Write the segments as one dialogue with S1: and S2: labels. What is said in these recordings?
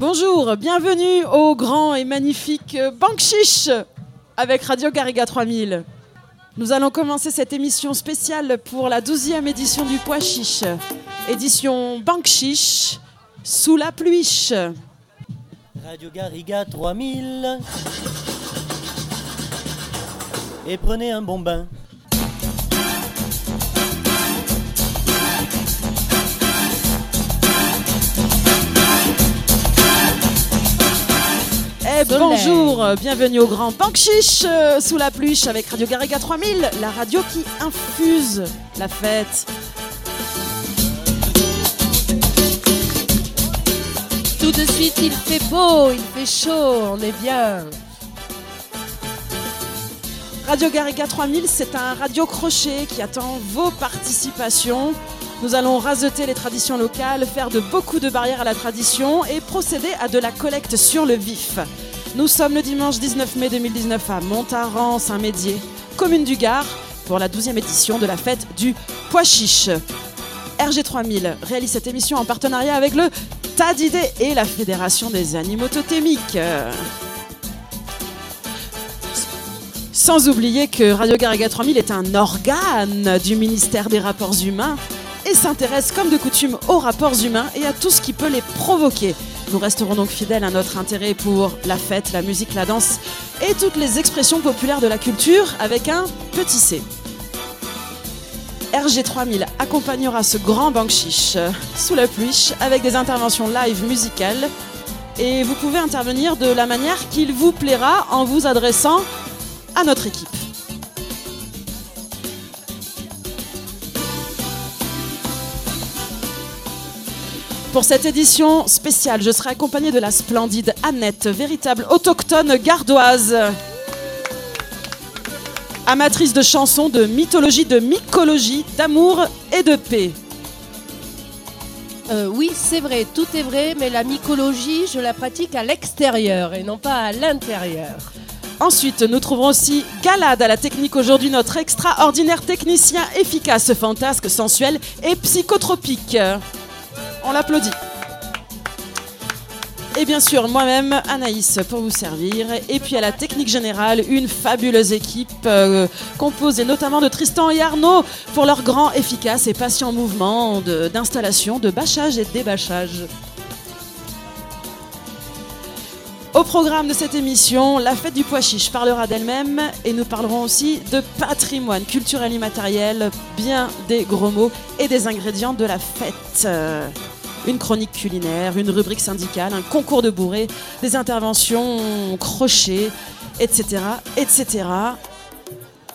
S1: Bonjour, bienvenue au grand et magnifique Bankchiche avec Radio Garriga 3000. Nous allons commencer cette émission spéciale pour la 12e édition du Pois Chiche. Édition Bankchiche sous la pluie.
S2: Radio Garriga 3000. Et prenez un bon bain.
S1: Bonjour, bienvenue au grand Bankchiche euh, sous la pluie avec Radio Garriga 3000, la radio qui infuse la fête.
S3: Tout de suite, il fait beau, il fait chaud, on est bien.
S1: Radio Garriga 3000, c'est un radio crochet qui attend vos participations. Nous allons raseter les traditions locales, faire de beaucoup de barrières à la tradition et procéder à de la collecte sur le vif. Nous sommes le dimanche 19 mai 2019 à Montaran, Saint-Médier, commune du Gard, pour la 12e édition de la fête du Pois Chiche. RG3000 réalise cette émission en partenariat avec le TADID et la Fédération des animaux totémiques. Sans oublier que Radio Garriga 3000 est un organe du ministère des Rapports Humains et s'intéresse comme de coutume aux rapports humains et à tout ce qui peut les provoquer. Nous resterons donc fidèles à notre intérêt pour la fête, la musique, la danse et toutes les expressions populaires de la culture avec un petit C. RG3000 accompagnera ce grand bankchiche sous la pluie avec des interventions live musicales et vous pouvez intervenir de la manière qu'il vous plaira en vous adressant à notre équipe. Pour cette édition spéciale, je serai accompagnée de la splendide Annette, véritable autochtone gardoise. Amatrice de chansons, de mythologie, de mycologie, d'amour et de paix.
S3: Euh, oui, c'est vrai, tout est vrai, mais la mycologie, je la pratique à l'extérieur et non pas à l'intérieur.
S1: Ensuite, nous trouverons aussi Galade à la technique aujourd'hui, notre extraordinaire technicien efficace, fantasque, sensuel et psychotropique. On l'applaudit. Et bien sûr, moi-même, Anaïs, pour vous servir. Et puis à la technique générale, une fabuleuse équipe euh, composée notamment de Tristan et Arnaud pour leur grand, efficace et patient mouvement de- d'installation, de, bâchage et de débâchage. Au programme de cette émission, la fête du pois chiche parlera d'elle-même et nous parlerons aussi de patrimoine culturel immatériel, bien des gros mots et des ingrédients de la fête. Une chronique culinaire, une rubrique syndicale, un concours de bourrées, des interventions crochets, etc. etc.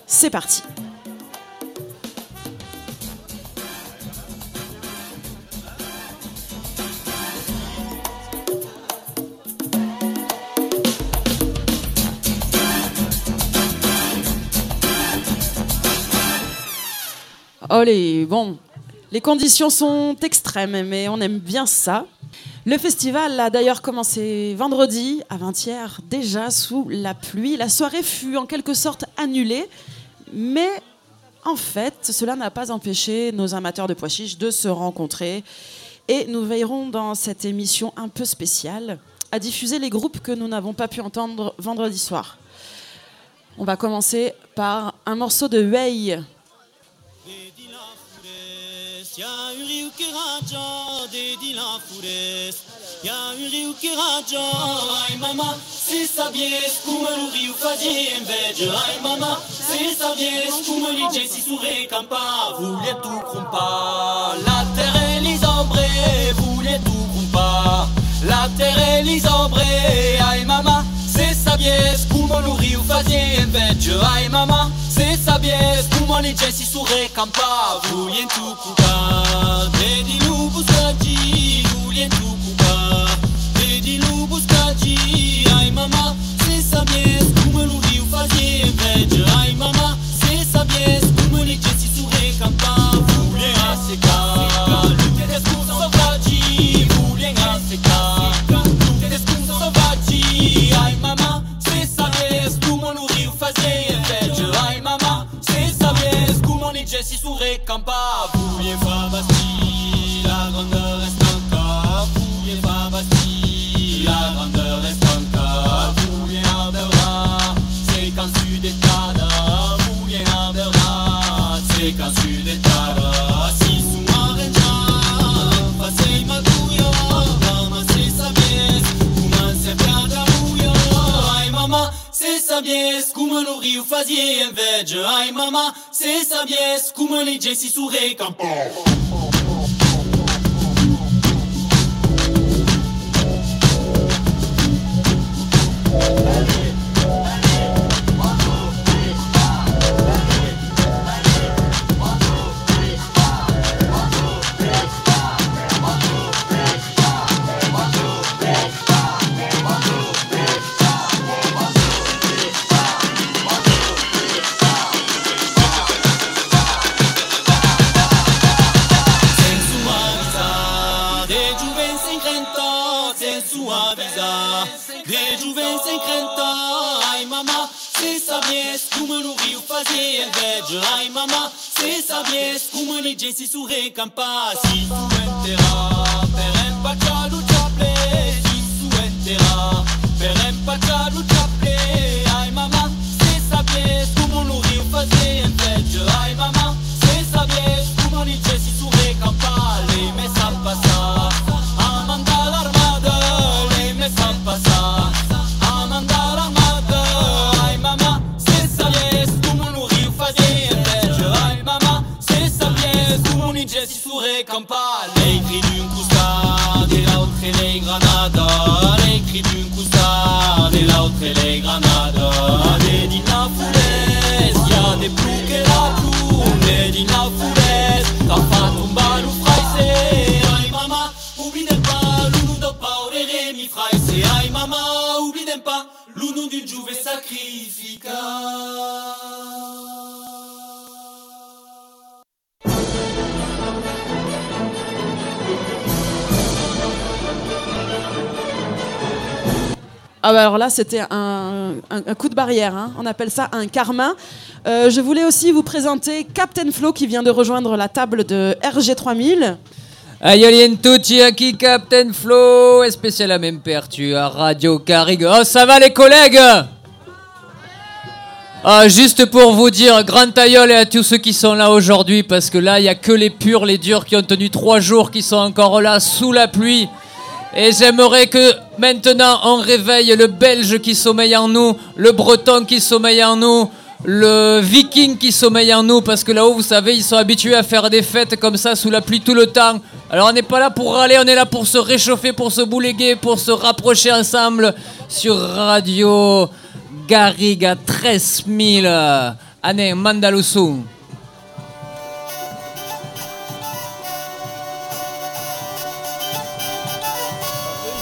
S1: C'est parti. Allez, bon, les conditions sont extrêmes, mais on aime bien ça. Le festival a d'ailleurs commencé vendredi, avant-hier, déjà sous la pluie. La soirée fut en quelque sorte annulée, mais en fait, cela n'a pas empêché nos amateurs de pois chiches de se rencontrer. Et nous veillerons dans cette émission un peu spéciale à diffuser les groupes que nous n'avons pas pu entendre vendredi soir. On va commencer par un morceau de Wei.
S4: Ya un rio que raja de la forest. Ya un rio que raja. Ai mamá, se sabies como o rio fazia inveja. Ai mamá, se sabies como ele disse se recampa. Voulait tout crompa. La terre est lisambrée, voulait tout crompa. La terre est lisambrée. Ai mamá, se sabies como o rio fazia inveja. Ai mamá, se sabies como ele disse se recampa. Voulait tout crompa. Dedi lu buscaji, voulait tout crompa. Dedi lu buscaji. Ai mamá, se sabies como o rio fazia inveja. Ai mamá, sabies como ele disse se se sapesse come lo rio fazia invegia ai mamma se sapesse come le gessi su re campo fazia invegia ai mamma se sabies come le gente su recampa si tu enterà per empacciare lo ciaple si tu enterà per empacciare lo le cri d'un costa de l'autre granada les cri d'un costa de l'autre granada y'a des ploucs que la ploue des din la foulaise t'as fa lo fraise ai mamma oublie pas l'uno mi fraise ai mamma oublie pas l'uno du giuve sacrifica
S1: Ah bah alors là, c'était un, coup de barrière. hein. On appelle ça un karma. Euh, je voulais aussi vous présenter Captain Flo qui vient de rejoindre la table de RG3000.
S5: Aïe tutti a qui Captain Flo? Spécial à même pertu à Radio Carrigo. Oh ça va les collègues? Ah, juste pour vous dire, grand tailleul et à tous ceux qui sont là aujourd'hui, parce que là, il y a que les purs, les durs qui ont tenu trois jours, qui sont encore là sous la pluie. Et j'aimerais que maintenant on réveille le Belge qui sommeille en nous, le Breton qui sommeille en nous, le Viking qui sommeille en nous, parce que là-haut, vous savez, ils sont habitués à faire des fêtes comme ça sous la pluie tout le temps. Alors on n'est pas là pour râler, on est là pour se réchauffer, pour se bouléguer, pour se rapprocher ensemble sur Radio Garriga 13000. Année Mandalusu.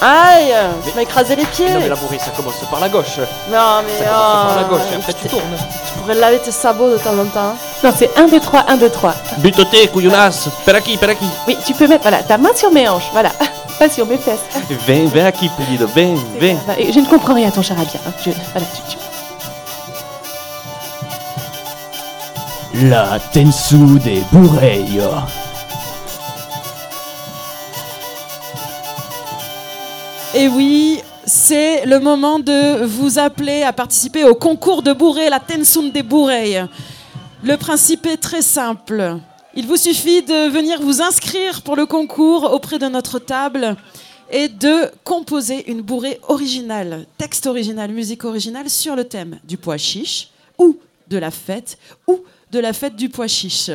S1: Aïe Tu m'as écrasé les pieds
S6: Non mais la bourrée ça commence par la gauche.
S1: Non mais...
S6: Ça commence par la
S1: oh,
S6: gauche et après tu tournes.
S1: Tu pourrais laver tes sabots de temps en temps.
S3: Non, c'est 1, 2, 3, 1, 2, 3.
S6: Butoté, couillonnasse, per aquí, per aquí.
S3: Oui, tu peux mettre voilà, ta main sur mes hanches, voilà. Pas sur mes fesses.
S6: Viens, viens aquí, Pulido, viens, viens.
S3: Bah, et Je ne comprends rien à ton charabia. hein. Je- voilà, tu- tu-
S7: La Tensu des Bourreilles.
S1: Et oui, c'est le moment de vous appeler à participer au concours de bourrée, la Tensun des bourreilles. Le principe est très simple. Il vous suffit de venir vous inscrire pour le concours auprès de notre table et de composer une bourrée originale, texte original, musique originale sur le thème du pois chiche ou de la fête ou de la fête du pois chiche.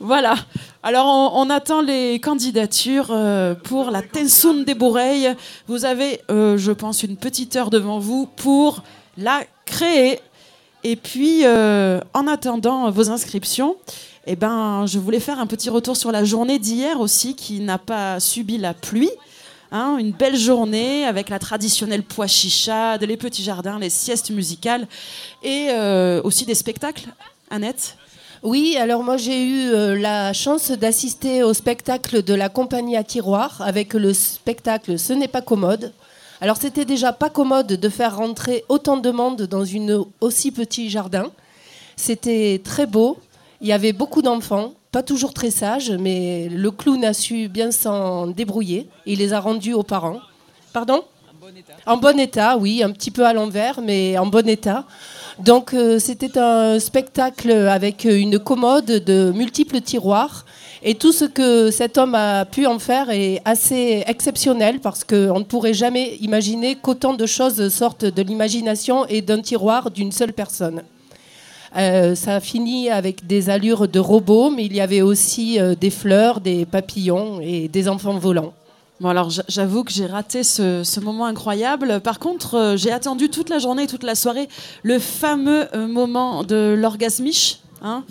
S1: Voilà. Alors on, attend les candidatures euh, pour la Tensun des Bourreilles. Vous avez, euh, je pense, une petite heure devant vous pour la créer. Et puis, euh, en attendant vos inscriptions, eh ben, je voulais faire un petit retour sur la journée d'hier aussi, qui n'a pas subi la pluie. Hein, une belle journée avec la traditionnelle pois chichade, les petits jardins, les siestes musicales et aussi des spectacles. Annette?
S3: Oui, alors moi j'ai eu euh, la chance d'assister au spectacle de la compagnie à tiroir avec le spectacle Ce n'est pas commode. Alors c'était déjà pas commode de faire rentrer autant de monde dans une aussi petit jardin. C'était très beau. Il y avait beaucoup d'enfants, pas toujours très sages, mais le clown a su bien s'en débrouiller. Il les a rendus aux parents. Pardon? En bon état, oui, un petit peu à l'envers, mais en bon état. Donc euh, c'était un spectacle avec une commode de multiples tiroirs Et tout ce que cet homme a pu en faire est assez exceptionnel parce qu'on ne pourrait jamais imaginer qu'autant de choses sortent de l'imagination et d'un tiroir d'une seule personne. Euh, ça a fini avec des allures de robot, mais il y avait aussi euh, des fleurs, des papillons et des enfants volants.
S1: Bon alors j'avoue que j'ai raté ce, ce moment incroyable. Par contre, euh, j'ai attendu toute la journée, toute la soirée, le fameux euh, moment de l'orgasmiche. Hein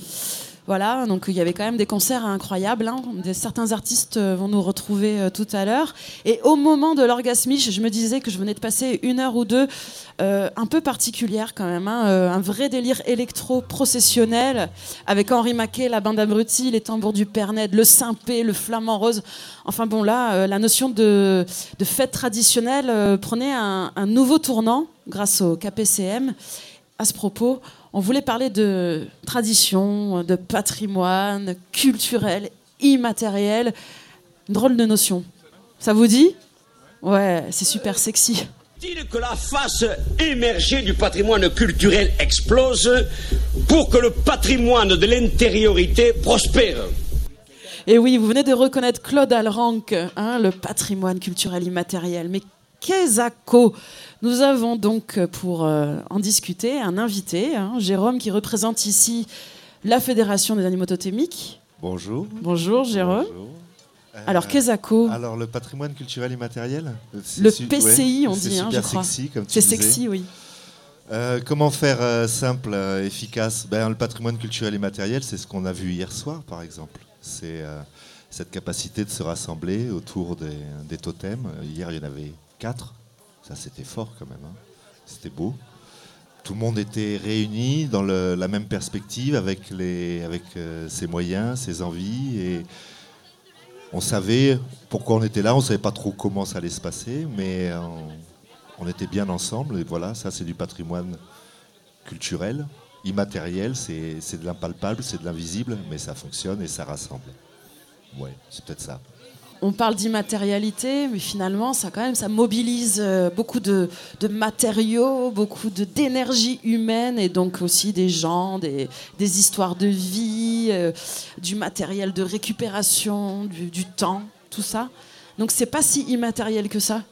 S1: voilà, donc il y avait quand même des concerts incroyables. hein. Certains artistes euh, vont nous retrouver euh, tout à l'heure. Et au moment de l'orgasmiche, je me disais que je venais de passer une heure ou deux euh, un peu particulière quand même. hein. Un vrai délire électro-processionnel avec Henri Maquet, la bande abrutie, les tambours du Père Ned, le Saint-Pé, le flamant rose. Enfin bon, là, la notion de, de fête traditionnelle prenait un, un nouveau tournant grâce au KPCM. À ce propos, on voulait parler de tradition, de patrimoine culturel, immatériel. Une drôle de notion. Ça vous dit? Ouais, c'est super sexy.
S8: Faut-il que la face émergée du patrimoine culturel explose pour que le patrimoine de l'intériorité prospère
S1: Et oui, vous venez de reconnaître Claude Alranc, hein, le patrimoine culturel immatériel. Mais qu'est-ce Nous avons donc, pour euh, en discuter, un invité, hein, Jérôme, qui représente ici la Fédération des animaux totémiques.
S9: Bonjour.
S1: Bonjour, Jérôme.
S9: Bonjour. Euh,
S1: Alors, qu'est-ce
S9: Alors, le patrimoine culturel immatériel c'est
S1: Le PCI,
S9: ouais,
S1: on
S9: c'est
S1: dit, hein, je crois.
S9: sexy, comme tu
S1: C'est sexy, oui.
S9: Euh, comment faire euh, simple, euh, efficace? Ben, Le patrimoine culturel immatériel, c'est ce qu'on a vu hier soir, par exemple. C'est euh, cette capacité de se rassembler autour des, des totems. Euh, Hier, il y en avait quatre. Ça, c'était fort quand même. hein. C'était beau. Tout le monde était réuni dans la même perspective, avec, euh, ses moyens, ses envies. Et on savait pourquoi on était là. On ne savait pas trop comment ça allait se passer, mais on, on était bien ensemble. Et voilà, ça, c'est du patrimoine culturel, immatériel. C'est de l'impalpable, c'est de l'invisible, mais ça fonctionne et ça rassemble. Ouais, c'est peut-être ça.
S1: On parle d'immatérialité, mais finalement, ça quand même, ça mobilise euh, beaucoup de, matériaux, beaucoup d'énergie humaine, et donc aussi des gens, des, des histoires de vie, euh, du matériel de récupération, du, temps, tout ça. Donc c'est pas si immatériel que ça.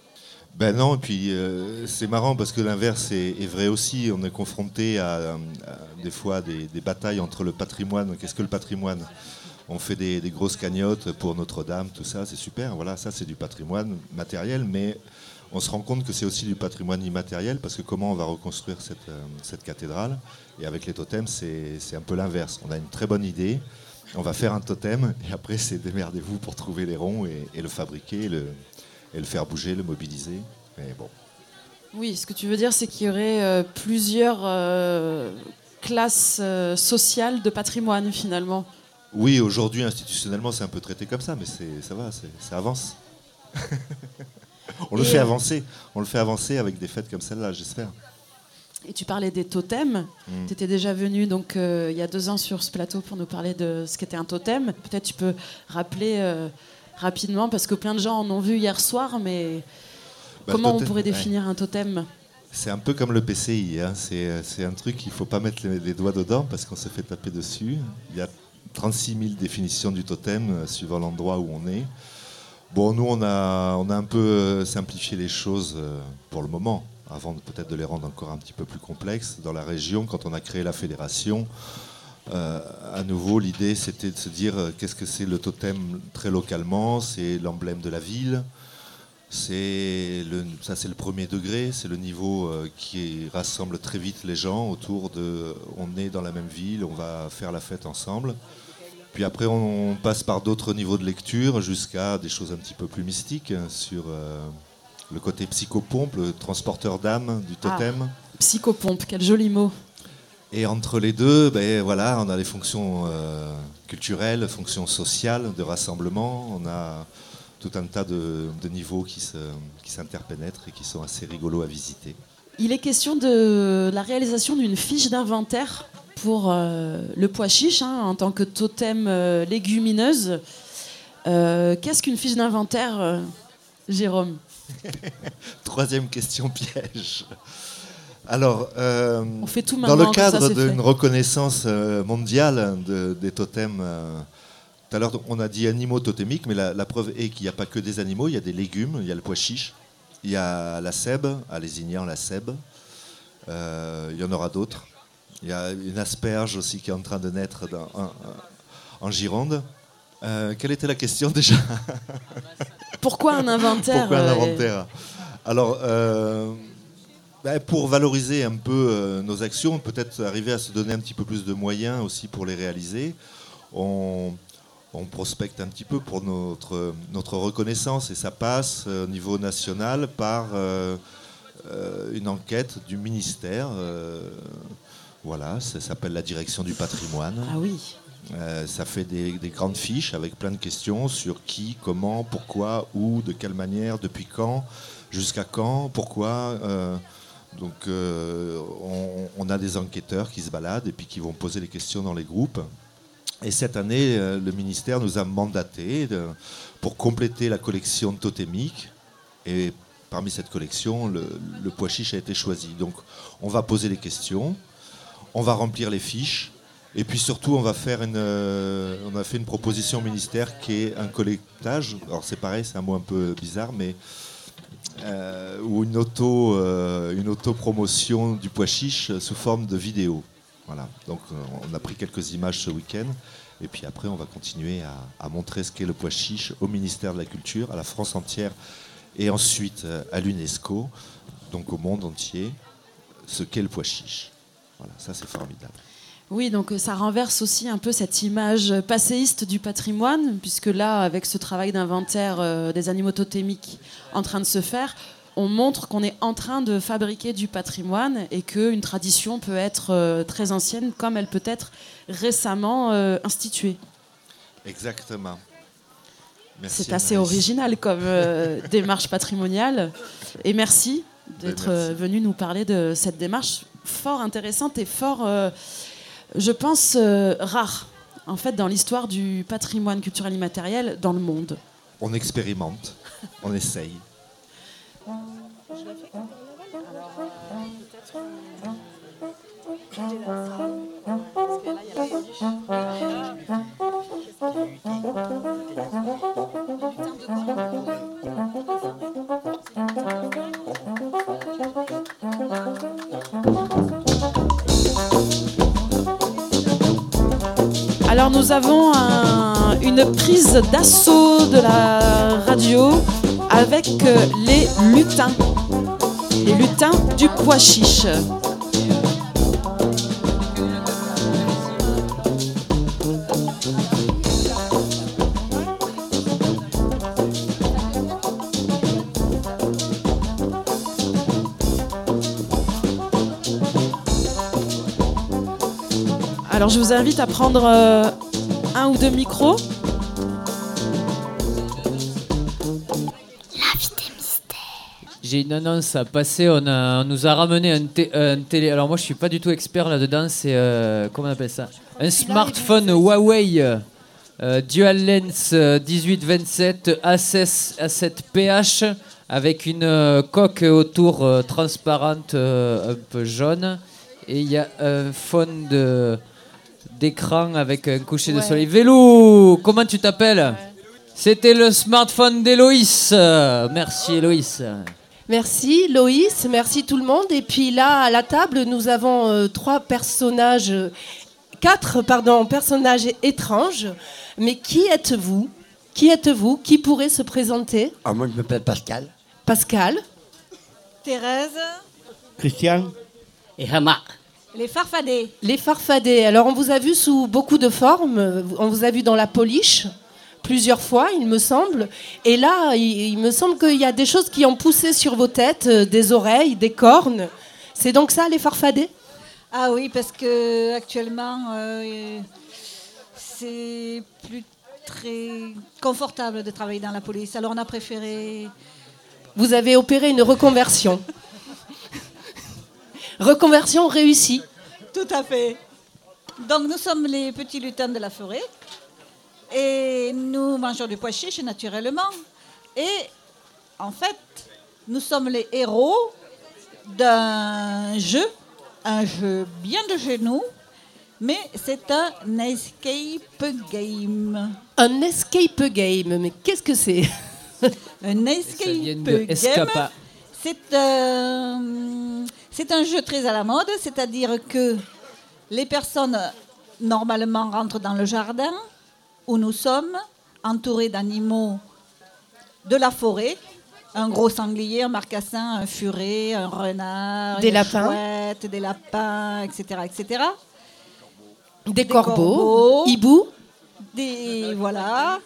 S9: Ben non, et puis euh, c'est marrant parce que l'inverse est, est vrai aussi. On est confronté à, à des fois des, des batailles entre le patrimoine. Qu'est-ce que le patrimoine On fait des, grosses cagnottes pour Notre-Dame, tout ça, c'est super. Voilà, ça c'est du patrimoine matériel, mais on se rend compte que c'est aussi du patrimoine immatériel parce que comment on va reconstruire cette, euh, cathédrale Et avec les totems, c'est un peu l'inverse. On a une très bonne idée. On va faire un totem et après c'est démerdez-vous pour trouver les ronds et, le fabriquer, le, et le faire bouger, le mobiliser. Mais bon,
S1: Oui, ce que tu veux dire, c'est qu'il y aurait euh, plusieurs euh, classes sociales de patrimoine finalement.
S9: Oui, aujourd'hui institutionnellement c'est un peu traité comme ça, mais ça va, ça avance. on le
S1: Et,
S9: fait avancer, on le fait avancer avec des fêtes comme celle-là, j'espère.
S1: Et tu parlais des totems.
S9: Mm.
S1: Tu étais déjà venu donc euh, il y a deux ans sur ce plateau pour nous parler de ce qu'était un totem. Peut-être tu peux rappeler euh, rapidement parce que plein de gens en ont vu hier soir, mais
S9: Bah,
S1: comment
S9: totem,
S1: on pourrait
S9: ouais.
S1: définir un totem?
S9: C'est un peu comme le PCI, hein. c'est euh, c'est un truc qu'il ne faut pas mettre les, les doigts dedans parce qu'on se fait taper dessus. Il y a 36 000 définitions du totem euh, suivant l'endroit où on est. Bon, nous, on a, on a un peu euh, simplifié les choses euh, pour le moment, avant peut-être de les rendre encore un petit peu plus complexes. Dans la région, quand on a créé la fédération, à nouveau, l'idée, c'était de se dire qu'est-ce que c'est le totem très localement? C'est l'emblème de la ville? C'est le, ça, c'est le premier degré, c'est le niveau qui rassemble très vite les gens autour de. On est dans la même ville, on va faire la fête ensemble. Puis après, on, passe par d'autres niveaux de lecture jusqu'à des choses un petit peu plus mystiques hein, sur euh, le côté psychopompe, le transporteur d'âme du totem.
S1: Psychopompe, quel joli mot.
S9: Et entre les deux, ben voilà, on a les fonctions euh, culturelles, fonctions sociales, de rassemblement. On a tout un tas de, de niveaux qui s'interpénètrent et qui sont assez rigolos à visiter.
S1: Il est question de la réalisation d'une fiche d'inventaire pour euh, le pois chiche hein, en tant que totem euh, légumineuse. Euh, Qu'est-ce qu'une fiche d'inventaire, Jérôme?
S9: Troisième question piège. Alors, euh,
S1: On fait tout
S9: dans le cadre d'une reconnaissance mondiale de- des totems euh, tout à l'heure, on a dit animaux totémiques, mais la, la preuve est qu'il n'y a pas que des animaux, il y a des légumes, il y a le pois chiche, il y a la sèbe, à Lézignan, la sèbe, Euh, il y en aura d'autres. Il y a une asperge aussi qui est en train de naître dans- en, en Gironde. Euh, quelle était la question déjà?
S1: Pourquoi un inventaire
S9: Pourquoi un
S1: euh,
S9: inventaire? Alors, euh, ben, pour valoriser un peu nos actions, peut-être arriver à se donner un petit peu plus de moyens aussi pour les réaliser, on, on prospecte un petit peu pour notre, notre reconnaissance et ça passe au niveau national par euh, une enquête du ministère. euh, voilà, ça s'appelle la direction du patrimoine.
S1: Ah oui.
S9: Euh, ça fait des, des grandes fiches avec plein de questions sur qui, comment, pourquoi, où, de quelle manière, depuis quand, jusqu'à quand, pourquoi. euh, donc euh, on, on a des enquêteurs qui se baladent et puis qui vont poser les questions dans les groupes. Et cette année, le ministère nous a mandaté de- pour compléter la collection totémique. Et parmi cette collection, le, le pois chiche a été choisi. Donc on va poser les questions, on va remplir les fiches. Et puis surtout, on va faire une, euh, a fait une proposition au ministère qui est un collectage. Alors c'est pareil, c'est un mot un peu bizarre, mais euh, ou euh, une auto-promotion du pois chiche sous forme de vidéo. Voilà. Donc on a pris quelques images ce week-end. Et puis après, on va continuer à, à montrer ce qu'est le pois chiche au ministère de la Culture, à la France entière, et ensuite à l'UNESCO, donc au monde entier, ce qu'est le pois chiche. Voilà, ça c'est formidable.
S1: Oui, donc euh, ça renverse aussi un peu cette image passéiste du patrimoine, puisque là, avec ce travail d'inventaire euh, des animaux totémiques en train de se faire, on montre qu'on est en train de fabriquer du patrimoine et qu'une tradition peut être euh, très ancienne comme elle peut être récemment instituée.
S9: Exactement.
S1: C'est assez original comme démarche patrimoniale. Et merci d'être
S9: Ben,
S1: euh, venu nous parler de cette démarche fort intéressante et fort, euh, je pense, euh, rare, en fait, dans l'histoire du patrimoine culturel immatériel dans le monde.
S9: On expérimente, on essaye.
S1: Alors nous avons un- une prise d'assaut de la radio avec euh, les lutins. Les lutins du pois chiche. Alors je vous invite à prendre euh, un ou deux micros.
S5: J'ai une annonce à passer. On, a- on nous a ramené un, un télé. Alors moi, je suis pas du tout expert là-dedans. C'est euh, comment on appelle ça? Un smartphone Huawei euh, Dual Lens euh, 1827 A7 A7 PH avec une euh, coque autour euh, transparente euh, un peu jaune et il y a un fond de d'écran avec un coucher de soleil. Vélo, comment tu t'appelles C'était le smartphone d'Héloïse. Merci Héloïse.
S3: Merci Loïs, merci tout le monde. Et puis là, à la table, nous avons euh, trois personnages, euh, quatre pardon, personnages étranges. Mais qui êtes-vous Qui êtes-vous Qui pourrait se présenter
S10: Ah, moi, je m'appelle Pascal.
S3: Pascal
S11: Thérèse,
S10: Christian.
S11: Et Hama. Les farfadets.
S3: Les farfadets. Alors, on vous a vu sous beaucoup de formes. On vous a vu dans la polish plusieurs fois, il me semble. Et là, il, il me semble qu'il y a des choses qui ont poussé sur vos têtes, euh, des oreilles, des cornes. C'est donc ça, les farfadets?
S11: Ah oui, parce que actuellement, euh, c'est plus très confortable de travailler dans la police. Alors on a préféré.
S3: Vous avez opéré une reconversion. Reconversion réussie.
S11: Tout à fait. Donc nous sommes les petits lutins de la forêt et nous mangeons du pois chiche naturellement. Et en fait, nous sommes les héros d'un jeu, un jeu bien de chez nous, mais c'est un escape game.
S3: Un escape game, mais qu'est-ce que c'est?
S11: Un
S5: Ça vient
S11: escape
S5: de
S11: game. C'est euh, c'est un jeu très à la mode, c'est-à-dire que les personnes normalement rentrent dans le jardin où nous sommes, entourés d'animaux de la forêt. Un gros sanglier, un marcassin, un furet, un renard,
S3: Des
S11: une
S3: lapins.
S11: chouette, des lapins, etc., etc.
S3: Des,
S11: corbeaux.
S3: corbeaux, hiboux,
S11: Des voilà.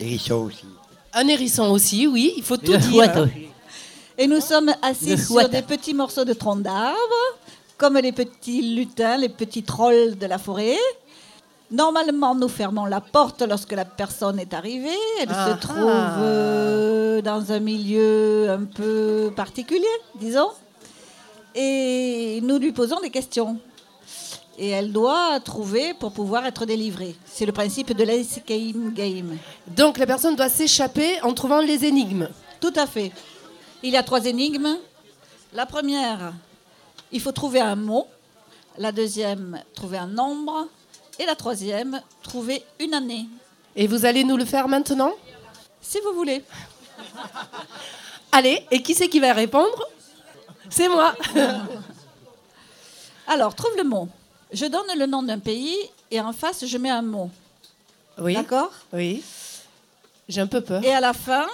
S10: Hérisson aussi.
S3: un hérisson aussi, oui, il faut tout dire.
S11: Et nous sommes assis sur des petits morceaux de troncs d'arbres, comme les petits lutins, les petits trolls de la forêt. Normalement, nous fermons la porte lorsque la personne est arrivée. Elle
S3: Ah
S11: se trouve euh, dans un milieu un peu particulier, disons. Et nous lui posons des questions. Et elle doit trouver pour pouvoir être délivrée. C'est le principe de l'escape game.
S3: Donc la personne doit s'échapper en trouvant les énigmes.
S11: Tout à fait. Il y a trois énigmes. La première, il faut trouver un mot. La deuxième, trouver un nombre. Et la troisième, trouver une année.
S3: Et vous allez nous le faire maintenant
S11: Si vous voulez.
S3: Allez, et qui c'est qui va répondre C'est moi.
S11: Alors, trouve le mot. Je donne le nom d'un pays et en face, je mets un mot.
S3: Oui.
S11: D'accord?
S3: Oui. J'ai un peu peur.
S11: Et à la fin,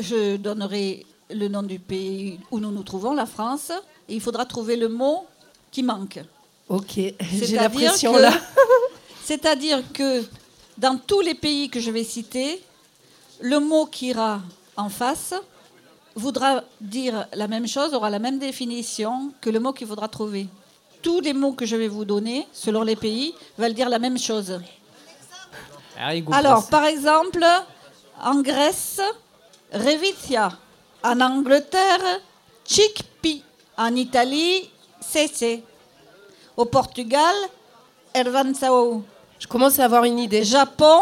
S11: je donnerai le nom du pays où nous nous trouvons, la France. Et il faudra trouver le mot qui manque.
S3: Ok, j'ai la
S11: C'est-à-dire
S3: pression
S11: que-
S3: là.
S11: C'est-à-dire que dans tous les pays que je vais citer, le mot qui ira en face voudra dire la même chose, aura la même définition que le mot qu'il faudra trouver. Tous les mots que je vais vous donner, selon les pays, veulent dire la même chose. Alors, par exemple, en Grèce, Revizia. En Angleterre, chickpea. En Italie, cc. Au Portugal, Ervansao.
S3: Je commence à avoir une idée.
S11: Japon,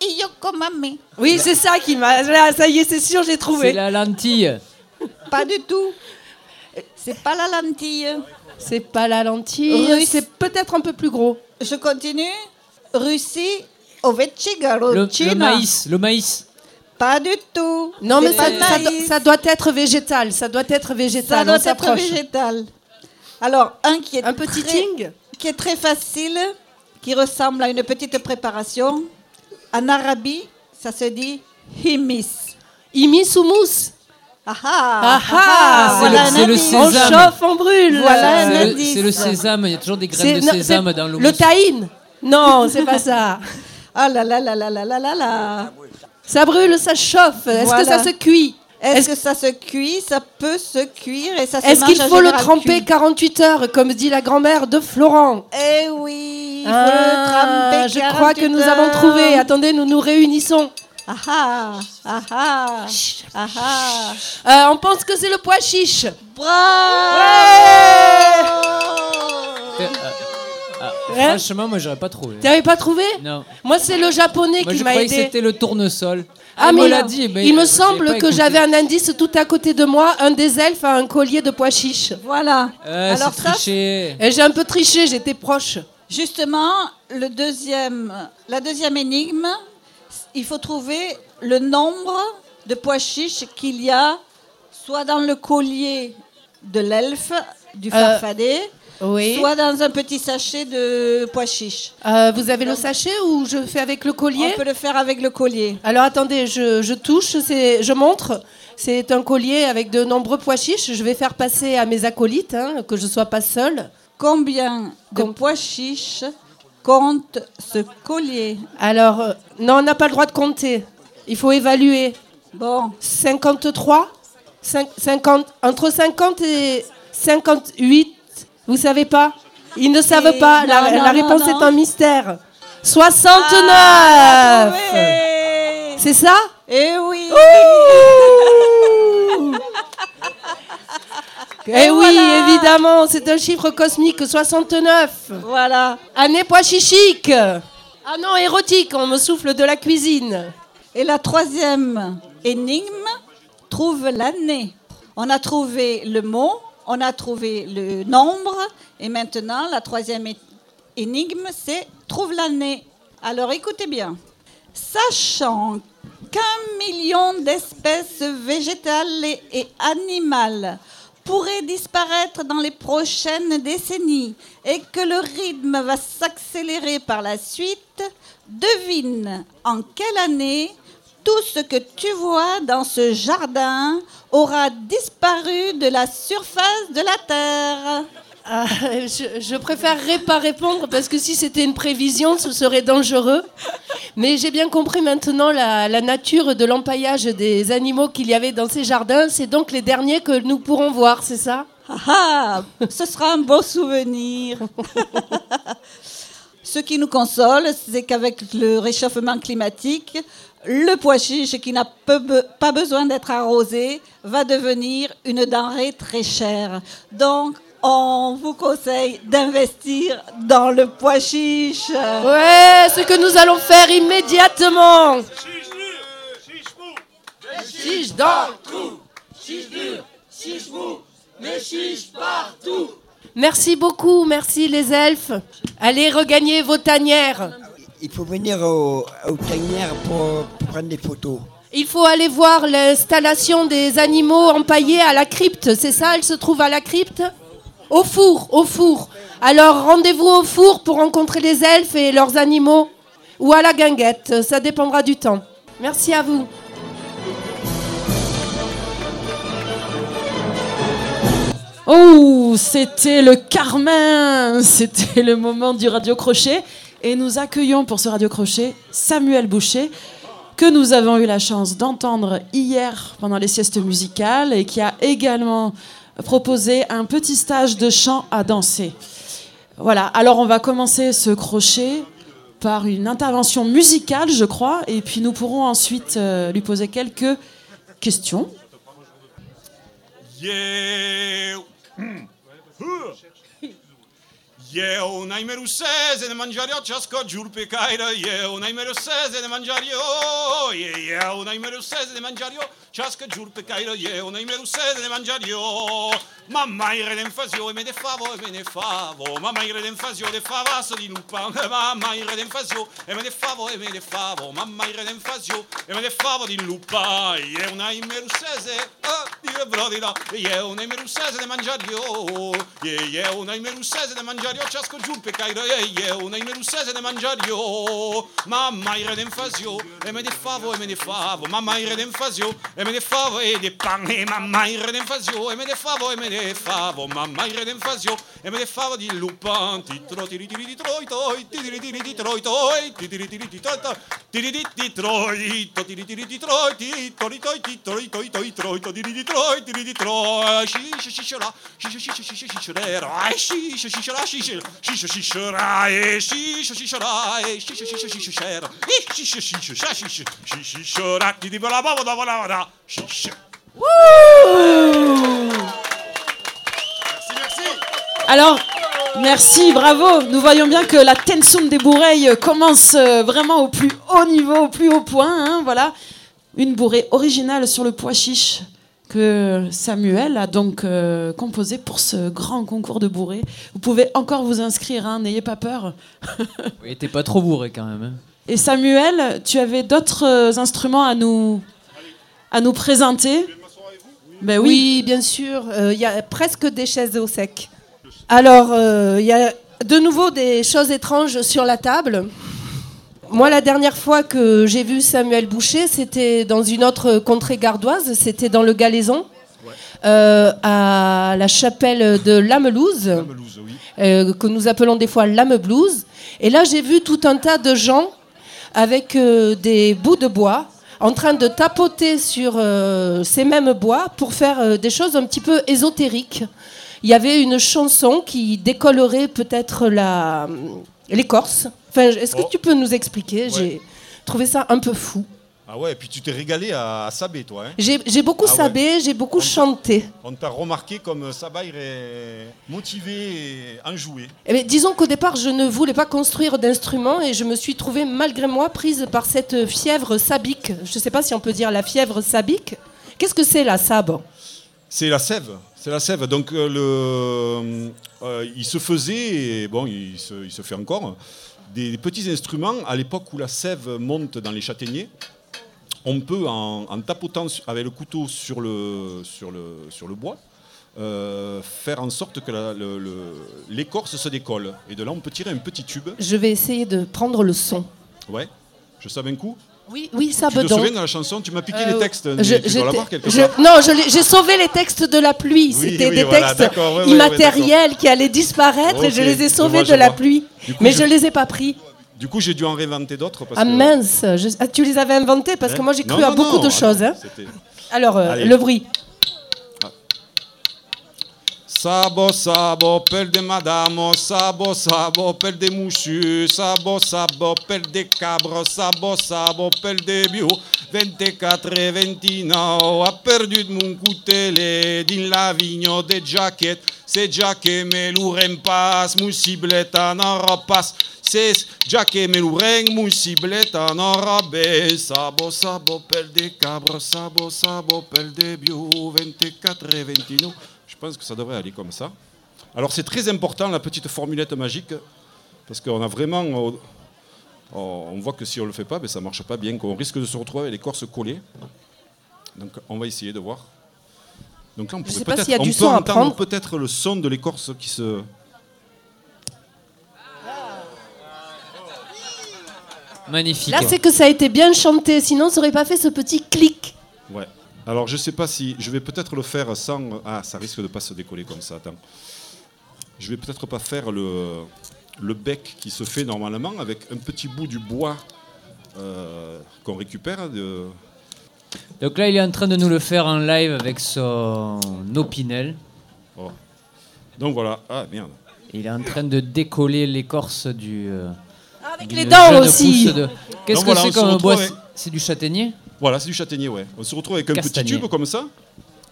S11: Iyokomame.
S3: Oui, c'est ça qui m'a. Là, ça y est, c'est sûr, j'ai trouvé.
S5: C'est la lentille.
S11: Pas du tout. C'est pas la lentille.
S3: C'est pas la lentille.
S11: Russe.
S3: C'est peut-être un peu plus gros.
S11: Je continue. Russie,
S5: Le,
S11: Ovechigaro-China.
S5: le maïs, le maïs.
S11: Pas du tout.
S3: Non, mais ça, ça doit- ça doit être végétal. Ça doit être
S11: Ça
S3: végétal.
S11: doit
S3: On
S11: être végétal. Alors, un qui est
S3: Un petit
S11: très,
S3: ting
S11: qui est très facile, qui ressemble à une petite préparation. En Arabie, ça se dit himis.
S3: Imis ou mousse?
S11: Ah ah,
S3: Ah
S11: ah,
S3: ah,
S11: voilà
S5: c'est
S11: un
S5: le- c'est le
S3: On
S5: sésame.
S3: chauffe, on brûle.
S11: Voilà un
S5: C'est le,
S11: indice.
S5: c'est le sésame, il y a toujours des
S3: C'est-
S5: graines de
S3: non,
S5: sésame dans le
S3: Le tahine Non, c'est pas ça.
S11: Ah là là là là là là là là.
S3: Ça brûle, ça chauffe. Est-ce
S11: Voilà.
S3: que ça se cuit?
S11: Est-ce que ça se cuit? Ça peut se cuire et ça se
S3: Est-ce qu'il faut le tremper
S11: cuit.
S3: 48 heures, comme dit la grand-mère de Florent?
S11: Eh oui, il faut
S3: Ah,
S11: le tremper
S3: Je crois que
S11: 48
S3: nous avons trouvé. Attendez, nous nous réunissons.
S11: Ah ah, ah ah, ah ah.
S3: Euh, on pense que c'est le pois chiche.
S5: Euh, ah,
S3: Hein
S5: franchement, moi, j'aurais pas trouvé.
S3: Tu n'avais pas trouvé
S5: Non.
S3: Moi, c'est le japonais
S5: Moi,
S3: qui
S5: je
S3: m'a
S5: croyais que
S3: aidé.
S5: c'était le tournesol.
S3: Ah,
S5: il
S3: mais
S5: me l'a dit, mais
S3: il me semble que j'avais un indice tout à côté de moi. Un des elfes a un collier de pois chiche.
S11: Voilà.
S5: Euh,
S11: Alors ça,
S5: triché.
S3: J'ai un peu triché, j'étais proche.
S11: Justement, le deuxième, la deuxième énigme, il faut trouver le nombre de pois chiches qu'il y a soit dans le collier de l'elfe, du farfadet,
S3: oui.
S11: soit dans un petit sachet de pois chiches.
S3: Euh, vous avez le sachet ou je fais avec le collier
S11: On peut le faire avec le collier.
S3: Alors attendez, je, je touche, je montre. C'est un collier avec de nombreux pois chiches. Je vais faire passer à mes acolytes, hein, que je ne sois pas seule.
S11: Combien de pois chiches compte ce collier
S3: Alors, euh, non, on n'a pas le droit de compter. Il faut évaluer.
S11: Bon,
S3: 53 Cin- 50, Entre 50 et 58, vous savez pas? Ils ne savent
S11: Et-
S3: pas.
S11: non,
S3: la
S11: non,
S3: la
S11: non,
S3: réponse
S11: non.
S3: est un mystère. 69
S11: Ah,
S3: C'est ça?
S11: Eh oui
S3: Eh oui,
S11: voilà.
S3: évidemment, c'est un chiffre cosmique, 69.
S11: Voilà.
S3: Année pois chichique. Ah non, érotique, on me souffle de la cuisine.
S11: Et la troisième énigme trouve l'année. On a trouvé le mot, on a trouvé le nombre, et maintenant la troisième énigme, c'est trouve l'année. Alors écoutez bien. Sachant qu'un million d'espèces végétales et animales pourraient disparaître dans les prochaines décennies et que le rythme va s'accélérer par la suite, devine en quelle année tout ce que tu vois dans ce jardin aura disparu de la surface de la Terre.
S3: Ah, je, je préférerais pas répondre parce que si c'était une prévision, ce serait dangereux. Mais j'ai bien compris maintenant la, la nature de l'empaillage des animaux qu'il y avait dans ces jardins. C'est donc les derniers que nous pourrons voir, c'est ça?
S11: Ah, ah, ce sera un beau souvenir. Ce qui nous console, c'est qu'avec le réchauffement climatique, le pois chiche qui n'a pas besoin d'être arrosé va devenir une denrée très chère. Donc, on vous conseille d'investir dans le pois chiche.
S3: Ouais, ce que nous allons faire immédiatement. Chiche dans le trou, chiche dur, chiche mou, mais chiche partout. Merci beaucoup, merci les elfes. Allez regagner vos tanières.
S12: Il faut venir au, au tanière pour, pour prendre des photos.
S3: Il faut aller voir l'installation des animaux empaillés à la crypte, c'est ça Elle se trouve à la crypte? Au four, au four. Alors rendez-vous au four pour rencontrer les elfes et leurs animaux. Ou à la guinguette, ça dépendra du temps. Merci à vous.
S1: Oh, c'était le Carmin C'était le moment du radio crochet. Et nous accueillons pour ce radio crochet Samuel Boucher, que nous avons eu la chance d'entendre hier pendant les siestes musicales et qui a également proposé un petit stage de chant à danser. Voilà, alors on va commencer ce crochet par une intervention musicale, je crois, et puis nous pourrons ensuite euh, lui poser quelques questions.
S13: Io. Eu un ai mereu ne de mangiare ocească giur pe cairă Eu n-ai mereu ne de mangiare eu Eu n-ai mereu ne de mangiare eu Cească giur pe cairă Eu n-ai mereu seze de mangiare eu Ma mai rede în e me ne favo e me ne favo. Ma mai rede în fazio de di lupa. Ma mai rede în e me ne favo e me ne favo. Ma mai rede în e me ne favo di lupa. Eu un ai mereu seze ah, Io brodila Eu un ai mereu ne de mangiare eu Eu n-ai mereu seze mangiare o ciasco giù pe cairo Io un aimeru sese de mangiare o Mamma ire d'enfasio e me de favo e me ne favo Mamma ire d'enfasio e me ne favo e de pan e mamma ire d'enfasio e me de favo e me ne favo Mamma ire d'enfasio e me ne favo di lupan Titro tiri tiri di troi toi tiri tiri di troi toi tiri tiri di troi tiri di di troi to tiri tiri di troi ti tori toi ti tori toi toi troi to tiri di troi tiri di troi shi shi shi shi shi shi shi shi shi shi shi shi shi shi
S1: Alors, merci, bravo. Nous voyons bien que la tension des bourreilles commence vraiment au plus haut niveau, au plus haut point. Voilà, une bourrée originale sur le pois chiche que Samuel a donc euh, composé pour ce grand concours de bourrée. Vous pouvez encore vous inscrire, hein, n'ayez pas peur.
S5: Oui, t'es pas trop bourré quand même. hein.
S1: Et Samuel, tu avais d'autres euh, instruments à nous, à nous présenter? Ben oui.
S3: Oui, bien sûr. euh, Il y a presque des chaises au sec. Alors, euh, il y a de nouveau des choses étranges sur la table. Moi, la dernière fois que j'ai vu Samuel Boucher, c'était dans une autre contrée gardoise, c'était dans le Galaison, euh, à la chapelle de Lamelouse, euh, que nous appelons des fois Lame Blues. Et là, j'ai vu tout un tas de gens avec euh, des bouts de bois en train de tapoter sur ces mêmes bois pour faire des choses un petit peu ésotériques. Il y avait une chanson qui décollerait peut-être la l'écorce. Enfin, est-ce que
S14: Oh.
S3: tu peux nous expliquer J'ai trouvé ça un peu fou.
S14: Ah ouais, et puis tu t'es régalé à, à Sabé, toi. Hein
S3: J'ai beaucoup
S14: Ah ouais.
S3: sabé, j'ai beaucoup chanté.
S14: On t'a remarqué comme Sabaïr est motivé et enjoué.
S3: Eh bien, disons qu'au départ, je ne voulais pas construire d'instruments et je me suis trouvée, malgré moi, prise par cette fièvre sabique. Je ne sais pas si on peut dire la fièvre sabique. Qu'est-ce que c'est la sabre
S14: C'est la sève. C'est la sève. Donc euh, le, euh, il se faisait, et bon, il se, il se fait encore,
S13: des petits instruments à l'époque où la sève monte dans les châtaigniers. On peut, en, en tapotant avec le couteau sur le, sur le, sur le bois, euh, faire en sorte que l'écorce se décolle. Et de là, on peut tirer un petit tube.
S3: Je vais essayer de prendre le son.
S13: Ouais. Je savais un coup.
S3: Oui, oui, ça
S13: Tu te souviens dans la chanson Tu m'as piqué
S3: Euh,
S13: les textes. mais
S3: je-
S13: tu dois quelque
S3: je-
S13: part.
S3: Non, j'ai sauvé les textes de la pluie.
S13: Oui,
S3: C'était
S13: oui,
S3: des
S13: voilà,
S3: textes
S13: ouais, ouais,
S3: immatériels qui allaient disparaître et je les ai sauvés de la
S13: vois.
S3: pluie.
S13: Coup,
S3: Mais
S13: je-
S3: je les ai pas pris.
S13: Du coup, j'ai dû en réinventer d'autres.
S3: Ah
S13: que-
S3: mince, je- ah, tu les avais inventés parce que moi j'ai
S13: Non,
S3: cru à
S13: non,
S3: beaucoup
S13: non,
S3: de choses. hein. Alors, euh, le bruit.
S13: Sabo, sabo, pel de madame, sabo, sabo, pel de mouchu, sabo, sabo, pel de cabre, sabo, sabo, pel de bio, 24 e 29, ha perdu mon coutele la vigno de jaquette, c'est già che me l'uren pas, mon cibletta non repasse, c'est me l'uren, mon cibletta non rabe, sabo, sabo, pel de cabre, sabo, sabo, pel de bio, 24 e 29. Je pense que ça devrait aller comme ça. Alors c'est très important la petite formulette magique, parce qu'on a vraiment... on voit que si on ne le fait pas, ben, ça ne marche pas bien, qu'on risque de se retrouver avec l'écorce collée. Donc on va essayer de voir. Donc là, on, pourrait
S3: pas
S13: peut-être-
S3: s'il y a
S13: on
S3: du
S13: peut entendre peut-être le son de l'écorce qui se...
S5: Magnifique.
S3: Là, c'est que ça a été bien chanté, sinon ça aurait pas fait ce petit clic.
S13: Ouais. Alors je sais pas si... Je vais peut-être le faire sans... Ah, ça risque de pas se décoller comme ça, attends. Je vais peut-être pas faire le, le bec qui se fait normalement avec un petit bout du bois euh, qu'on récupère. De...
S5: Donc là, il est en train de nous le faire en live avec son opinel.
S13: Oh. Donc voilà. Ah merde.
S5: Il est en train de décoller l'écorce du. euh,
S3: Avec
S5: d'une
S3: les dents aussi.
S5: de- Qu'est-ce que
S13: voilà,
S5: c'est comme bois?
S13: avec-
S5: C'est du châtaignier?
S13: Voilà, c'est du châtaignier, ouais. On se retrouve avec un petit tube comme ça.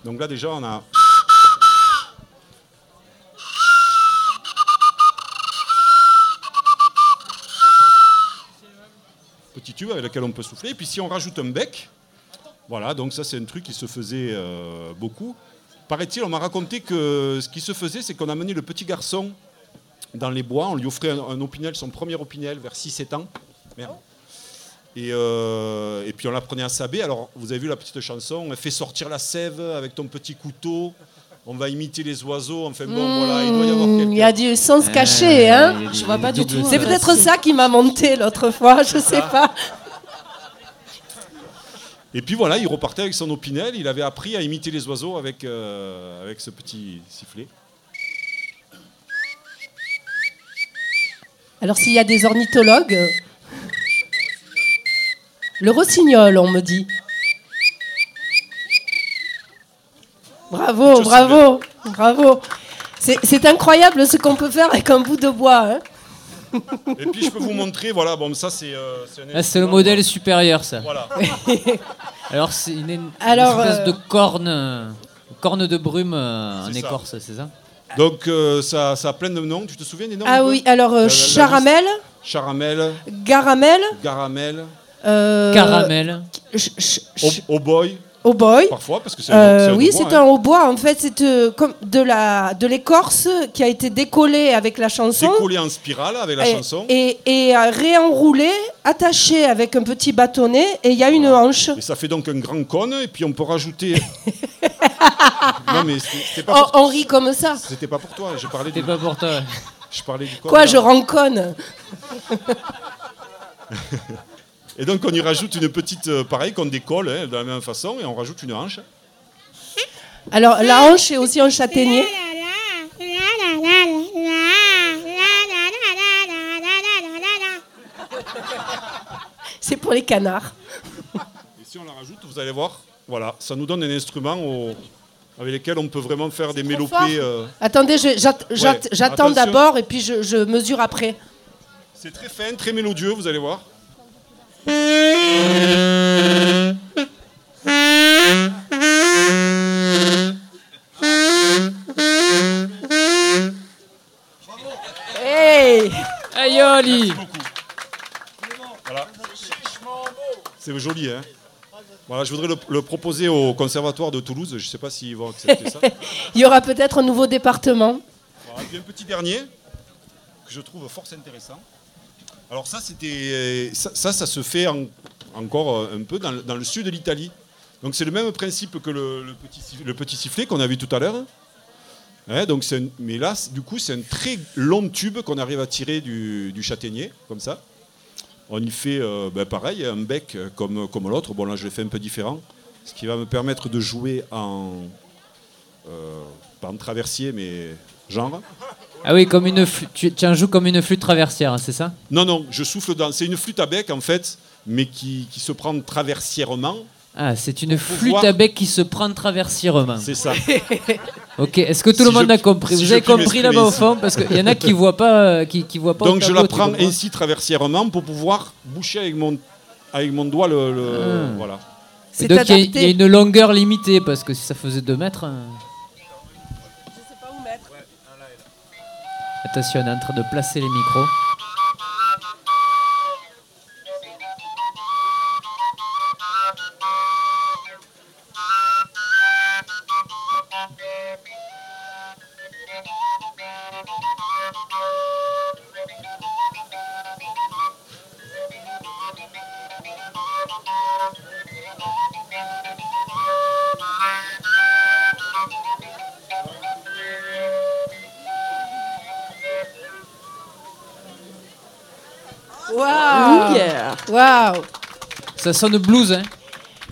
S13: Donc là déjà on a... Petit tube avec lequel on peut souffler. Et puis si on rajoute un bec, voilà, donc ça c'est un truc qui se faisait euh, beaucoup. Paraît-il, on m'a raconté que ce qui se faisait, c'est qu'on amenait le petit garçon dans les bois, on lui offrait un, un opinel, son premier opinel, vers 6-7 ans. Merde. Et, euh, et puis on l'apprenait à saber. Alors vous avez vu la petite chanson, fais sortir la sève avec ton petit couteau. On va imiter les oiseaux. Enfin bon, voilà, il doit y avoir
S3: Hmm,
S13: quelqu'un.
S3: Il y a du sens
S5: Euh,
S3: caché, hein
S5: a des-
S3: Je vois pas du tout. C'est
S5: sens.
S3: peut-être ça qui m'a monté l'autre fois, je sais pas.
S13: Et puis voilà, il repartait avec son opinel. Il avait appris à imiter les oiseaux avec, euh, avec ce petit sifflet.
S3: Alors s'il y a des ornithologues, euh, le rossignol, on me dit. Bravo, bravo, bravo. C'est incroyable ce qu'on peut faire avec un bout de bois. hein.
S13: Et puis je peux vous montrer, voilà, bon, ça c'est. euh, c'est
S5: Là, c'est le modèle supérieur, ça.
S13: Voilà.
S5: Alors, c'est une, une
S3: Alors,
S5: espèce
S3: euh,
S5: de corne, euh, corne de brume euh, en écorce, c'est ça?
S13: Donc euh, ça, ça a plein de noms. Tu te souviens des noms
S3: Ah oui, alors euh,
S13: la- la
S3: charamel.
S13: Charamel,
S3: garamel,
S13: garamel,
S5: Caramel.
S3: ch- ch-
S13: au, boy,
S3: au boy.
S13: parfois, parce que c'est
S3: Euh,
S13: un,
S3: oui,
S13: hautbois,
S3: c'est
S13: hein.
S3: un hautbois. En fait, c'est euh, comme de la de l'écorce qui a été décollée avec la chanson.
S13: décollé en spirale avec la
S3: et,
S13: chanson.
S3: Et, et, euh, réenroulé, attaché avec un petit bâtonnet, et il y a une hanche.
S13: Et ça fait donc un grand cône, et puis on peut rajouter. non, mais c'était c'était pas,
S3: On,
S13: pour...
S3: on rit comme ça.
S13: c'était pas pour toi, je parlais du,
S5: C'est pas pour toi.
S13: je parlais du cône.
S3: Quoi,
S13: là.
S3: je renconne
S13: Et donc on y rajoute une petite. euh, pareil, qu'on décolle hein, de la même façon, et on rajoute une hanche.
S3: Alors, la hanche est aussi un châtaignier. C'est pour les canards.
S13: Et si on la rajoute, vous allez voir, voilà, ça nous donne un instrument au- avec lequel on peut vraiment faire des mélopées. euh,
S3: Attendez,
S13: Ouais,
S3: j'attends d'abord et puis je, je mesure après.
S13: C'est très fin, très mélodieux, vous allez voir.
S3: Hey
S5: Aïe, Oli
S13: Voilà. C'est joli, hein Voilà, je voudrais le, le proposer au conservatoire de Toulouse. Je ne sais pas s'ils vont accepter ça.
S3: Il y aura peut-être un nouveau département.
S13: Voilà, puis un petit dernier que je trouve fort intéressant. Alors ça, c'était ça, ça, se fait en- encore euh, un peu dans, le- sud de l'Italie. Donc c'est le même principe que le, petit, sif- le petit sifflet qu'on a vu tout à l'heure. Hein, mais là, du coup, c'est un très long tube qu'on arrive à tirer du, châtaignier, comme ça. On y fait euh, ben, pareil, un bec comme, comme l'autre. Bon, là, je l'ai fait un peu différent. Ce qui va me permettre de jouer en. euh, pas en traversier, mais genre.
S5: Ah oui, comme une flûte- tu, tu en joues comme une flûte traversière, hein, c'est ça?
S13: Non, non, je souffle dans. C'est une flûte à bec, en fait, mais qui, qui se prend traversièrement.
S5: Ah, c'est une flûte
S13: pouvoir-
S5: à bec qui se prend traversièrement.
S13: C'est ça.
S5: Ok, est-ce que tout le monde
S13: je-
S5: a compris?
S13: si
S5: Vous avez compris là-bas au fond? Parce qu'il y en a qui voient pas, euh, qui, qui voient pas
S13: Donc je la prends ainsi traversièrement pour pouvoir boucher avec mon, avec mon doigt le. le-
S5: Ah.
S13: Voilà.
S5: Donc il y a- il y, a une longueur limitée parce que si ça faisait 2 mètres. hein. Attention, on est en train de placer les micros. Ça sonne blues, hein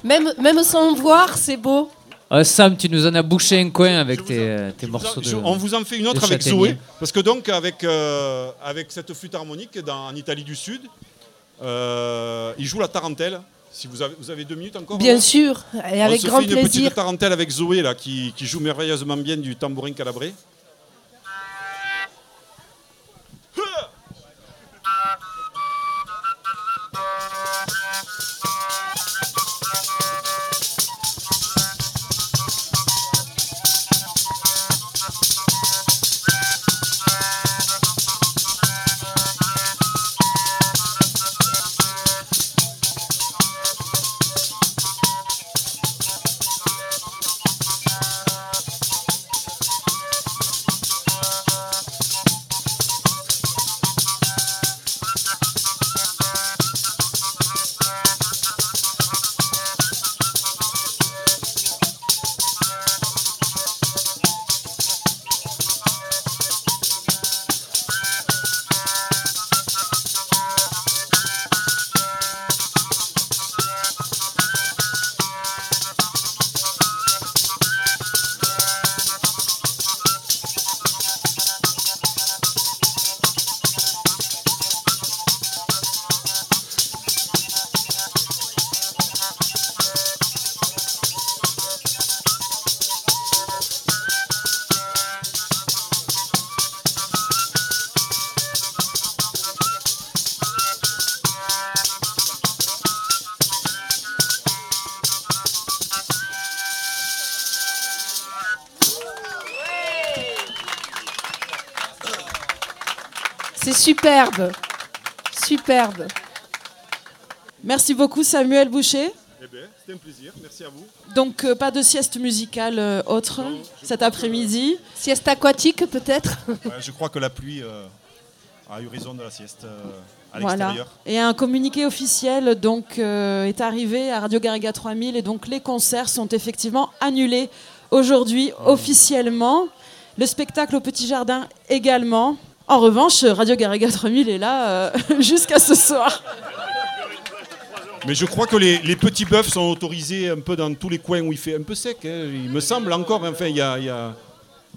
S3: même, même sans voir, c'est beau.
S5: Ah, Sam, tu nous en as bouché un coin avec tes, euh, tes morceaux de.
S13: Je- on vous en fait une autre avec. Zoé. Parce que donc, avec, euh, avec cette flûte harmonique dans, en Italie du Sud, euh, il joue la tarentelle. Si vous avez, vous avez deux minutes encore
S3: Bien
S13: là
S3: sûr, et avec
S13: On se
S3: grand
S13: fait une
S3: plaisir.
S13: petite tarentelle avec Zoé là, qui, qui joue merveilleusement bien du tambourin calabré.
S3: C'est superbe. Superbe.
S1: Merci beaucoup Samuel Boucher.
S13: Eh bien, c'était un plaisir. Merci à vous.
S1: Donc euh, pas de sieste musicale euh, autre cet après-midi.
S3: Sieste aquatique peut-être
S15: Ouais, je crois que la pluie euh, a eu raison de la sieste euh, à
S1: Voilà.
S15: l'extérieur.
S1: Et un communiqué officiel donc euh, est arrivé à Radio Garriga 3000 et donc les concerts sont effectivement annulés aujourd'hui officiellement. Le spectacle au Petit Jardin également. En revanche, Radio Garriga 3000 est là euh, jusqu'à ce soir.
S13: Mais je crois que les, les petits bœufs sont autorisés un peu dans tous les coins où il fait un peu sec. hein. Il me semble encore. Enfin, il y a, il y a-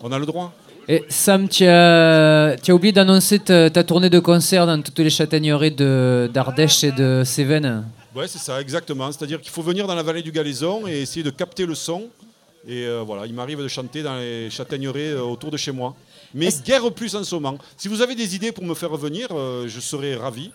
S13: on a le droit.
S5: Et Sam, tu as, tu as oublié d'annoncer ta, ta tournée de concert dans toutes les châtaigneries de- d'Ardèche et de Cévennes.
S13: Ouais, c'est ça, exactement. C'est-à-dire qu'il faut venir dans la vallée du Galaison et essayer de capter le son. Et euh, voilà, il m'arrive de chanter dans les châtaigneries euh, autour de chez moi. Mais guère plus en ce moment. Si vous avez des idées pour me faire revenir, euh, je serai ravi.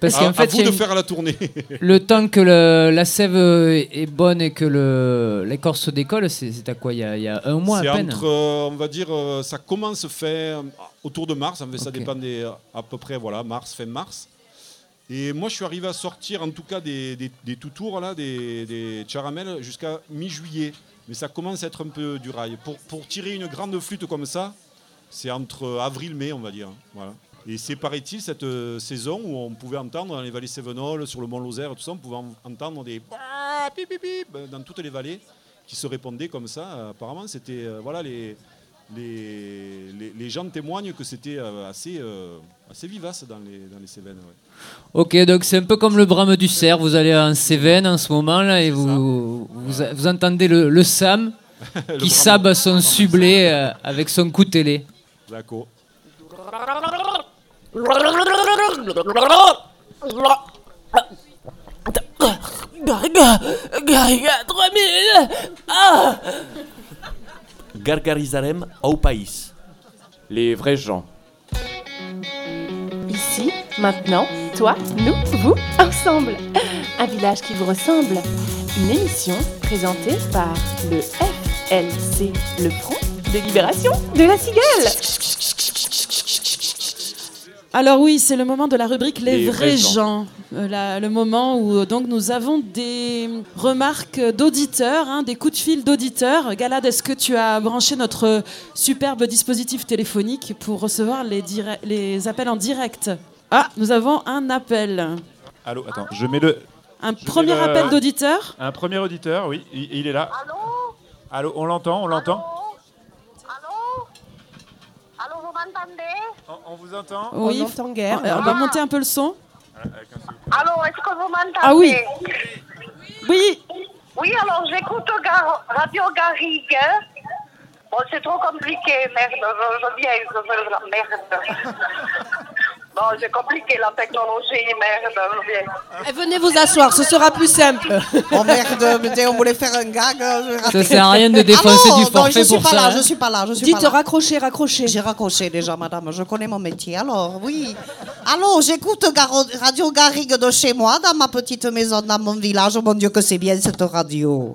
S5: Parce
S13: à, vous de
S5: une-
S13: faire la tournée.
S5: Le temps que le- la sève est bonne et que le- l'écorce se décolle, c'est à quoi il y, a, il y a un mois à peine
S13: entre, euh, on va dire, euh, ça commence fin, euh, autour de mars. En fait, ça dépend des, à peu près, voilà, mars, fin mars. Et moi, je suis arrivé à sortir, en tout cas, des, des, des tout tours, là, des, des caramels, jusqu'à mi-juillet. Mais ça commence à être un peu du rail. Pour, pour tirer une grande flûte comme ça, c'est entre avril-mai, on va dire. Voilà. Et c'est, paraît-il, cette euh, saison où on pouvait entendre dans les vallées Cévenol, sur le mont Lozère, tout ça, on pouvait en- entendre des Ah, pip, pip dans toutes les vallées qui se répondaient comme ça. Euh, Apparemment, c'était. euh, voilà, les, les, les, les gens témoignent que c'était assez, euh, assez vivace dans les, dans les Cévennes. ouais.
S5: Ok, donc c'est un peu comme le brame du cerf. Vous allez en Cévennes en ce moment là et vous, vous, vous entendez le, le Sam
S13: Le
S5: qui
S13: brame.
S5: sabe son sublé euh, avec son coutelet.
S13: D'accord.
S16: Garga, Garga 3000 Ah
S6: Gargarizarem au pays. Les vrais gens.
S17: Ici, maintenant, toi, nous, vous, ensemble. Un village qui vous ressemble. Une émission présentée par le FLC, le Front de Libération de la Cigale.
S1: Alors oui, c'est le moment de la rubrique Les,
S6: Les
S1: vrais
S6: vrais
S1: gens.
S6: gens.
S1: Euh, la- le moment où euh, donc nous avons des remarques d'auditeurs, hein, des coups de fil d'auditeurs. Galad, est-ce que tu as branché notre superbe dispositif téléphonique pour recevoir les, appels en direct? Ah, nous avons un appel.
S15: Allô, attends, je mets le.
S1: Un
S15: je
S1: premier
S15: le-
S1: appel d'auditeur
S15: Un premier auditeur, oui, il, il est là. Allô? Allô, on l'entend, on l'entend
S18: Allô, vous m'entendez
S15: on, on vous entend
S1: Oui.
S3: On entend guère.
S1: Euh, On va monter un peu le son.
S18: Allô, est-ce que vous m'entendez
S1: Ah oui. Oui.
S18: Oui, alors j'écoute Gar- Radio Garrigue. Bon, c'est trop compliqué, merde, je, je viens, je veux la merde. Bon, c'est compliqué la technologie, merde, je.
S3: Eh, venez vous asseoir, ce sera plus simple.
S10: Oh merde, mais on voulait faire un gag. euh.
S5: Ça sert à rien de défoncer
S10: Ah non,
S5: du
S10: non,
S5: forfait
S10: je suis
S5: pour
S10: pas
S5: ça,
S10: Là,
S5: hein.
S10: Je suis pas là, je suis
S3: Dites
S10: pas là.
S3: raccrocher, raccrocher.
S10: J'ai raccroché déjà, madame. Je connais mon métier. Alors, oui. Alors, j'écoute Radio Garrigue de chez moi, dans ma petite maison, dans mon village. Oh mon Dieu, que c'est bien cette radio.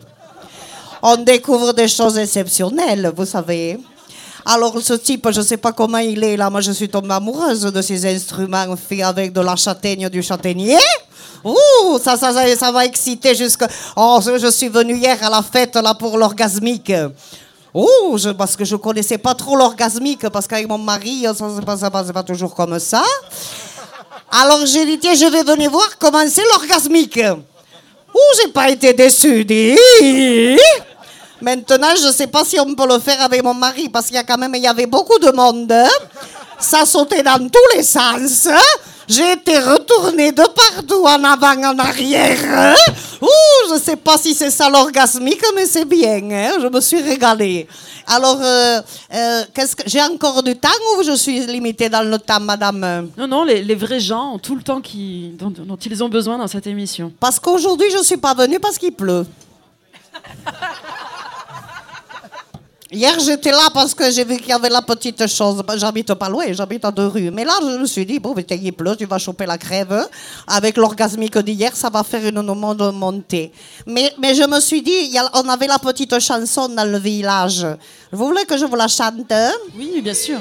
S10: On découvre des choses exceptionnelles, vous savez. Alors, ce type, je ne sais pas comment il est là. Moi, je suis tombée amoureuse de ces instruments faits avec de la châtaigne du châtaignier. Ouh, ça, ça, ça, va exciter jusque. Oh, je, suis venue hier à la fête là pour l'orgasmique. Oh, je, parce que je connaissais pas trop l'orgasmique, parce qu'avec mon mari, ça ne passe pas, pas toujours comme ça. Alors j'ai dit, je vais venir voir comment c'est l'orgasmique. Ouh, j'ai pas été déçue. Maintenant, je sais pas si on peut le faire avec mon mari, parce qu'il y a quand même, il y avait beaucoup de monde. Ça sautait dans tous les sens. J'ai été retournée de partout, en avant, en arrière. Ouh, je sais pas si c'est ça l'orgasmique, mais c'est bien. hein, Je me suis régalée. Alors, euh, euh, qu'est-ce que j'ai encore du temps ou je suis limitée dans le temps, madame?
S1: Non, non, les, les vrais gens ont tout le temps qui, dont, dont ils ont besoin dans cette émission.
S10: Parce qu'aujourd'hui, je suis pas venue parce qu'il pleut. Hier, j'étais là parce que j'ai vu qu'il y avait la petite chose. Ben, J'habite pas loin, j'habite à deux rues. Mais là, je me suis dit, bon, putain, il pleut, tu vas choper la crève. Avec l'orgasmique d'hier, ça va faire une de montée. Mais, mais je me suis dit, on avait la petite chanson dans le village. Vous voulez que je vous la chante?
S1: Oui, bien sûr.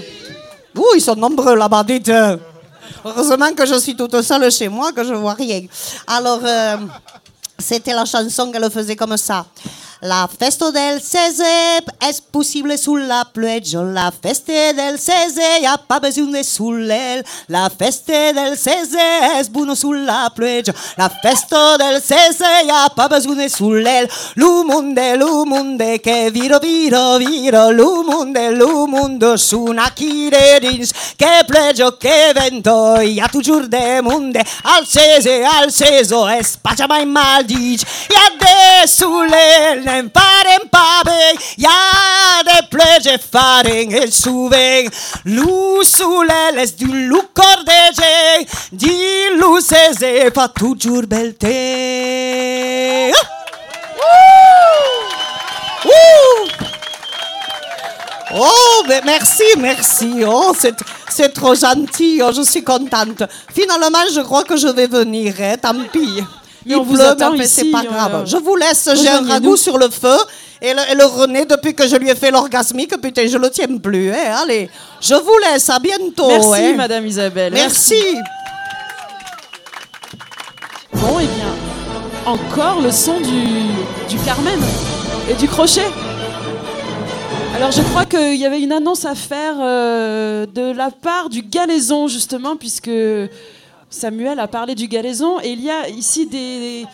S10: Ouh, ils sont nombreux là-bas, dites. Heureusement que je suis toute seule chez moi, que je vois rien. Alors, euh, c'était la chanson qu'elle faisait comme ça. La festa del 16 es possible sous la plage. La festa del 16 y a pas besoin de soleil. La festa del 16 es buono sulla plage. La festa del 16 y a pas besoin de soleil. Lu monde, lu monde, che viro, viro, viro. Lu monde, lu monde, su una chire dins. Che plagio, che vento, y a toujours de monde. Al 16, al 16, es pacha mai mal dic. Y a de soleil, nem faren pa bé. Y a de plage faren el suven. Lu soleil es d'un lu cordege. Di lu 16 fa toujours bel te. Ouh! Ouh! Oh, mais merci, merci. Oh, c'est, c'est trop gentil. Oh, je suis contente. Finalement, je crois que je vais venir. hein, tant pis.
S1: Mais
S10: Il
S1: on vous attend
S10: mais c'est pas
S1: euh,
S10: grave. Je vous laisse. J'ai un ragoût sur le feu. Et le, et le René, depuis que je lui ai fait l'orgasmique, putain, je le tiens plus. hein. Allez, je vous laisse. À bientôt.
S1: Merci,
S10: hein.
S1: Madame Isabelle.
S10: Merci.
S1: Bon, et bien, encore le son du, du Carmen et du crochet. Alors je crois qu'il y avait une annonce à faire euh, de la part du Galaison justement puisque Samuel a parlé du Galaison et il y a ici des,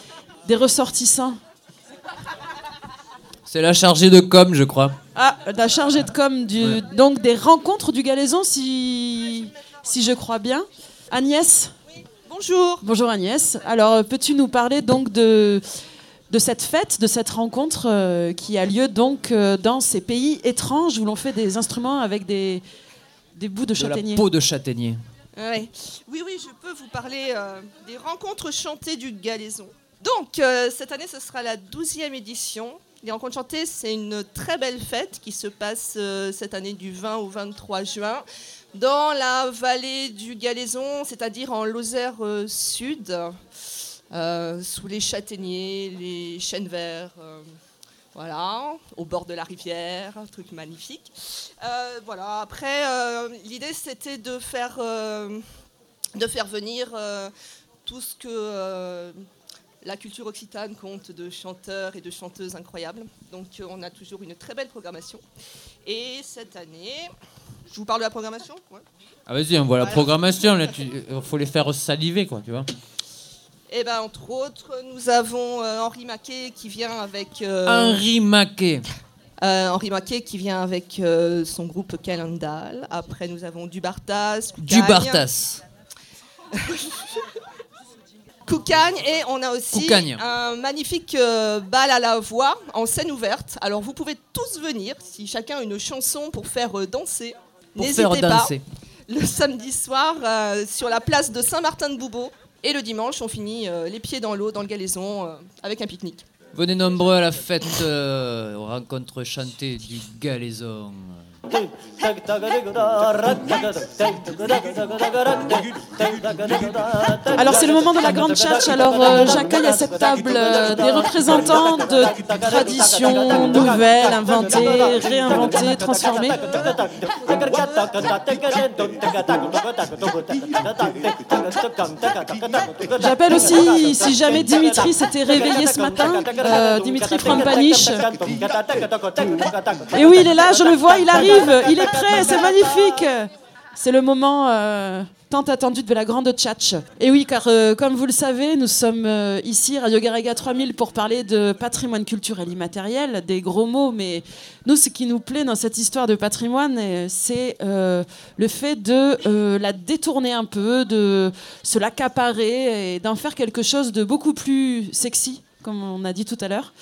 S1: des ressortissants.
S5: C'est la chargée de com, je crois.
S1: Ah, la chargée de com du, donc des rencontres du Galaison si, si je crois bien. Agnès?
S19: Bonjour.
S1: Bonjour Agnès. Alors peux-tu nous parler donc de, de cette fête, de cette rencontre euh, qui a lieu donc euh, dans ces pays étranges où l'on fait des instruments avec des, des bouts de
S5: De la
S1: châtaignier?
S5: peau de châtaignier.
S19: Ouais. Oui, oui, je peux vous parler euh, des rencontres chantées du Galaison. Donc, euh, cette année, ce sera la 12e édition. Les rencontres chantées, c'est une très belle fête qui se passe euh, cette année du 20 au 23 juin dans la vallée du Galaison, c'est-à-dire en Lozère Sud, sous les châtaigniers, les chênes verts. Voilà, au bord de la rivière, un truc magnifique. Euh, voilà. Après, euh, l'idée c'était de faire, euh, de faire venir tout ce que la culture occitane compte de chanteurs et de chanteuses incroyables. Donc, on a toujours une très belle programmation. Et cette année, je vous parle de la programmation? Ouais.
S5: Ah vas-y, on voit la programmation, il faut les faire saliver, quoi, tu vois.
S19: Et ben, entre autres, nous avons euh, Henri Maquet qui vient avec. euh,
S5: Henri Maquet.
S19: Euh, Henri Maquet qui vient avec euh, son groupe Calendal. Après, nous avons Dubartas.
S5: Du Bartas.
S19: Koukagne et on a aussi
S5: Koukagne.
S19: un magnifique euh, bal à la voix en scène ouverte. Alors vous pouvez tous venir si chacun a une chanson pour faire danser.
S5: Pour
S19: N'hésitez pas.
S5: danser.
S19: Le samedi soir sur la place de Saint-Martin-de-Boubeau et le dimanche on finit euh, les pieds dans l'eau dans le Galaison euh, avec un pique-nique.
S5: Venez nombreux à la fête euh, aux rencontres chantées du Galaison.
S1: Alors c'est le moment de la grande tchatch. Alors euh, j'accueille à cette table euh, des représentants de traditions nouvelles, inventées, réinventées, transformées. J'appelle aussi, si jamais Dimitri s'était réveillé ce matin, euh, Dimitri Frampaniche. Et oui, il est là, je le vois, il arrive, il est prêt, c'est magnifique. C'est le moment euh, tant attendu de la grande tchatch. Et oui, car euh, comme vous le savez, nous sommes euh, ici, Radio Garriga 3000, pour parler de patrimoine culturel immatériel, des gros mots, mais nous, ce qui nous plaît dans cette histoire de patrimoine, c'est le fait de la détourner un peu, de se l'accaparer et d'en faire quelque chose de beaucoup plus sexy, comme on a dit tout à l'heure.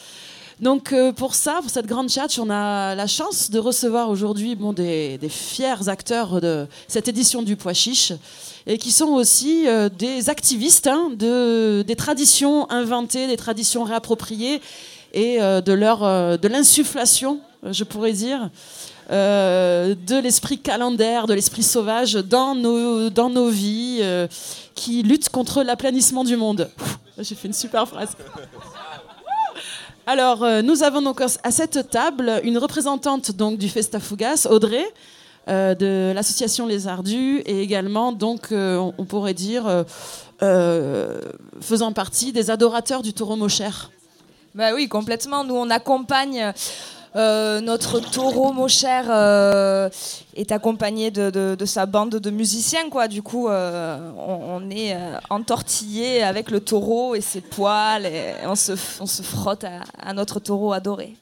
S1: Donc euh, pour ça, pour cette grande chat, on a la chance de recevoir aujourd'hui bon, des, fiers acteurs de cette édition du Pois Chiche et qui sont aussi euh, des activistes hein, de, des traditions inventées, des traditions réappropriées et euh, de, leur, de l'insufflation, je pourrais dire, de l'esprit calendaire, de l'esprit sauvage dans nos, dans nos vies qui luttent contre l'aplanissement du monde. J'ai fait une super phrase. Alors, euh, nous avons donc à cette table une représentante donc du Festa Fugas, Audrey, euh, de l'association Les Ardus, et également, donc, euh, on, pourrait dire, faisant partie des adorateurs du taureau Mocher.
S20: Bah oui, complètement. Nous, on accompagne euh, notre taureau, mon cher, euh, est accompagné de, de- de sa bande de musiciens, quoi. Du coup, euh, on, on est euh, entortillé avec le taureau et ses poils, et on se, on se frotte à, à notre taureau adoré.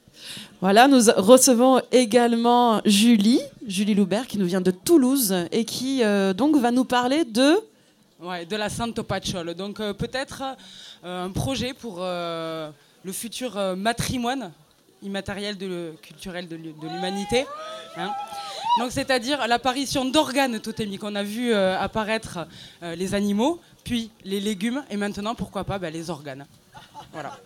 S1: Voilà, nous recevons également Julie, Julie Loubert, qui nous vient de Toulouse et qui euh, donc va nous parler de
S21: Ouais, de la Santo Pacciolo. Donc euh, peut-être euh, un projet pour euh, le futur euh, matrimoine immatériel de culturel de l'humanité. hein. Donc c'est-à-dire l'apparition d'organes totémiques. On a vu euh, apparaître euh, les animaux, puis les légumes, et maintenant pourquoi pas bah, les organes. Voilà.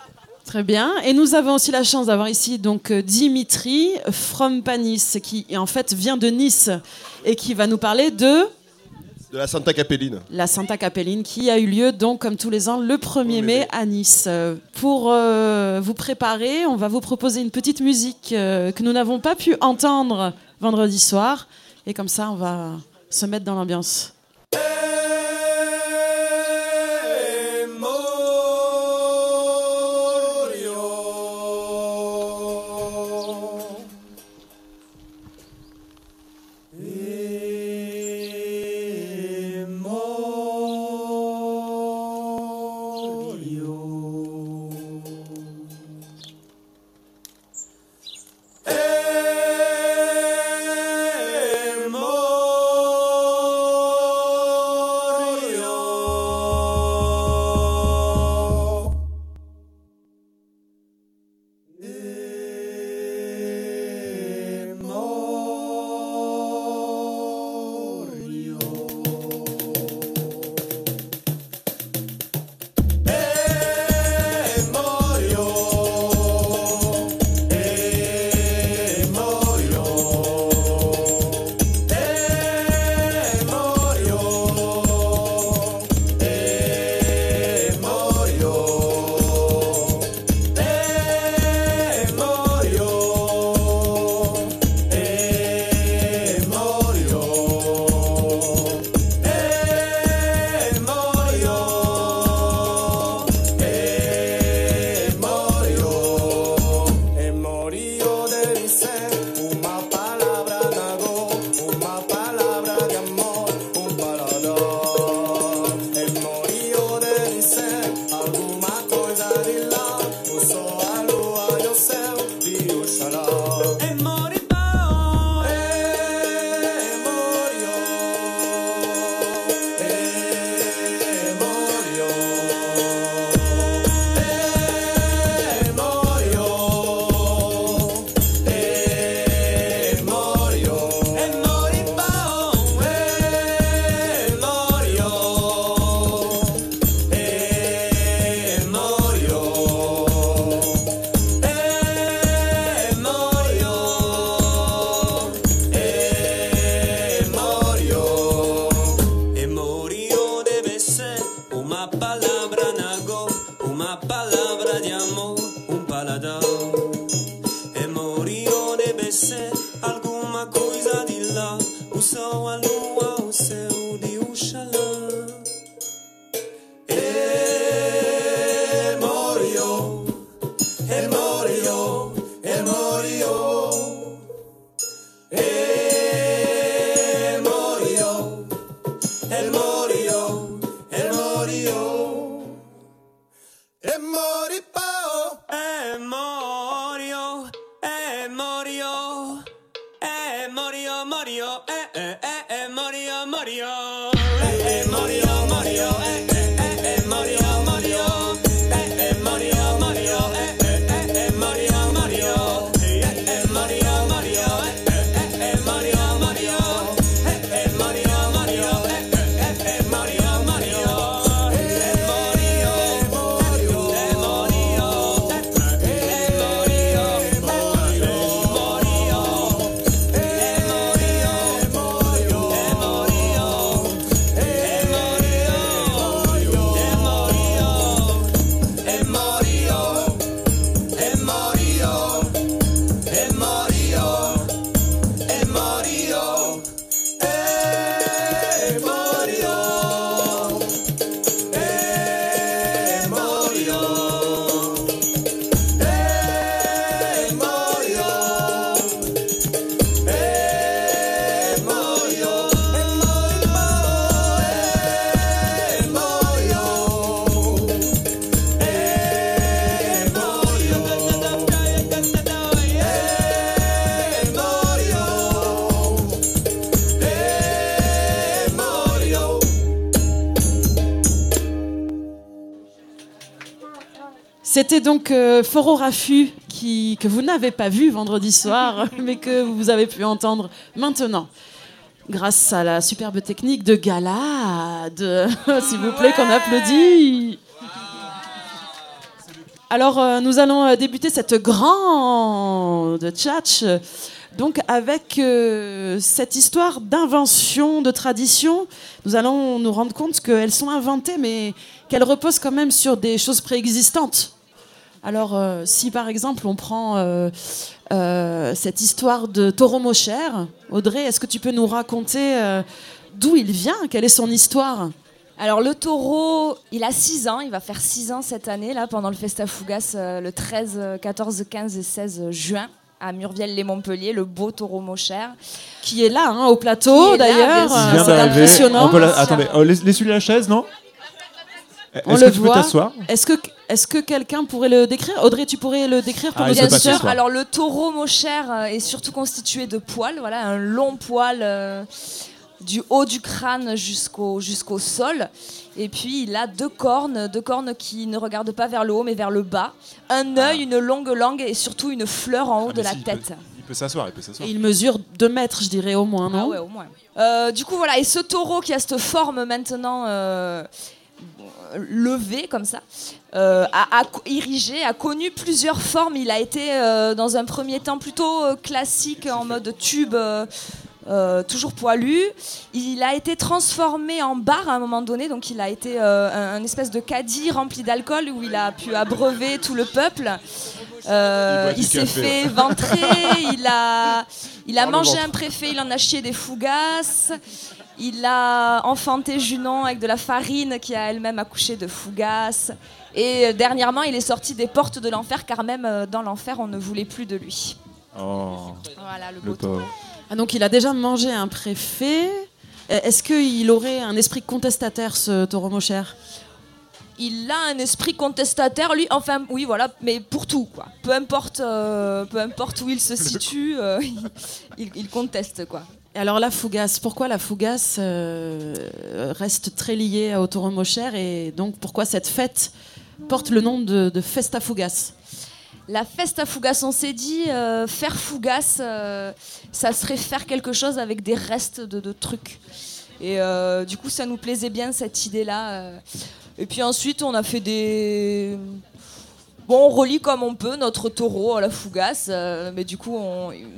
S1: Très bien. Et nous avons aussi la chance d'avoir ici donc euh, Dimitri from Panis, qui en fait vient de Nice et qui va nous parler de
S22: De la Santa Capelline.
S1: la Santa Capelline qui a eu lieu donc comme tous les ans le 1er mai à Nice. Euh, Pour euh, vous préparer, on va vous proposer une petite musique euh, que nous n'avons pas pu entendre vendredi soir et comme ça on va se mettre dans l'ambiance. C'était donc euh, Foro Raffu qui, que vous n'avez pas vu vendredi soir, mais que vous avez pu entendre maintenant. Grâce à la superbe technique de Galade, s'il vous plaît, qu'on applaudit. Alors, euh, nous allons euh, débuter cette grande tchatch donc avec euh, cette histoire d'invention, de tradition. Nous allons nous rendre compte qu'elles sont inventées, mais qu'elles reposent quand même sur des choses préexistantes. Alors, euh, si par exemple on prend euh, euh, cette histoire de taureau mochère, Audrey, est-ce que tu peux nous raconter euh, d'où il vient? Quelle est son histoire?
S20: Alors le taureau, il a 6 ans, il va faire 6 ans cette année, là, pendant le Festa Fugas, euh, le 13, euh, 14, 15 et 16 juin, à Murviel-les-Montpellier, le beau taureau mochère.
S1: Qui est là, hein, au plateau, d'ailleurs. c'est impressionnant.
S23: On peut la- Attendez, oh, laisse- laisse-lui la chaise, non?
S1: On
S23: Est-ce
S1: le
S23: que tu peux t'asseoir?
S1: Est-ce que, est que quelqu'un pourrait le décrire? Audrey, tu pourrais le décrire pour
S23: Ah,
S1: auditeurs
S23: s'asseoir.
S20: Alors le taureau mochère euh, est surtout constitué de poils, voilà, un long poil euh, du haut du crâne jusqu'au jusqu'au sol. Et puis il a deux cornes, deux cornes qui ne regardent pas vers le haut mais vers le bas. Un œil, une longue langue et surtout une fleur en haut de
S23: Ah. mais
S20: la
S23: si, il peut-
S20: tête.
S23: Il peut s'asseoir, il peut s'asseoir.
S1: Il mesure 2 mètres, je dirais, au moins, non?
S20: Ah ouais, au moins. Euh, du coup, voilà. Et ce taureau qui a cette forme maintenant euh, levée, comme ça, a, a co- érigé, a connu plusieurs formes. Il a été, euh, dans un premier temps, plutôt euh, classique, en mode tube. euh, euh, toujours poilu. Il a été transformé en bar à un moment donné, donc il a été euh, un, un espèce de caddie rempli d'alcool où il a pu abreuver tout le peuple. Euh,
S23: Il
S20: s'est fait ventrer, il a, il a mangé un préfet, il en a chié des fougasses. Il a enfanté Junon avec de la farine qui a elle-même accouché de fougasses. Et euh, dernièrement, il est sorti des portes de l'enfer car même euh, dans l'enfer, on ne voulait plus de lui.
S23: Oh.
S20: Voilà le
S23: Le
S20: beau
S23: pauvre.
S1: Ah, donc il a déjà mangé un préfet. Euh, Est-ce qu'il aurait un esprit contestataire, ce taureau mochère
S20: Il a un esprit contestataire, lui. Enfin, oui, voilà, mais pour tout, quoi. Peu importe, euh, peu importe où il se situe, euh, il, il conteste, quoi.
S1: Et alors la fougasse, pourquoi la fougasse euh, reste très liée au taureau mochère et donc pourquoi cette fête porte le nom de, de Festa Fougasse
S20: La festa fougasse, on s'est dit, euh, faire fougasse, euh, ça serait faire quelque chose avec des restes de, trucs. Et euh, du coup, ça nous plaisait bien cette idée-là. Et puis ensuite, on a fait des. Bon, on relie comme on peut notre taureau à la fougasse, mais du coup,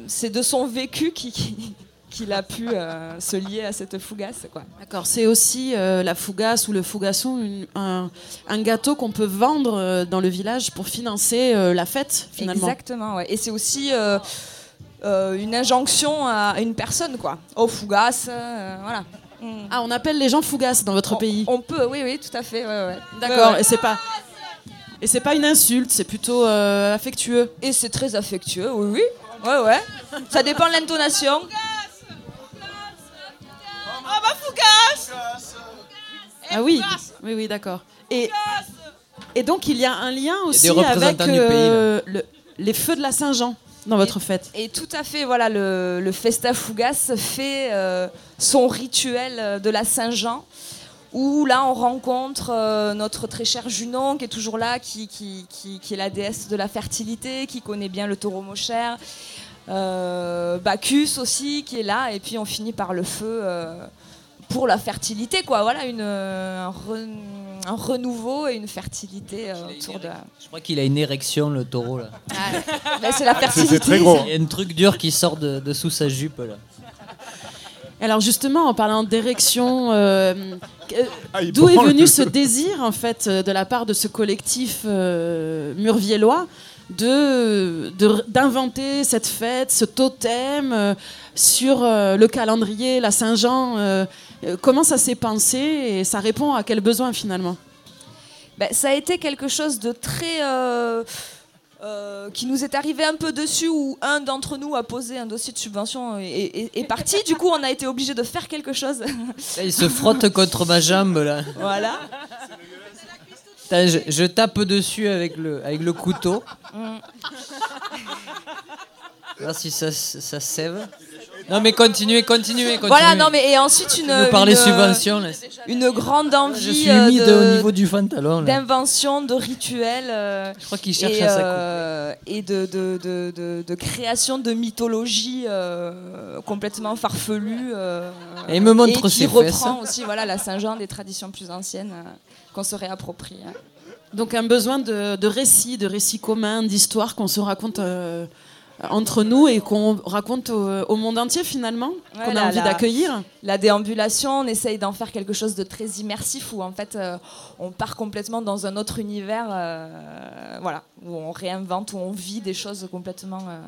S20: c'est de son vécu qui- qu'il a pu euh, se lier à cette fougasse.
S1: D'accord, c'est aussi euh, la fougasse ou le fougasson, une- un, un gâteau qu'on peut vendre euh, dans le village pour financer la fête finalement.
S20: Exactement, ouais. Et c'est aussi une injonction à une personne, quoi. Au fougasse, voilà. Mm.
S1: Ah, on appelle les gens fougasses dans votre pays
S20: On peut, oui, oui, tout à fait. ouais, ouais.
S1: D'accord, et c'est pas. Et c'est pas une insulte, c'est plutôt affectueux.
S20: Et c'est très affectueux, oui, oui. Ouais, ouais. Ça dépend de l'intonation.
S11: Ah
S1: oui, oui, oui, d'accord. Et, et donc il y a un lien aussi avec euh, le- les feux de la Saint-Jean dans votre fête.
S20: Et tout à fait, voilà, le, le Festa Fugas fait euh, son rituel euh, de la Saint-Jean, où là on rencontre euh, notre très cher Junon, qui est toujours là, qui, qui, qui- qui est la déesse de la fertilité, qui connaît bien le taureau mochère, euh, Bacchus aussi, qui est là, et puis on finit par le feu euh, pour la fertilité, quoi. Voilà, une, euh, un, re- un renouveau et une fertilité euh, autour de.
S5: Je crois qu'il a une érection, le taureau, là.
S20: Ben, c'est la fertilité.
S5: Il y a un truc dur qui sort de, de sous sa jupe, là.
S1: Alors justement, en parlant d'érection, euh,
S5: Ah,
S1: d'où est venu ce désir en fait de la part de ce collectif euh, murviellois de de- d'inventer cette fête, ce totem euh, sur euh, le calendrier, la Saint-Jean Comment ça s'est pensé et ça répond à quel besoin finalement
S20: Ben, ça a été quelque chose de très. euh, euh, qui nous est arrivé un peu dessus où un d'entre nous a posé un dossier de subvention et et- est parti. Du coup, on a été obligé de faire quelque chose.
S5: Là, il se frotte contre ma jambe, là.
S20: voilà.
S5: Je, je tape dessus avec le, avec le couteau.
S20: Mm.
S5: Voir si ça, ça sève. Non, mais continuez, continuez, continuez.
S20: Voilà, non, mais et ensuite une.
S5: Tu nous parlais
S20: une,
S5: subvention, là.
S20: Une grande envie.
S5: Je suis
S20: euh,
S5: humide
S20: de-
S5: au niveau du pantalon.
S20: D'invention, de rituels. euh,
S5: Je crois qu'il cherche
S20: et,
S5: à sa
S20: euh, Et de, de, de, de- de création de mythologie euh, complètement farfelue. euh,
S5: Et il me montre
S20: et qui
S5: ses
S20: reprend
S5: fesses.
S20: aussi voilà, la Saint-Jean des traditions plus anciennes euh, qu'on se réapproprie. hein.
S1: Donc un besoin de, de récits, de récits communs, d'histoires qu'on se raconte euh, entre nous et qu'on raconte au, au monde entier finalement,
S20: Ouais,
S1: qu'on a
S20: la-
S1: envie d'accueillir.
S20: La déambulation, on essaye d'en faire quelque chose de très immersif où en fait euh, on part complètement dans un autre univers, euh, voilà, où on réinvente, où on vit des choses complètement euh,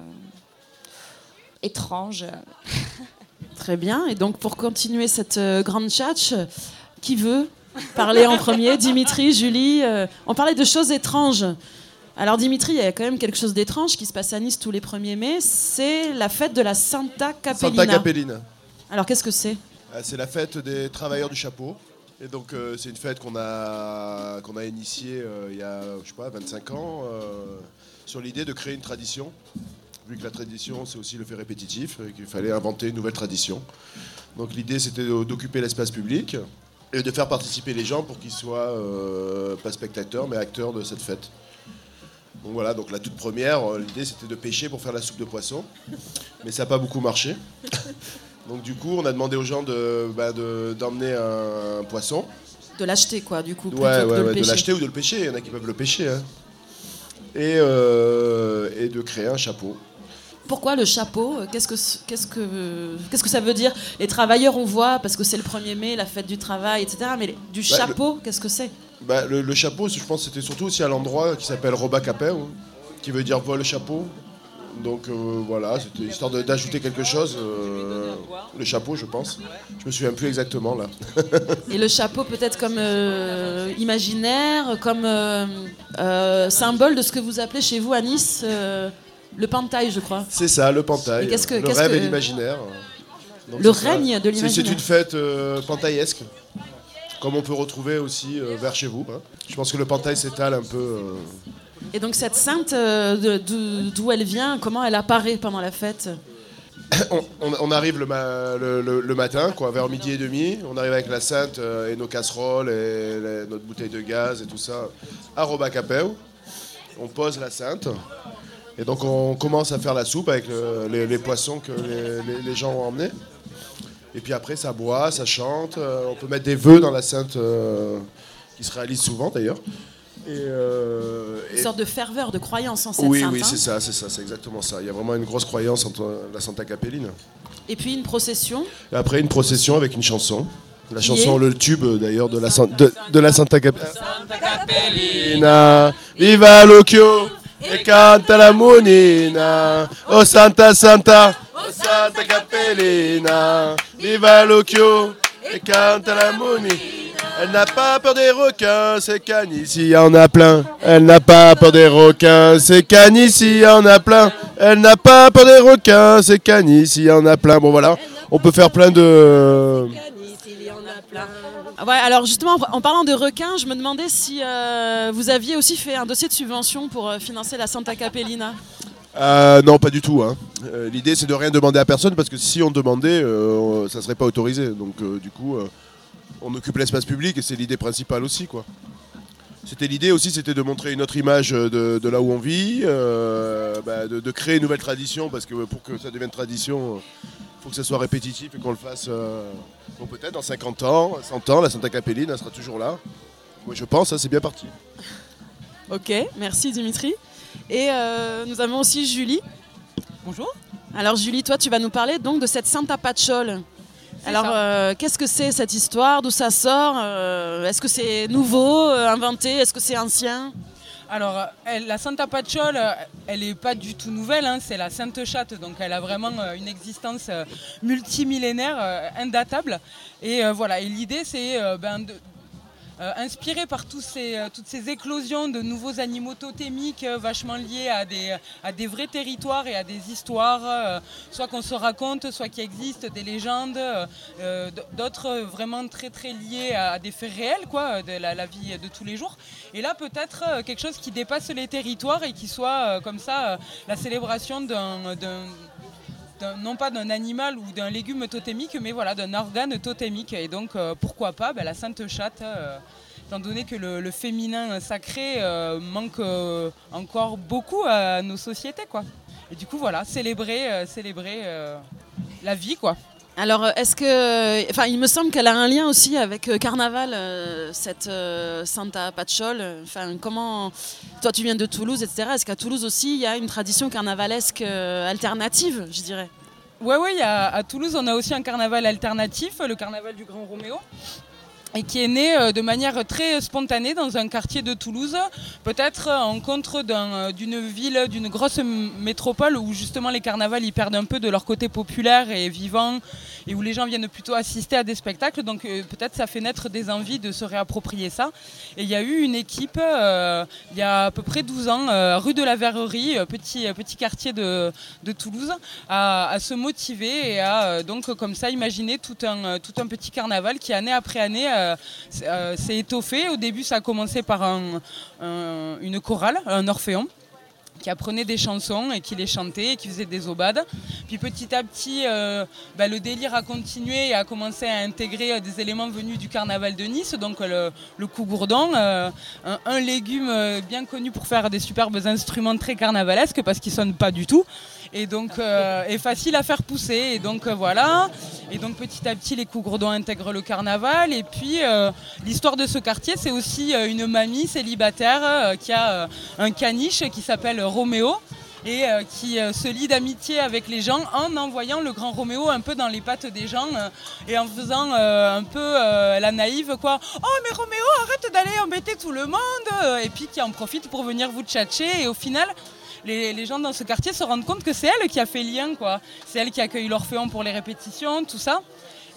S20: étranges.
S1: Très bien. Et donc pour continuer cette grande tchatch, qui veut parler en premier? Dimitri, Julie. on parlait de choses étranges. Alors Dimitri, il y a quand même quelque chose d'étrange qui se passe à Nice tous les 1er mai. C'est la fête de la Santa Capellina.
S22: Santa Capellina.
S1: Alors qu'est-ce que c'est?
S22: Ah, C'est la fête des travailleurs du chapeau. Et donc euh, c'est une fête qu'on a, qu'on a initiée euh, il y a, je sais pas, 25 ans, euh, sur l'idée de créer une tradition. Vu que la tradition, c'est aussi le fait répétitif, et qu'il fallait inventer une nouvelle tradition. Donc l'idée, c'était d'occuper l'espace public et de faire participer les gens pour qu'ils soient euh, pas spectateurs, mais acteurs de cette fête. Donc voilà, donc la toute première, euh, l'idée c'était de pêcher pour faire la soupe de poisson, mais ça n'a pas beaucoup marché. Donc du coup, on a demandé aux gens de, bah, de- d'emmener un, poisson.
S1: De l'acheter quoi, du coup,
S22: Ouais,
S1: que
S22: ouais,
S1: de le
S22: ouais, de
S1: pêcher.
S22: l'acheter ou de le pêcher. Il y en a qui peuvent le pêcher. hein. Et, euh, et de créer un chapeau.
S1: Pourquoi le chapeau? Qu'est-ce que qu'est-ce que qu'est-ce que ça veut dire? Les travailleurs, on voit parce que c'est le 1er mai, la fête du travail, etc. Mais du
S22: Bah,
S1: chapeau, qu'est-ce que c'est?
S22: Bah, le, le chapeau, je pense, c'était surtout aussi à l'endroit qui s'appelle Roba Capel, qui veut dire vol chapeau. Donc euh, voilà, c'était histoire d'ajouter quelque chose. euh, le chapeau, je pense. Je me souviens plus exactement là.
S1: Et le chapeau peut-être comme euh, imaginaire, comme symbole de ce que vous appelez chez vous à Nice le pantail, je crois.
S22: C'est ça, le pantail.
S1: Que-
S22: le rêve
S1: que-
S22: et l'imaginaire.
S1: Le
S22: ça.
S1: règne de l'imaginaire.
S22: C'est une fête euh, pantaillesque, comme on peut retrouver aussi euh, vers chez vous. hein. Je pense que le pantail s'étale un peu. euh,
S1: Et donc cette sainte, d'où elle vient, comment elle apparaît pendant la fête
S22: on, on- on arrive le, ma- le- le- le matin, quoi, vers midi et demi. On arrive avec la Sainte et nos casseroles et les- notre bouteille de gaz et tout ça à Robacapeu. On pose la Sainte. Et donc on commence à faire la soupe avec le- les, les poissons que les, les- les gens ont emmenés. Et puis après, ça boit, ça chante. euh, on peut mettre des vœux dans la Sainte, euh, qui se réalisent souvent d'ailleurs. Et, euh,
S1: Une
S22: et-
S1: sorte de ferveur, de croyance en cette
S22: oui,
S1: sainte.
S22: oui,
S1: hein.
S22: c'est ça, c'est ça, c'est exactement ça. Il y a vraiment une grosse croyance en la Santa Capellina.
S1: Et puis une procession.
S22: Et après, une procession avec une chanson. La chanson, le tube d'ailleurs de de, de la Santa Capellina. Viva l'occhio e canta la monina. Oh Santa Santa, oh Santa Capellina, viva l'occhio et canta la monina. Elle n'a pas peur des requins, c'est canne ici, y en a plein. Elle n'a pas peur des requins, c'est canne ici, y en a plein. Elle n'a pas peur des requins, c'est canne ici, y en a plein. Bon voilà, on peut faire plein de...
S1: Ouais, alors justement, en parlant de requins, je me demandais si euh, vous aviez aussi fait un dossier de subvention pour euh, financer la Santa Capellina.
S22: Euh, non, pas du tout. hein. L'idée, c'est de rien demander à personne parce que si on demandait, ça serait pas autorisé. Donc, du coup, on occupe l'espace public et c'est l'idée principale aussi, quoi. C'était l'idée aussi, c'était de montrer une autre image de, de là où on vit, euh, bah, de, créer une nouvelle tradition parce que pour que ça devienne tradition, il faut que ça soit répétitif et qu'on le fasse. euh, peut-être dans 50 ans, 100 ans, la Santa Capellina sera toujours là. Moi, je pense, hein, c'est bien parti.
S1: Ok, merci Dimitri. Et euh, nous avons aussi Julie.
S21: Bonjour.
S1: Alors Julie, toi tu vas nous parler donc de cette Santa Pacciole. Alors euh, qu'est-ce que c'est cette histoire? D'où ça sort? Euh, Est-ce que c'est nouveau, euh, inventé? Est-ce que c'est ancien?
S21: Alors, elle- la Santa euh, elle n'est pas du tout nouvelle, hein, c'est la Sainte Chatte, donc elle a vraiment une existence multimillénaire, indatable. Et voilà, et l'idée c'est ben, de- euh, inspiré par euh, toutes ces éclosions de nouveaux animaux totémiques euh, vachement liés à des, vrais territoires et à des histoires, soit qu'on se raconte, soit qui existent, des légendes, d'autres vraiment très très liés à, des faits réels, quoi, de la, vie de tous les jours. Et là peut-être quelque chose qui dépasse les territoires et qui soit comme ça la célébration d'un... non pas d'un animal ou d'un légume totémique, mais voilà, d'un organe totémique. Et donc, euh, pourquoi pas ben, la Sainte Chatte, euh, étant donné que le, féminin sacré euh, manque encore beaucoup à nos sociétés, quoi. Et du coup, voilà, célébrer, célébrer la vie, quoi.
S1: Alors, euh, est-ce que. Enfin, il me semble qu'elle a un lien aussi avec euh, Carnaval, euh, cette euh, Santa Pacciole. Enfin, comment. Toi, tu viens de Toulouse, etc. Est-ce qu'à Toulouse aussi, il y a une tradition carnavalesque euh, alternative, je dirais?
S21: Ouais, ouais, y a- à Toulouse, on a aussi un carnaval alternatif, le carnaval du Grand Roméo. Et qui est né euh, de manière très spontanée dans un quartier de Toulouse, peut-être en contre euh, d'une ville, d'une grosse métropole où justement les carnavals ils perdent un peu de leur côté populaire et vivant et où les gens viennent plutôt assister à des spectacles. Donc euh, peut-être ça fait naître des envies de se réapproprier ça. Et il y a eu une équipe il y a à peu près 12 ans, rue de la Verrerie, petit, petit quartier de, de Toulouse, à, à se motiver et à donc comme ça imaginer tout un, tout un petit carnaval qui année après année euh, s- euh, s'est étoffé. Au début ça a commencé par un- un- une chorale, un orphéon qui apprenait des chansons et qui les chantait et qui faisait des aubades. Puis petit à petit, euh, bah, le délire a continué et a commencé à intégrer euh, des éléments venus du carnaval de Nice, donc euh, le, le cougourdon, euh, un, légume euh, bien connu pour faire des superbes instruments très carnavalesques parce qu'il sonne pas du tout et donc euh, est facile à faire pousser. Et donc euh, voilà. Et donc petit à petit les cougourdons intègrent le carnaval. Et puis euh, l'histoire de ce quartier c'est aussi une mamie célibataire qui a un caniche qui s'appelle Roméo et qui se lie d'amitié avec les gens en envoyant le grand Roméo un peu dans les pattes des gens et en faisant un peu la naïve quoi. Oh mais Roméo arrête d'aller embêter tout le monde! Et puis qui en profite pour venir vous tchatcher. Et au final les, gens dans ce quartier se rendent compte que c'est elle qui a fait lien quoi. C'est elle qui accueille l'Orphéon pour les répétitions, tout ça.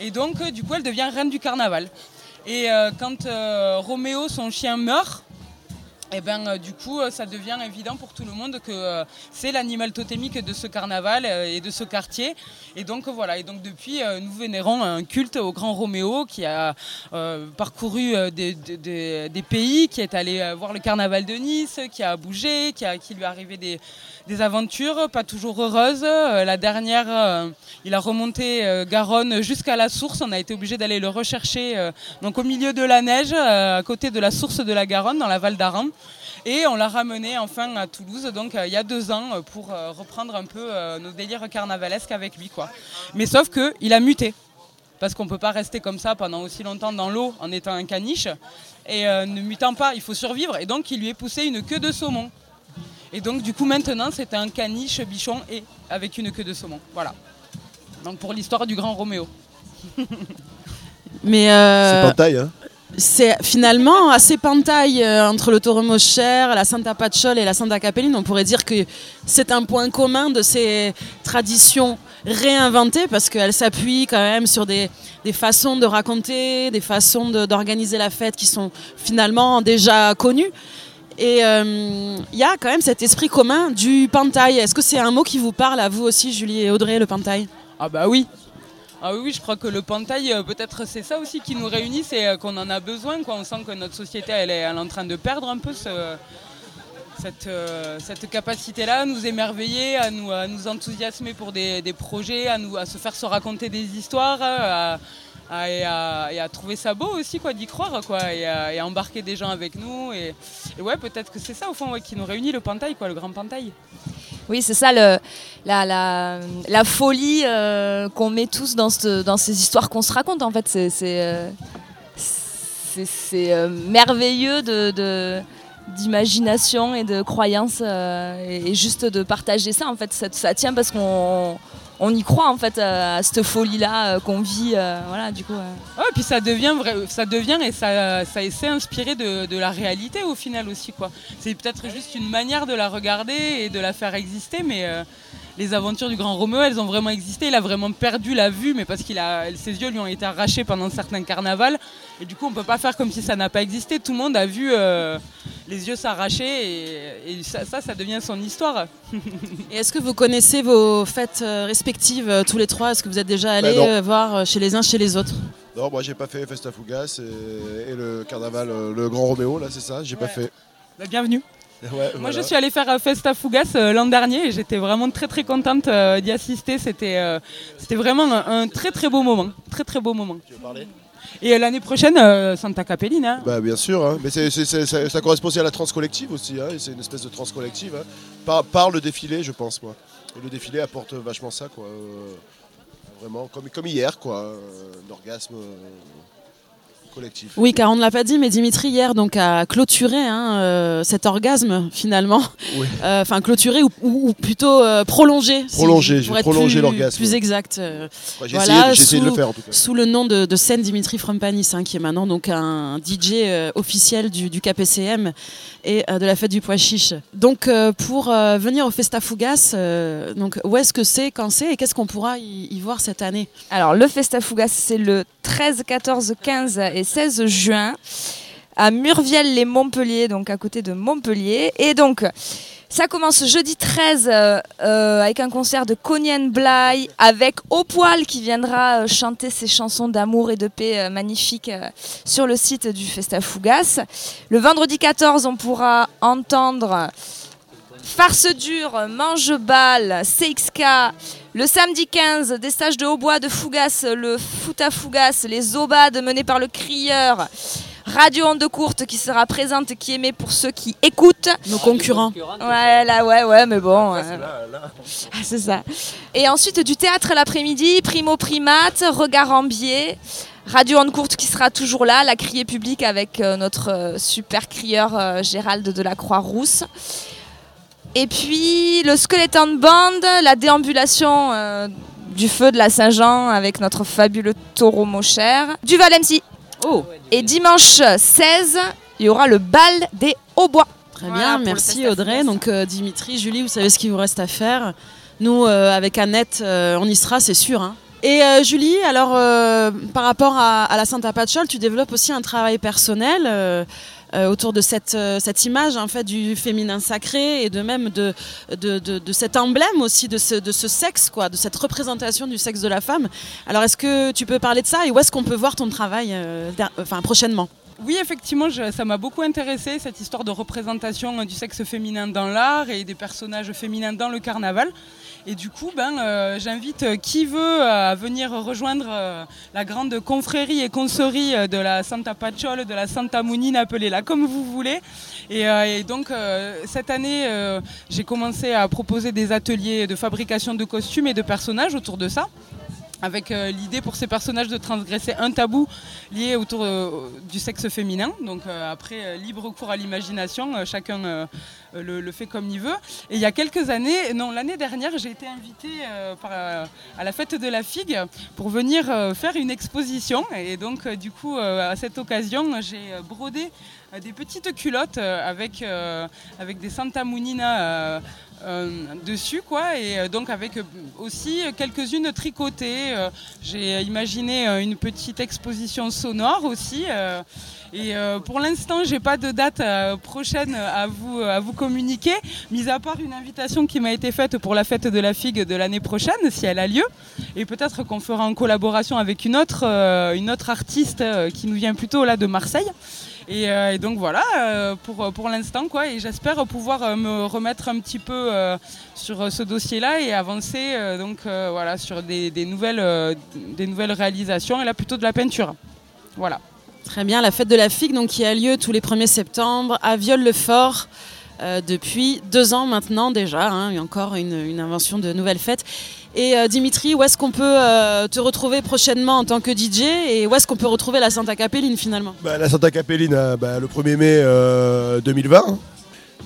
S21: Et donc euh, du coup elle devient reine du carnaval. Et euh, quand euh, Roméo son chien meurt, et ben, euh, du coup, euh, ça devient évident pour tout le monde que euh, c'est l'animal totémique de ce carnaval et de ce quartier. Et donc voilà. Et donc depuis, nous vénérons un culte au Grand Roméo qui a parcouru des, pays, qui est allé voir le carnaval de Nice, qui a bougé, qui, a, qui lui est arrivé des, des aventures pas toujours heureuses. La dernière, il a remonté Garonne jusqu'à la source. On a été obligé d'aller le rechercher donc au milieu de la neige, à côté de la source de la Garonne, dans la Val d'Aran. Et on l'a ramené enfin à Toulouse, donc euh, il y a deux ans, euh, pour euh, reprendre un peu nos délires carnavalesques avec lui. Quoi. Mais sauf qu'il a muté. Parce qu'on ne peut pas rester comme ça pendant aussi longtemps dans l'eau en étant un caniche. Et euh, ne mutant pas, il faut survivre. Et donc il lui est poussé une queue de saumon. Et donc du coup maintenant c'est un caniche bichon et avec une queue de saumon. Voilà. Donc pour l'histoire du grand Roméo.
S1: Mais. euh,
S22: C'est pas taille, hein
S1: c'est finalement assez pantaille euh, entre le taureau Mosher, la Santa Pacciol et la Santa Capelline. On pourrait dire que c'est un point commun de ces traditions réinventées parce qu'elles s'appuient quand même sur des, des façons de raconter, des façons d'organiser la fête qui sont finalement déjà connues. Et euh, il y a quand même cet esprit commun du pantaille. Est-ce que c'est un mot qui vous parle à vous aussi, Julie et Audrey, le pantaille?
S21: Ah bah oui. Ah oui, je crois que le pantail, euh, peut-être c'est ça aussi qui nous réunit, c'est euh, qu'on en a besoin. Quoi. On sent que notre société, elle est, en train de perdre un peu ce- cette, euh, cette capacité-là à nous émerveiller, à nous, à nous enthousiasmer pour des, des projets, à, nous, à se faire se raconter des histoires, à- et, à, trouver ça beau aussi, quoi, d'y croire, quoi, et à, embarquer des gens avec nous. Et, ouais, peut-être que c'est ça au fond qui nous réunit, le pantail, quoi, le grand pantail.
S20: Oui, c'est ça la, la, folie euh, qu'on met tous dans, cette- dans ces histoires qu'on se raconte. En fait, c'est euh, euh, merveilleux de, d'imagination et de croyance euh, et, et juste de partager ça. En fait, ça, ça tient parce qu'on on y croit en fait à, à cette folie-là euh, qu'on vit. euh, voilà, du coup. euh.
S21: Ouais, puis ça devient vrai, ça devient et ça, s'est inspiré de, de la réalité au final aussi quoi. C'est peut-être juste une manière de la regarder et de la faire exister, mais euh, les aventures du grand Roméo, elles ont vraiment existé. Il a vraiment perdu la vue, mais parce qu'il a, ses yeux lui ont été arrachés pendant certains carnavals, et du coup on peut pas faire comme si ça n'a pas existé. Tout le monde a vu euh, les yeux s'arracher, et, et ça, ça, ça devient son histoire.
S1: Et est-ce que vous connaissez vos fêtes euh, respectives euh, tous les trois? Est-ce que vous êtes déjà allés
S22: non.
S1: euh, voir chez les uns, chez les autres?
S22: Non, moi j'ai pas fait Festa Fugas et, et le carnaval, le Grand Roméo, là c'est ça, j'ai pas fait.
S21: Bah, bienvenue.
S22: Ouais,
S21: Moi, je suis allée faire euh, Festa Fugas euh, l'an dernier et j'étais vraiment très très contente euh, d'y assister. C'était euh, c'était vraiment un, un très très beau moment. Très très beau moment. Et euh, l'année prochaine, Santa Capelline. hein.
S22: Bah bien sûr, hein. mais ça, ça correspond aussi à la trans collective aussi, hein, et c'est une espèce de trans collective, hein. par, par le défilé je pense moi. Et le défilé apporte vachement ça quoi, vraiment comme, comme hier quoi, l'orgasme collectif.
S1: Oui, car on ne l'a pas dit, mais Dimitri hier donc a clôturé hein, euh, cet orgasme finalement.
S22: Oui.
S1: Euh, Enfin, clôturé ou, ou- ou plutôt euh, prolongé. si-
S22: Prolongé,
S1: pour
S22: j'ai prolongé l'orgasme.
S1: Plus exact. euh,
S22: Ouais, j'ai essayé de- j'ai essayé de le
S1: sous-
S22: faire, en tout cas.
S1: Sous le nom de, de scène Dimitri Frompanis, hein, qui est maintenant donc un DJ euh, officiel du, du KPCM et euh, de la fête du pois chiche. Donc euh, pour euh, venir au Festa Fugas, euh, donc où est-ce que c'est, quand c'est et qu'est-ce qu'on pourra y, y voir cette année?
S20: Alors, le Festa Fugas, c'est le 13, 14, 15 et 16 juin à Murviel-les-Montpellier, donc à côté de Montpellier. Et donc, ça commence jeudi 13 euh, euh, avec un concert de Cognan Blay, avec Au Poil qui viendra euh, chanter ses chansons d'amour et de paix magnifiques sur le site du Festa Fugas. Le vendredi 14, on pourra entendre Farce dure, mange balle, CXK. Le samedi 15, des stages de hautbois de Fougas, le foot à Fougas, les obades menés par le crieur. Radio Onde Courte qui sera présente, qui émet pour ceux qui écoutent.
S1: Nos concurrents.
S20: Ouais, là, ouais, ouais, mais bon. euh, ah, c'est ça. Et ensuite, du théâtre l'après-midi, Primo Primate, Regard en biais. Radio Onde Courte qui sera toujours là, la criée publique avec euh, notre euh, super crieur euh, Gérald de la Croix-Rousse. Et puis le Skeleton Band, la déambulation euh, du feu de la Saint-Jean avec notre fabuleux taureau Mocher, du Valency.
S1: Oh.
S20: Et dimanche 16, il y aura le bal des Hauts-Bois.
S1: Très bien, merci Audrey. Donc euh, Dimitri, Julie, vous savez ce qu'il vous reste à faire. Nous, euh, avec Annette, euh, on y sera, c'est sûr. hein. Et euh, Julie, alors euh, par rapport à, à la Santa Pachol, tu développes aussi un travail personnel euh, autour de cette, euh, cette image en fait du féminin sacré et de même de, de, de- cet emblème aussi de ce, de ce sexe, quoi, de cette représentation du sexe de la femme. Alors est-ce que tu peux parler de ça et où est-ce qu'on peut voir ton travail euh, enfin, prochainement?
S21: Oui, effectivement, ça m'a beaucoup intéressé, cette histoire de représentation du sexe féminin dans l'art et des personnages féminins dans le carnaval. Et du coup, ben, euh, j'invite euh, qui veut euh, à venir rejoindre la grande confrérie et consorie de la Santa Pachol, de la Santa Mounine, appelez-la comme vous voulez. Et, donc, cette année, j'ai commencé à proposer des ateliers de fabrication de costumes et de personnages autour de ça. Avec euh, l'idée pour ces personnages de transgresser un tabou lié autour euh, du sexe féminin. Donc euh, après, libre cours à l'imagination, chacun le, fait comme il veut. Et il y a quelques années, non, l'année dernière, j'ai été invitée à la fête de la figue pour venir faire une exposition. Et donc, du coup, à cette occasion, j'ai brodé des petites culottes avec, avec des Santa Munina dessus, quoi, et euh, donc avec euh, aussi quelques-unes tricotées. euh, J'ai imaginé euh, une petite exposition sonore aussi. euh, et euh, pour l'instant, j'ai pas de date euh, prochaine à vous, à vous communiquer, mis à part une invitation qui m'a été faite pour la fête de la figue de l'année prochaine, si elle a lieu. Et peut-être qu'on fera en collaboration avec une autre, euh, une autre artiste euh, qui nous vient plutôt là de Marseille. Et, euh, et donc voilà, euh, pour, pour l'instant, quoi. Et j'espère pouvoir euh, me remettre un petit peu sur ce dossier-là et avancer donc voilà sur des, nouvelles, des nouvelles réalisations et là plutôt de la peinture. Voilà.
S1: Très bien, la fête de la figue donc, qui a lieu tous les 1er septembre à Viol-le-Fort depuis deux ans maintenant déjà. hein. encore une invention de nouvelles fêtes. Et euh, Dimitri, où est-ce qu'on peut euh, te retrouver prochainement en tant que DJ et où est-ce qu'on peut retrouver la Santa Capelline finalement?
S22: Bah, la Santa Capelline, euh, bah, le 1er mai euh, 2020. hein.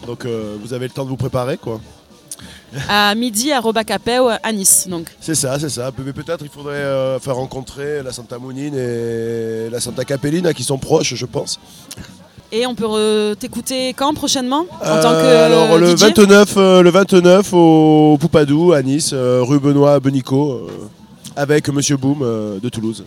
S22: Donc vous avez le temps de vous préparer quoi.
S1: À midi à Robacapeu à Nice. Donc.
S22: C'est ça, c'est ça. Peut-être il faudrait euh, faire rencontrer la Santa Mounine et la Santa Capelline hein, qui sont proches, je pense.
S1: Et on peut t'écouter quand prochainement en
S22: Euh,
S1: tant que
S22: alors le
S1: DJ
S22: 29, euh, le 29 au Poupadou à Nice, euh, rue Benoît Benico, euh, avec Monsieur Boom euh, de Toulouse.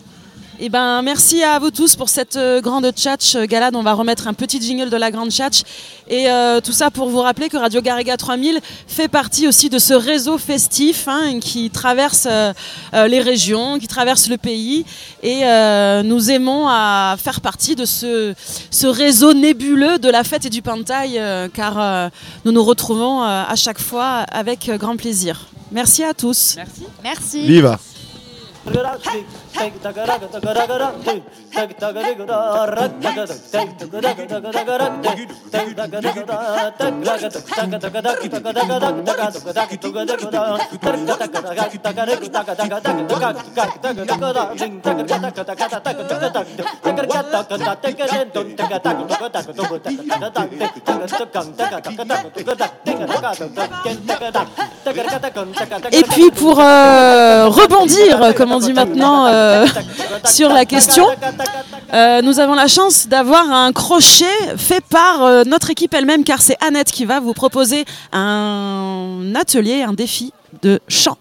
S1: Eh ben, merci à vous tous pour cette euh, grande tchatch euh, galade. On va remettre un petit jingle de la grande tchatch. Et euh, tout ça pour vous rappeler que Radio Garriga 3000 fait partie aussi de ce réseau festif hein, qui traverse euh, les régions, qui traverse le pays. Et euh, nous aimons à faire partie de ce, ce réseau nébuleux de la fête et du pantail, euh, car euh, nous nous retrouvons euh, à chaque fois avec grand plaisir. Merci à tous.
S21: Merci.
S1: Merci.
S22: Viva
S1: Et puis pour euh, rebondir, comme on dit maintenant, euh, sur la question, euh, nous avons la chance d'avoir un crochet fait par euh, notre équipe elle-même, car c'est Annette qui va vous proposer un atelier, un défi de chant.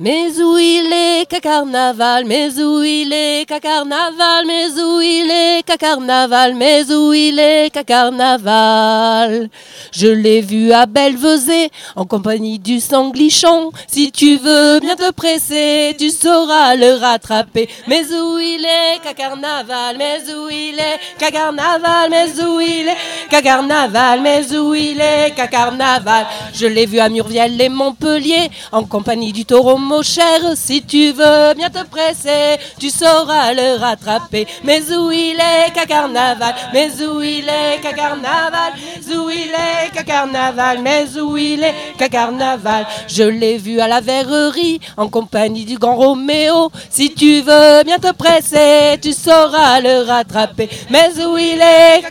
S3: Mais où il est qu'à carnaval, mais où il est qu'à carnaval, mais où il est qu'à carnaval, mais où il est qu'à carnaval. Je l'ai vu à Belvezé en compagnie du sanglichon. Si tu veux bien te presser, tu sauras le rattraper. Mais où il est qu'à carnaval, mais où il est qu'à carnaval, mais où il est qu'à carnaval, mais où il est qu'à carnaval. Je l'ai vu à Murviel et Montpellier en compagnie du taureau mon cher. Si tu veux bien te presser, tu sauras le rattraper. Mais où il est qu'à carnaval, mais où il est qu'à carnaval, où il est qu'à carnaval, mais où il est qu'à carnaval. Je l'ai vu à la verrerie en compagnie du grand Roméo. Si tu veux bien te presser, tu sauras le rattraper. Mais où il est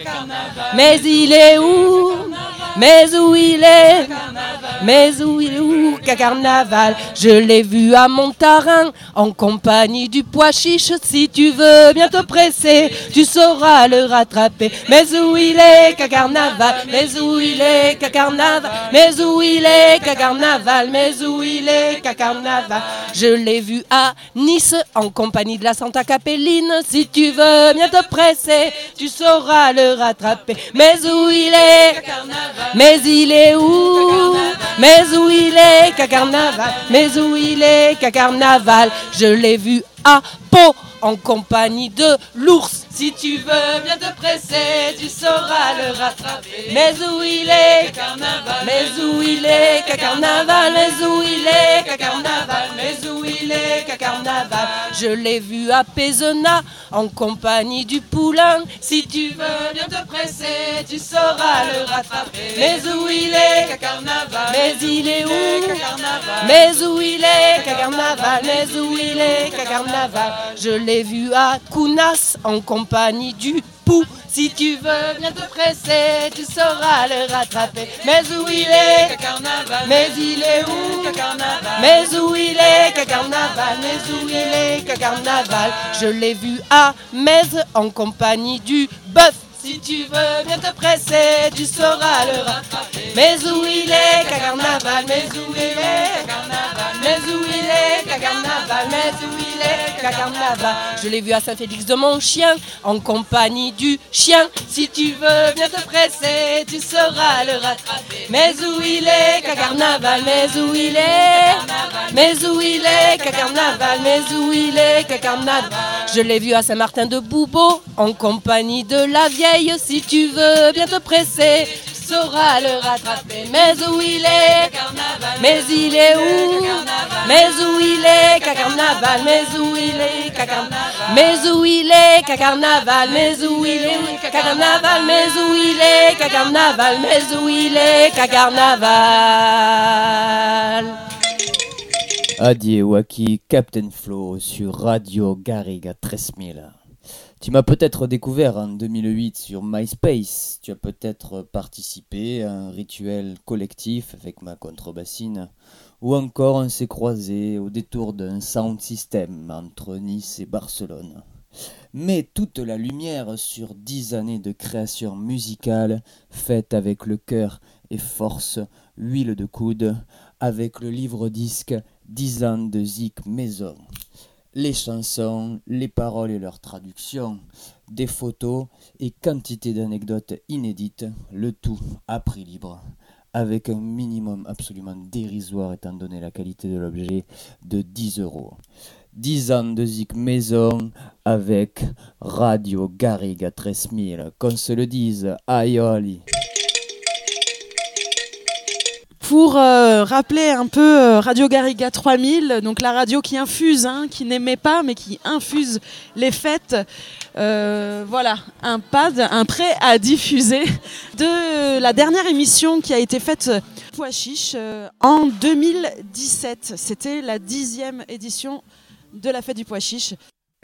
S3: Mais il est où? Mais où il est? Mais où il est qu'à carnaval? Je l'ai vu à Montarin en compagnie du pois chiche. Si tu veux bien te presser, tu sauras le rattraper. Mais où il est qu'à carnaval? Mais où il est qu'à carnaval? Mais où il est qu'à carnaval? Mais où il est qu'à carnaval? Je l'ai vu à Nice en compagnie de la Santa Capelline. Si tu veux bien te presser, tu sauras le rattraper. Mais où il est Mais il est où? Mais où il est qu'à carnaval? Mais où il est qu'à carnaval Je l'ai vu à Pau en compagnie de l'ours. Si tu veux bien te presser, tu sauras le rattraper. Mais où il est, carnaval? Mais où il est, qu'à carnaval? Mais où il est, qu'à carnaval? Mais où il est, qu'à carnaval? Je l'ai vu à Pézona, en compagnie du poulain. Si tu veux bien te presser, tu sauras le rattraper. Mais où il est, qu'à carnaval? Mais il est où? Mais où il est, qu'à carnaval? Mais où il est, qu'à carnaval? Je l'ai vu à Kounas, en compagnie du pou. Si tu veux bien te presser, tu sauras le rattraper. Mais où il est, carnaval. Mais il est où, carnaval. Mais où il est, carnaval. Mais où il est, carnaval. Je l'ai vu à Metz, en compagnie du bœuf. Si tu veux bien te presser, tu sauras le rattraper. Mais où il est, qu'à carnaval Mais où il est, carnaval Mais où il est, qu'à carnaval Mais où il est, qu'à carnaval Je l'ai vu à Saint-Félix de mon chien, en compagnie du chien. Si tu veux bien te presser, tu sauras le rattraper. Mais où il est, qu'à carnaval Mais où il est Mais où il est, qu'à carnaval Mais où il est, qu'à carnaval Je l'ai vu à Saint-Martin de Boubeau, en compagnie de la vieille. Si tu veux bien te presser, tu sauras le rattraper. Mais où il est Mais il est où? Mais où il est, qu'à carnaval? Mais où il est, carnaval? Mais où il est, qu'à carnaval? Mais où il est, qu'à carnaval? Mais où il est, qu'à carnaval? Mais où il est, qu'à carnaval?
S24: Adieu Waki, Captain Flo sur Radio Garriga 13000. Tu m'as peut-être découvert en 2008 sur MySpace. Tu as peut-être participé à un rituel collectif avec ma contrebassine. Ou encore on s'est croisé au détour d'un sound system entre Nice et Barcelone. Mais toute la lumière sur dix années de création musicale faite avec le cœur et force, huile de coude, avec le livre-disque 10 ans de Zik Maison les chansons, les paroles et leurs traductions, des photos et quantité d'anecdotes inédites, le tout à prix libre, avec un minimum absolument dérisoire étant donné la qualité de l'objet de 10 euros. 10 ans de zik maison avec Radio Garriga 13000, qu'on se le dise, aïoli.
S1: Pour euh, rappeler un peu euh, Radio Garriga 3000, donc la radio qui infuse, hein, qui n'aimait pas, mais qui infuse les fêtes. Euh, voilà, un pad, un prêt à diffuser de la dernière émission qui a été faite Pois Chiche euh, en 2017. C'était la dixième édition de la fête du Pois Chiche.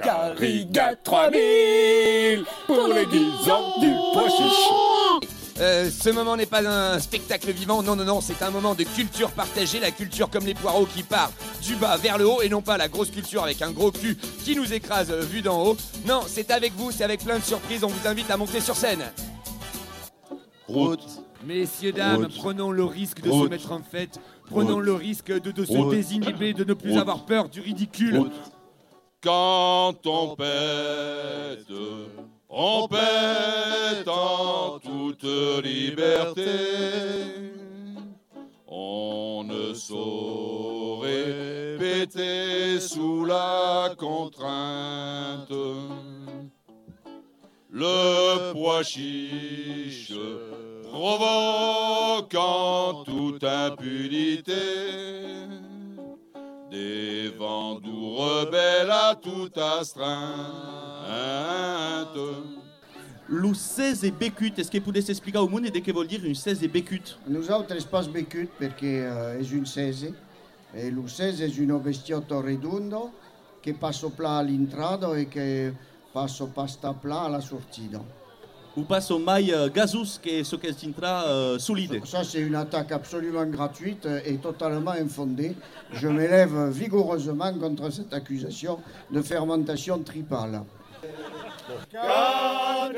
S25: Garriga 3000 pour les 10 ans du pois chiche.
S26: Euh, ce moment n'est pas un spectacle vivant, non, non, non, c'est un moment de culture partagée, la culture comme les poireaux qui part du bas vers le haut et non pas la grosse culture avec un gros cul qui nous écrase euh, vu d'en haut. Non, c'est avec vous, c'est avec plein de surprises, on vous invite à monter sur scène.
S25: Route.
S26: Messieurs, dames,
S25: Route.
S26: prenons le risque de se mettre en fête, prenons
S25: Route.
S26: le risque de, de se
S25: Route.
S26: désinhiber, de ne plus
S25: Route.
S26: avoir peur du ridicule.
S25: Route. Quand on pète, on pète en toute liberté. On ne saurait péter sous la contrainte. Le pois chiche provoque en toute impunité des vents doux rebelles à toute astreinte.
S27: Lo 16 becut, est-ce que potesse explicar au monde de què vol dir un 16 becut?
S28: Nosaltres pas becut perquè eh, és un 16 e lo 16 és un vestiotto redondo che passo pla all'entrada e che passo pasta pla alla sortida.
S27: Ou passo mai uh, gasos que ce que s'intra uh, solide?
S28: Ça, c'est une attaque absolument gratuite et totalement infondée. Je m'élève vigoureusement contre cette accusation de fermentation tripale.
S25: Cantes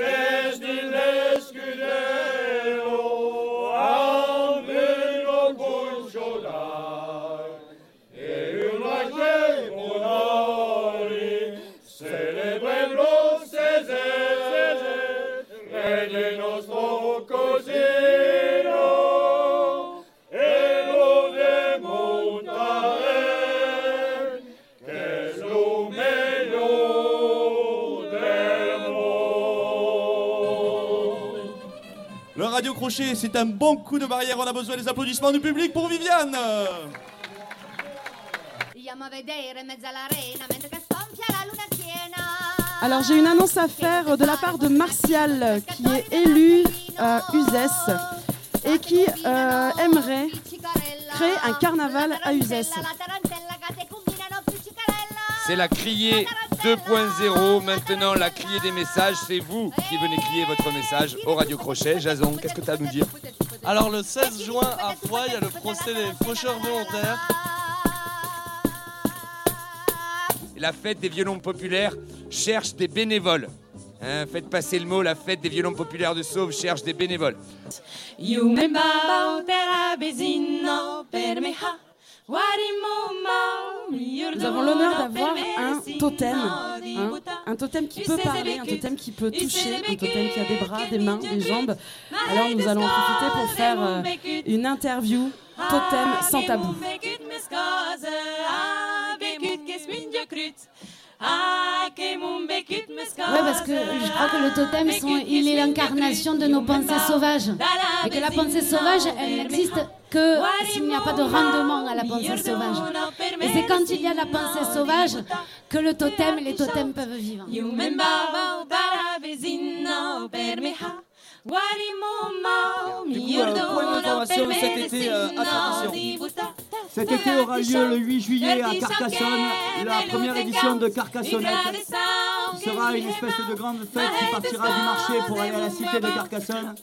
S27: C'est un bon coup de barrière. On a besoin des applaudissements du public pour Viviane.
S1: Alors j'ai une annonce à faire de la part de Martial qui est élu à Uzès et qui euh, aimerait créer un carnaval à Uzès.
S26: C'est la criée 2.0. Maintenant, la criée des messages, c'est vous qui venez crier votre message au Radio Crochet. Jason, qu'est-ce que tu as à nous dire?
S29: Alors le 16 juin à Foix, il y a le procès des faucheurs volontaires.
S26: La fête des violons populaires cherche des bénévoles. Hein, faites passer le mot, la fête des violons populaires de Sauve cherche des bénévoles.
S1: Nous avons l'honneur d'avoir un totem, hein, un totem qui peut parler, un totem qui peut toucher, un totem qui a des bras, des mains, des jambes. Alors nous allons en profiter pour faire euh, une interview totem sans tabou.
S30: Ouais, parce que je crois que le totem, sont- il est l'incarnation de nos pensées sauvages. Et que la pensée sauvage, elle n'existe que s'il n'y a pas de rendement à la pensée sauvage. Et c'est quand il y a la pensée sauvage que le totem, les totems peuvent vivre.
S31: Du coup, euh, cet été euh, à Carcassonne. Cet été aura lieu le 8 juillet à Carcassonne, la première édition de Carcassonnette, qui sera une espèce de grande fête qui partira du marché pour aller à la cité de Carcassonne.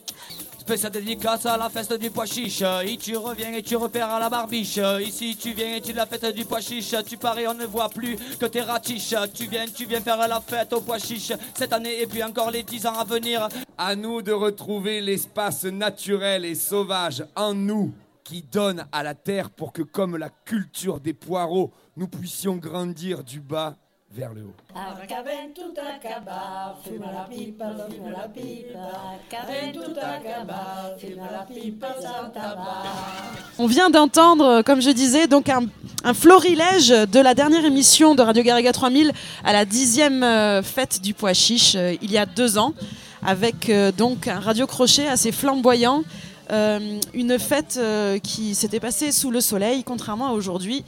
S32: Spéciale dédicace à la fête du pois chiche. Et tu reviens et tu repères à la barbiche. Ici tu viens et tu la fête du pois chiche. Tu parais, on ne voit plus que tes ratiches. Tu viens, tu viens faire la fête au pois chiche. Cette année et puis encore les 10 ans à venir.
S26: À nous de retrouver l'espace naturel et sauvage en nous qui donne à la terre pour que, comme la culture des poireaux, nous puissions grandir du bas vers le haut.
S1: On vient d'entendre, euh, comme je disais, donc un, un florilège de la dernière émission de Radio Garriga 3000 à la dixième euh, fête du pois chiche euh, il y a deux ans, avec euh, donc un radio crochet assez flamboyant. Euh, une fête euh, qui s'était passée sous le soleil, contrairement à aujourd'hui,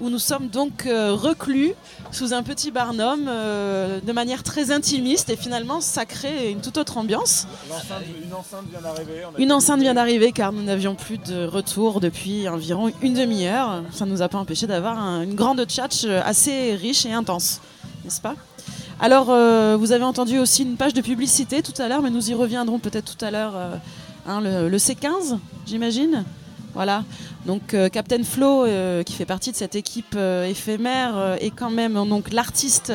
S1: où nous sommes donc euh, reclus sous un petit barnum de manière très intimiste, et finalement ça crée une toute autre ambiance.
S23: Une enceinte vient d'arriver.
S1: Une enceinte vient d'arriver car nous n'avions plus de retour depuis environ une demi-heure. Ça ne nous a pas empêché d'avoir un- une grande chatch assez riche et intense, n'est-ce pas? Alors, vous avez entendu aussi une page de publicité tout à l'heure, mais nous y reviendrons peut-être tout à l'heure. Hein, le, le C15, j'imagine voilà, donc euh, Captain Flo, euh, qui fait partie de cette équipe euh, éphémère, est quand même donc l'artiste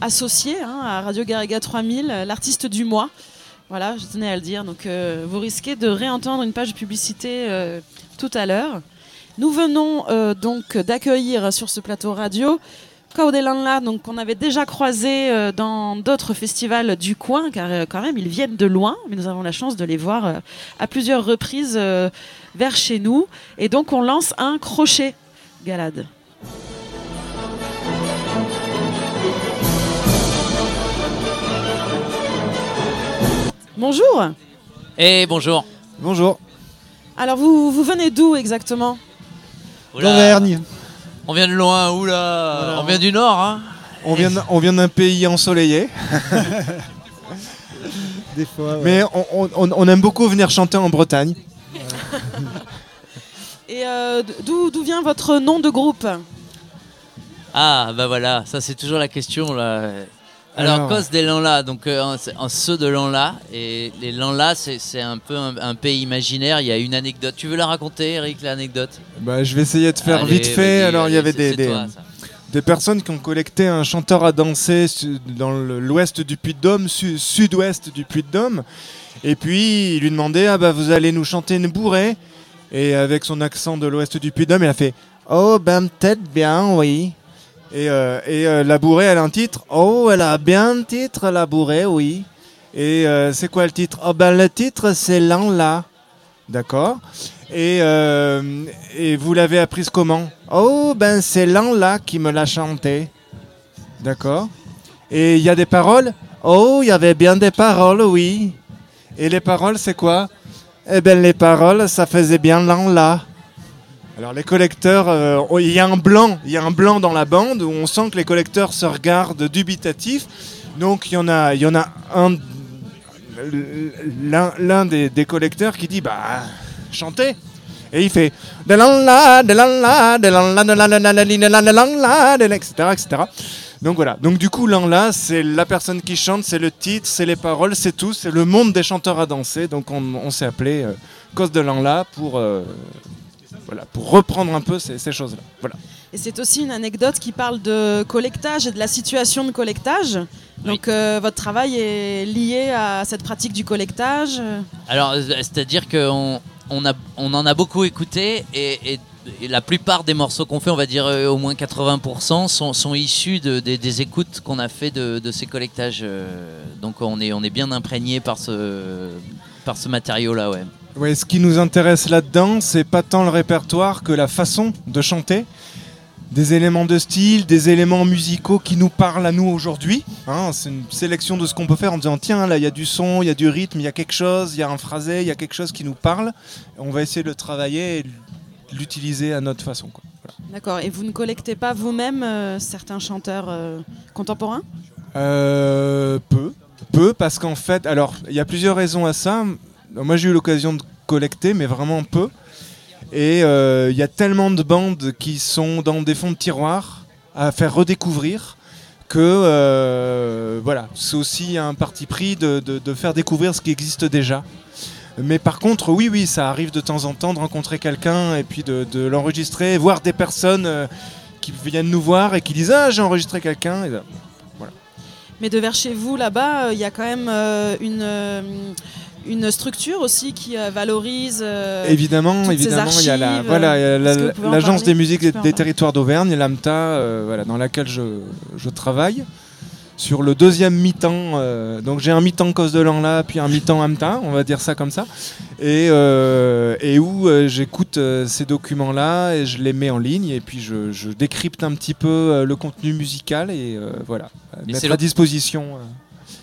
S1: associé hein, à Radio Garriga 3000, euh, l'artiste du mois. Voilà, je tenais à le dire. Donc, vous risquez de réentendre une page de publicité tout à l'heure. Nous venons donc d'accueillir sur ce plateau radio Kaudelanla, donc qu'on avait déjà croisé euh, dans d'autres festivals du coin, car euh, quand même ils viennent de loin, mais nous avons la chance de les voir euh, à plusieurs reprises euh, vers chez nous. Et donc on lance un crochet galade. Bonjour.
S5: Et bonjour.
S33: Bonjour.
S1: Alors vous, vous venez d'où exactement?
S33: D'Auvergne.
S5: On vient de loin, oula. On vient du nord, hein.
S33: On vient, d'un- on vient d'un pays ensoleillé.
S34: Des fois, ouais.
S33: Mais on, on- on aime beaucoup venir chanter en Bretagne.
S1: Et euh, d'où d'où vient votre nom de groupe?
S5: Ah, bah voilà, ça c'est toujours la question là. Alors,
S33: Alors.
S5: cause des Lanlas, donc euh, en, ceux de Lanlas, et les Lanlas c'est un peu un, un pays imaginaire, il y a une anecdote. Tu veux la raconter, Eric, l'anecdote?
S33: Bah, je vais essayer de faire
S5: Allez,
S33: vite fait. Alors, il y avait des, des,
S5: toi, ça.
S33: des personnes qui ont collecté un chanteur à danser dans l'ouest du Puy-de-Dôme, su- sud-ouest du Puy-de-Dôme. Et puis, il lui demandait Ah, bah, vous allez nous chanter une bourrée. Et avec son accent de l'ouest du Puy-de-Dôme, il a fait Oh, ben, peut-être bien, oui. Et, euh, euh, la bourrée, elle a un titre Oh, elle a bien un titre, la bourrée, oui. Et euh, c'est quoi le titre Oh, ben, le titre, c'est L'an là. D'accord et, et vous l'avez apprise comment Oh, ben c'est l'an là qui me l'a chanté. D'accord Et il y a des paroles Oh, il y avait bien des paroles, oui. Et les paroles, c'est quoi Eh ben les paroles, ça faisait bien l'an là. Alors les collecteurs, euh, oh, il y a un blanc, il y a un blanc dans la bande où on sent que les collecteurs se regardent dubitatifs. Donc il y en a, il y en a un, l'un, des, des collecteurs qui dit bah chantez. Et il fait etc., etc. Donc voilà. Donc du coup, l'an là, c'est la personne qui chante, c'est le titre, c'est les paroles, c'est tout, c'est le monde des chanteurs à danser. Donc on, s'est appelé euh, Cause de l'an là pour euh, voilà, pour reprendre un peu ces, ces choses-là. Voilà.
S1: Et c'est aussi une anecdote qui parle de collectage et de la situation de collectage. Donc euh, votre travail est lié à cette pratique du collectage.
S5: Alors, euh, c'est-à-dire qu'on on a, on en a beaucoup écouté et, et- et la plupart des morceaux qu'on fait, on va dire euh, au moins 80%, sont, sont issus de- des- des écoutes qu'on a fait de, de ces collectages. euh, donc on est, on est bien imprégné par ce, par ce matériau-là, ouais.
S33: Ouais, ce qui nous intéresse là-dedans, c'est pas tant le répertoire que la façon de chanter. Des éléments de style, des éléments musicaux qui nous parlent à nous aujourd'hui. hein. c'est une sélection de ce qu'on peut faire en disant tiens, là il y a du son, il y a du rythme, il y a quelque chose, il y a un phrasé, il y a quelque chose qui nous parle. On va essayer de le travailler et l'utiliser à notre façon. quoi.
S1: D'accord. Et vous ne collectez pas vous-même euh, certains chanteurs euh, contemporains?
S33: Euh, peu. Peu parce qu'en fait, alors il y a plusieurs raisons à ça. Moi j'ai eu l'occasion de collecter, mais vraiment peu. Et euh, il y a tellement de bandes qui sont dans des fonds de tiroir à faire redécouvrir que euh, voilà, c'est aussi un parti pris de, de- faire découvrir ce qui existe déjà. Mais par contre, oui, oui, ça arrive de temps en temps de rencontrer quelqu'un et puis de, l'enregistrer, voir des personnes euh, qui viennent nous voir et qui disent Ah, j'ai enregistré quelqu'un. Voilà.
S1: Mais de vers chez vous, là-bas, il y a quand même une, une structure aussi qui euh, valorise. euh,
S33: Évidemment,
S1: toutes
S33: évidemment, il y a la, voilà,
S1: euh,
S33: la- l'agence des musiques des, territoires d'Auvergne, l'AMTA, euh, voilà, dans laquelle je, je travaille. Sur le deuxième mi-temps, euh, donc j'ai un mi-temps cause de l'an là, puis un mi-temps AMTA, on va dire ça comme ça, et, euh, et où euh, j'écoute euh, ces documents-là et je les mets en ligne et puis je, je décrypte un petit peu euh, le contenu musical et euh, voilà, mettre à disposition.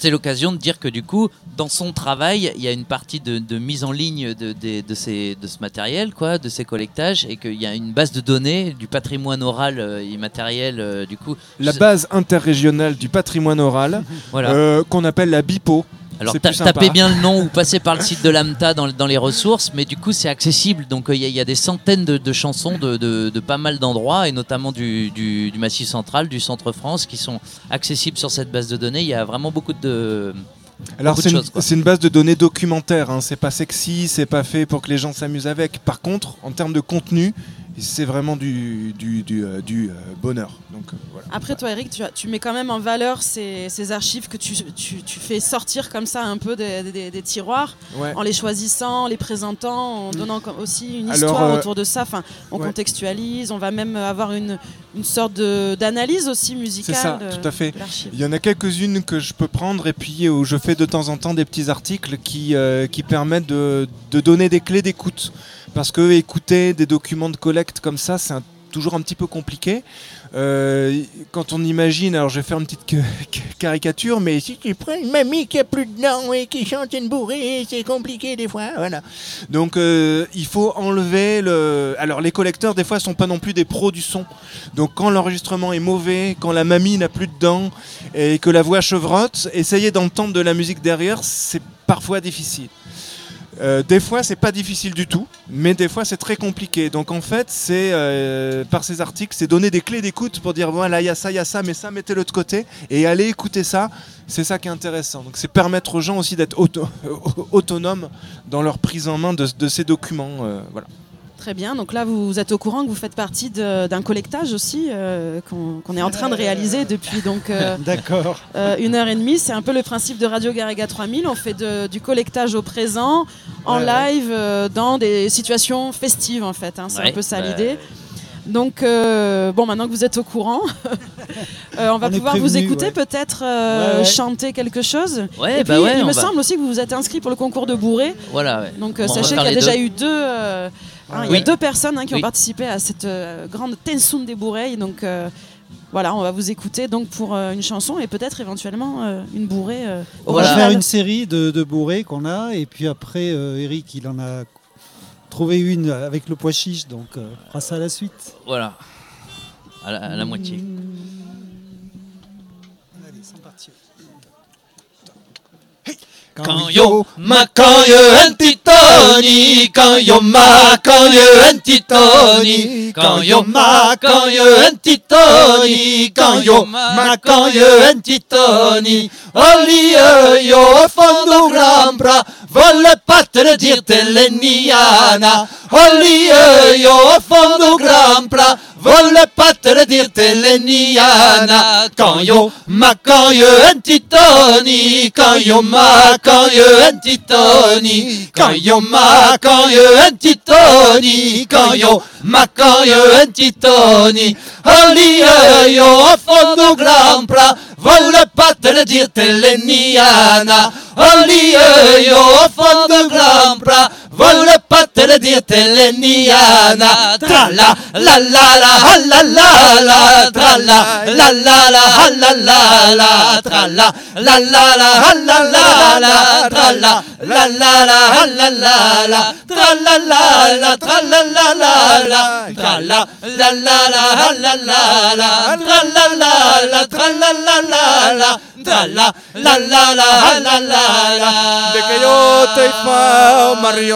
S5: C'est l'occasion de dire que du coup, dans son travail, il y a une partie de, de mise en ligne de, de- de ces- de ce matériel, quoi, de ces collectages, et qu'il y a une base de données du patrimoine oral euh, immatériel, euh, du coup.
S33: La base interrégionale du patrimoine oral,
S5: Voilà.
S33: euh, qu'on appelle la BIPO.
S5: Alors ta- tapez bien le nom ou passez par le site de l'AMTA dans, dans les ressources, mais du coup c'est accessible. Donc euh, il y, a- il y a des centaines de, de chansons de, de- de pas mal d'endroits, et notamment du, du- du Massif central, du Centre France, qui sont accessibles sur cette base de données. Il y a vraiment beaucoup de...
S33: Alors une, c'est une base de données documentaire, hein. c'est pas sexy, c'est pas fait pour que les gens s'amusent avec. Par contre, en termes de contenu, c'est vraiment du, du, du, euh, du, euh, bonheur. Donc, euh, voilà.
S1: Après, toi, Eric, tu, as- tu mets quand même en valeur ces, ces archives que tu, tu- tu fais sortir comme ça un peu des, des- des tiroirs,
S33: Ouais.
S1: en les choisissant, en les présentant, en donnant comme- aussi une
S33: Alors,
S1: histoire
S33: euh,
S1: autour de ça. Enfin, on
S33: ouais.
S1: contextualise, on va même avoir une, une sorte d'analyse aussi musicale.
S33: C'est ça,
S1: de-
S33: tout à fait. Il y en a quelques-unes que je peux prendre et puis où je fais de temps en temps des petits articles qui, qui permettent de, de donner des clés d'écoute. Parce que écouter des documents de collecte comme ça, c'est toujours un petit peu compliqué. Euh, quand on imagine, alors je vais faire une petite ca- caricature, mais si tu prends une mamie qui a plus de dents et qui chante une bourrée, c'est compliqué des fois, voilà. Donc euh, il faut enlever le. Alors les collecteurs des fois sont pas non plus des pros du son. Donc quand l'enregistrement est mauvais, quand la mamie n'a plus de dents et que la voix chevrotte, essayer d'entendre de la musique derrière, c'est parfois difficile. Euh, des fois, c'est pas difficile du tout, mais des fois, c'est très compliqué. Donc, en fait, c'est euh, par ces articles, c'est donner des clés d'écoute pour dire voilà, il y a ça, il y a ça, mais ça, mettez-le de côté et allez écouter ça. C'est ça qui est intéressant. Donc, c'est permettre aux gens aussi d'être auto- autonomes dans leur prise en main de, de ces documents. euh, voilà.
S1: Très bien, donc là vous êtes au courant que vous faites partie d'un collectage aussi euh, qu'on est en train de réaliser depuis donc euh,
S35: D'accord.
S1: euh, une heure et demie. C'est un peu le principe de Radio Garriga 3000. On fait de- du collectage au présent, en live, euh, dans des situations festives en fait. hein. C'est
S5: Ouais,
S1: un peu ça l'idée. Donc euh, bon, maintenant que vous êtes au courant, euh, on va
S35: On
S1: pouvoir vous écouter
S35: ouais.
S1: peut-être euh,
S35: Ouais, ouais.
S1: chanter quelque chose.
S5: Ouais,
S1: et
S5: bah
S1: puis
S5: ouais,
S1: il me
S5: va-
S1: semble aussi que vous vous êtes inscrit pour le concours de bourré.
S5: Voilà, ouais.
S1: Donc sachez qu'il y a déjà
S5: deux.
S1: eu deux, hein, il y a deux personnes hein, qui ont participé à cette euh, grande Tensoun des bourreilles. Donc euh, Voilà, on va vous écouter donc pour euh, une chanson et peut-être éventuellement euh, une bourrée euh,
S35: On va faire une série de, de bourrées qu'on a, et puis après, euh, Eric, il en a trouvé une avec le pois chiche, donc euh, on fera ça à la suite.
S5: Voilà. À la, à la moitié.
S35: Allez,
S32: Quand yo ma quand yo un titoni quand yo ma quand yo un titoni quand yo ma quand yo un titoni quand yo ma quand yo un titoni Olli yo fondo grambra volle pattere dirte l'eniana Olli yo fondo grambra volle pattere dirte l'eniana quand yo ma quand yo un titoni quand yo ma quand yo un titoni quand yo ma quand yo un titoni quand yo ma quand yo un titoni. Olli yo a fondo grambra volle pattere dirte l'eniana Olli yo a fondo grambra volle pattere dirte l'eniana tra la la la la la la la tra la la la la la la la tra la la la la la la la tra la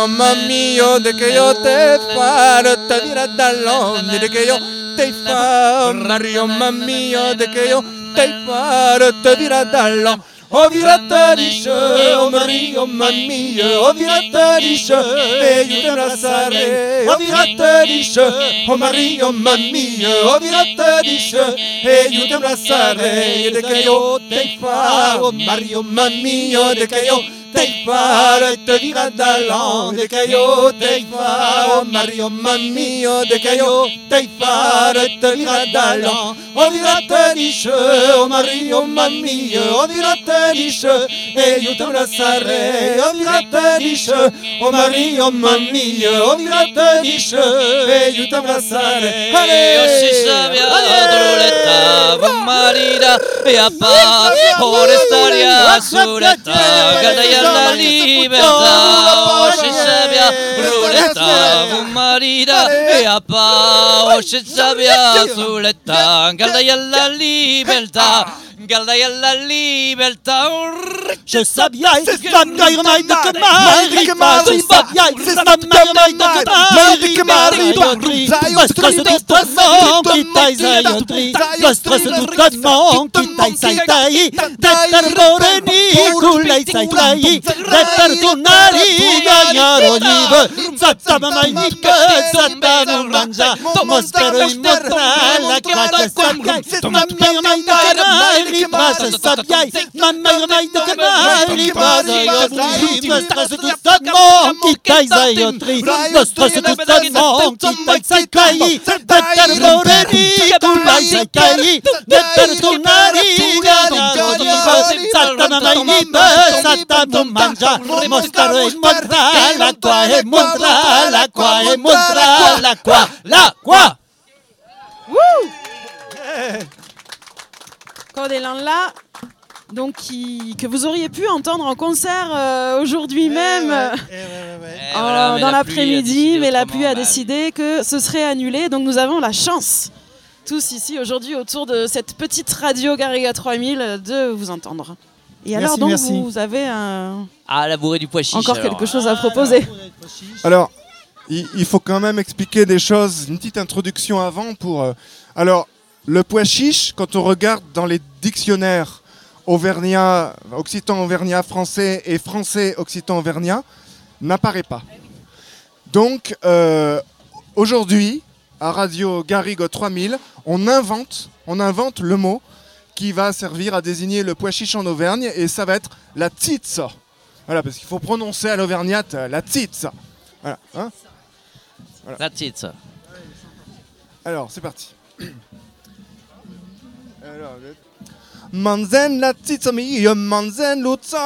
S32: la la
S25: De que yo te fa, Mario mio, de que yo te dirà dall'onde, de que yo te fa, Mario mio, de que yo te fa, te dirà dall'onde. O virata dice, o Mario mio, o virata dice, e io te abbracciare. O virata dice, o Mario mio, o virata dice, e io te abbracciare. De que yo te fa, o Mario mio, de que yo te fa, te dirà dall'onde che io te fa, o Mario mio, de che io te dirà dall'onde. O dirà te dice, o Mario mio, o dirà te dice, e io te abbracciare. O dirà te dice, o Mario mio, o dirà te dice, e io te abbracciare.
S32: Io si sabia droletta, marida e a pa, ora staria suretta, gadaya la libertà, o si sabia ruletta, marida e a pa, o si sabia suretta, gadaya la libertà. La libertà
S35: Je olive, zata zata motra la classe sabia, mai mai de que mai, ripasse sabia, mai mai de que mai, ripasse yotri, le stress du toisson qui taille zayotri, le stress du toisson qui taille sai tai, de perboreni kulai sai tai, de perdonari gagnar olive, zata mai nika, zata non mangia, mospero in motra la qua e motra la qua e motra la qua, la qua.
S1: Cordelan là, donc qui- que vous auriez pu entendre en concert euh, aujourd'hui même, euh, en-
S5: voilà, mais
S1: dans l'après-midi, mais la pluie a
S5: bah.
S1: décidé que ce serait annulé. Donc nous avons la chance, tous ici aujourd'hui autour de cette petite radio Garriga 3000, de vous entendre. Et
S33: Merci,
S1: alors donc
S33: merci.
S1: vous avez un-
S5: Ah, la bourrée du pois chiche.
S1: encore
S5: alors.
S1: quelque chose à proposer.
S33: Alors, il, il faut quand même expliquer des choses, une petite introduction avant pour. euh, alors, le pois chiche, quand on regarde dans les dictionnaires auvergnat, occitan auvergnat français et français occitan auvergnat, n'apparaît pas. Donc, euh, aujourd'hui, à Radio Garrigo 3000, on invente, on invente le mot qui va servir à désigner le pois chiche en Auvergne et ça va être la titsa. Voilà, parce qu'il faut prononcer à l'auvergnate euh, la titsa. Voilà, hein? Voilà.
S5: Ça.
S33: Alors, c'est parti. Alors,
S35: manzen la tita mia, manzen luzo.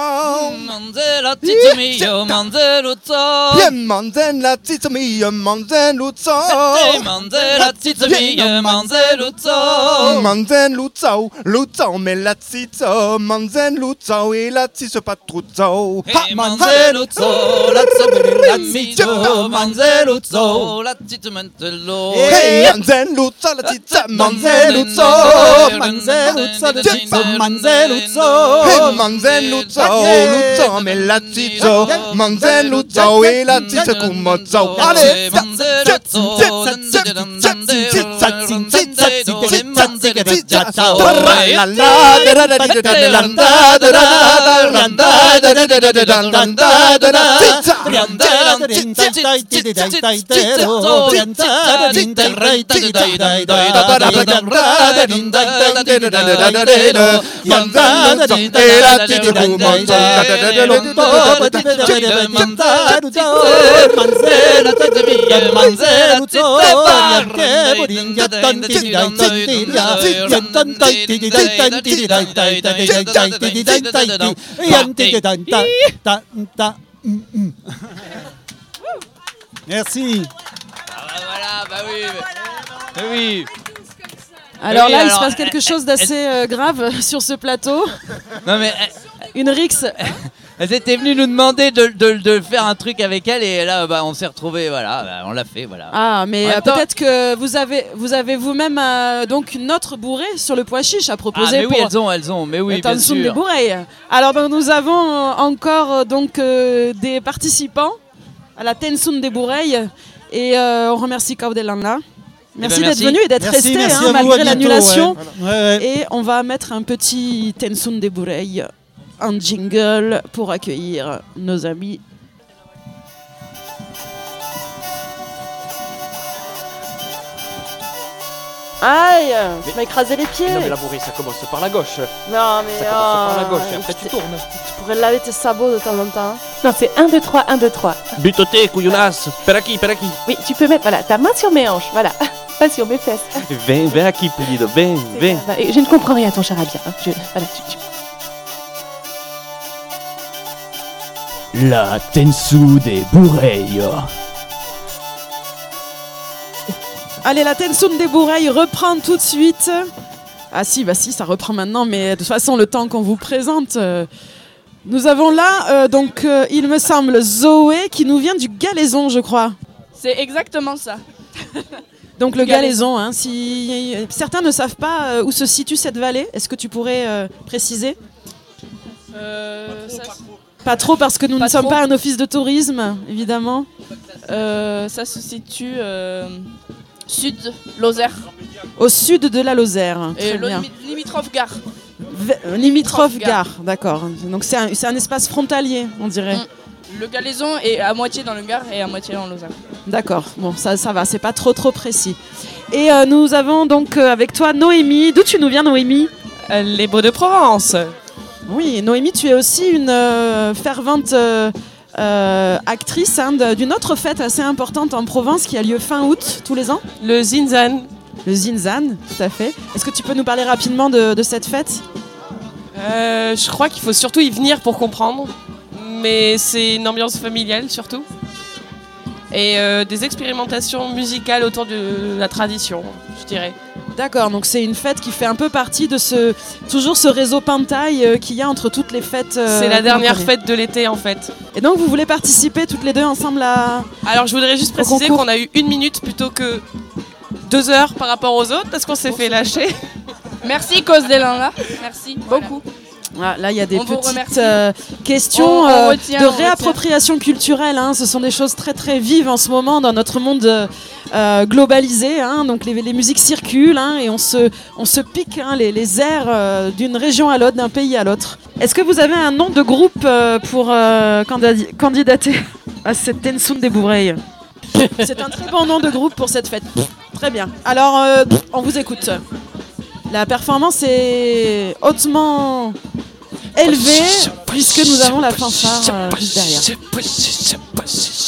S32: Manzen la tita mia, manzen.
S35: Yeah, manzen la tita mia, manzen.
S32: Manzen la mia, manzen.
S35: Manzen me la tita, manzen e la.
S32: Manzeluzzo, lazzo lazzo, manzeluzzo, lazzito mantello.
S35: Hey, manzeluzzo, la tita, manzeluzzo,
S33: manzeluzzo, la tita, manzeluzzo.
S35: Hey, manzeluzzo, luzzo me la tita, manzeluzzo e la tita cumozzo. Allez,
S32: Manzera,
S33: Merci.
S32: Voilà, bah oui. bah oui.
S1: Alors
S32: Oui,
S1: là, il se passe quelque chose d'assez euh, grave sur ce plateau.
S32: Non mais
S1: Une rixe.
S32: Elle était venue nous demander de, de- de faire un truc avec elle et là bah, on s'est retrouvés, voilà, bah, on l'a fait, voilà.
S1: Ah, mais euh,
S32: temps-
S1: peut-être que vous avez vous avez vous-même euh, donc une autre bourrée sur le pois chiche à
S32: Ah
S1: proposer
S32: mais oui,
S1: pour
S32: elles ont, elles ont, mais oui, bien
S1: Tansoum des
S32: sûr.
S1: bourreilles. Alors donc, nous avons euh, encore euh, donc euh, des participants à la Tensoun des bourreilles et on remercie Kaudelanda. Merci
S33: ben,
S1: d'être
S33: merci.
S1: venu et d'être resté hein, malgré l'annulation.
S33: ouais. Ouais, ouais.
S1: Et on va mettre un petit Tensoun des bourreilles, un jingle pour accueillir nos amis. Aïe, tu m'as écrasé les pieds.
S36: Non mais la bourrée ça commence par la gauche.
S1: Non, mais
S36: Ça commence par la
S1: oh,
S36: gauche et après tu tournes.
S1: Tu pourrais laver tes sabots de temps en temps.
S17: Non, c'est 1, 2, 3, 1, 2, 3.
S36: Butoté, couillonnasse, per aquí, per aquí.
S17: Oui, tu peux mettre voilà, ta main sur mes hanches, voilà. Pas sur mes fesses.
S36: Viens, viens aquí, Pulido, viens, viens.
S17: Bah, et je ne comprends rien à ton charabia. hein. Je- voilà, tu- tu-
S36: La Tensu des bourreilles.
S1: Allez, la Tensoun des Bourreilles reprend tout de suite. Ah si, bah si, ça reprend maintenant, mais de toute façon, le temps qu'on vous présente... euh, nous avons là, euh, donc, euh, il me semble, Zoé, qui nous vient du Galaison, je crois.
S37: C'est exactement ça.
S1: Donc le
S37: Galaison.
S1: Hein, si certains ne savent pas euh, où se situe cette vallée, est-ce que tu pourrais euh, préciser?
S37: Euh, ça,
S1: Pas trop parce que nous
S37: Pas
S1: ne sommes
S37: trop.
S1: pas un office de tourisme, évidemment.
S37: euh, ça se situe euh, sud Lozère
S1: Au sud de la Lozère.
S37: et limitrophe gare.
S1: Limitrophe
S37: gare.
S1: d'accord. Donc c'est un, espace frontalier, on dirait.
S37: Le Galaison est à moitié dans le Gard et à moitié dans Lozère.
S1: D'accord, bon, ça, ça va, c'est pas trop trop précis. Et euh, nous avons donc euh, avec toi Noémie. D'où tu nous viens, Noémie?
S37: Les Beaux de Provence.
S1: Oui, Noémie, tu es aussi une euh, fervente euh, euh, actrice hein, d'une autre fête assez importante en Provence qui a lieu fin août tous les ans.
S37: Le Zinzan.
S1: Le Zinzan, tout à fait. Est-ce que tu peux nous parler rapidement de, de cette fête?
S37: Euh, je crois qu'il faut surtout y venir pour comprendre. Mais c'est une ambiance familiale surtout. Et des expérimentations musicales autour de la tradition, je dirais.
S1: D'accord, donc c'est une fête qui fait un peu partie de ce toujours ce réseau Pentaille euh, qu'il y a entre toutes les fêtes. euh,
S37: c'est la dernière fête de l'été en fait.
S1: Et donc vous voulez participer toutes les deux ensemble à.
S37: Alors je voudrais juste préciser qu'on a eu une minute plutôt que deux heures par rapport aux autres parce qu'on s'est fait lâcher. Merci cause des là. Merci beaucoup.
S1: Ah, là, il y a des
S37: On
S1: petites euh, questions
S37: On- on
S1: euh,
S37: retient,
S1: de réappropriation culturelle. hein. Ce sont des choses très très vives en ce moment dans notre monde euh, globalisé. hein. Donc les, les musiques circulent hein, et on se, on se pique les, les airs euh, d'une région à l'autre, d'un pays à l'autre. Est-ce que vous avez un nom de groupe pour candidater à cette Tensoun des Bourreilles? C'est un très bon nom de groupe pour cette fête. Très bien. Alors, on vous écoute. La performance est hautement élevée puisque nous avons la fanfare euh, juste derrière.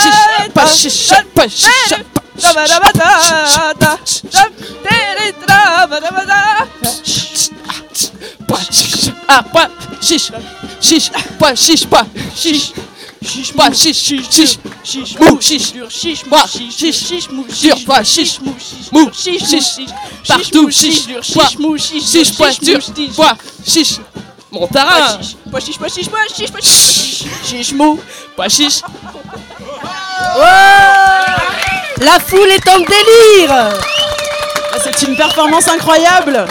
S35: chiche, pas chiche, chiche, pas chiche, pas chiche, pas chiche, ah, pas chiche, chiche, pas chiche, pas chiche. Chiche, chiche, chiche, chiche, mou, chiche, chiche, pas chiche, chiche, mou, dur, chiche, mou, chiche, chiche, partout, chiche, pas chiche, dur, pas chiche, montarin,
S16: Pas chiche, pas chiche, pas chiche, pas chiche.
S35: chiche, mou, pas chiche.
S3: La foule est en délire
S1: Ah, C'est une performance incroyable.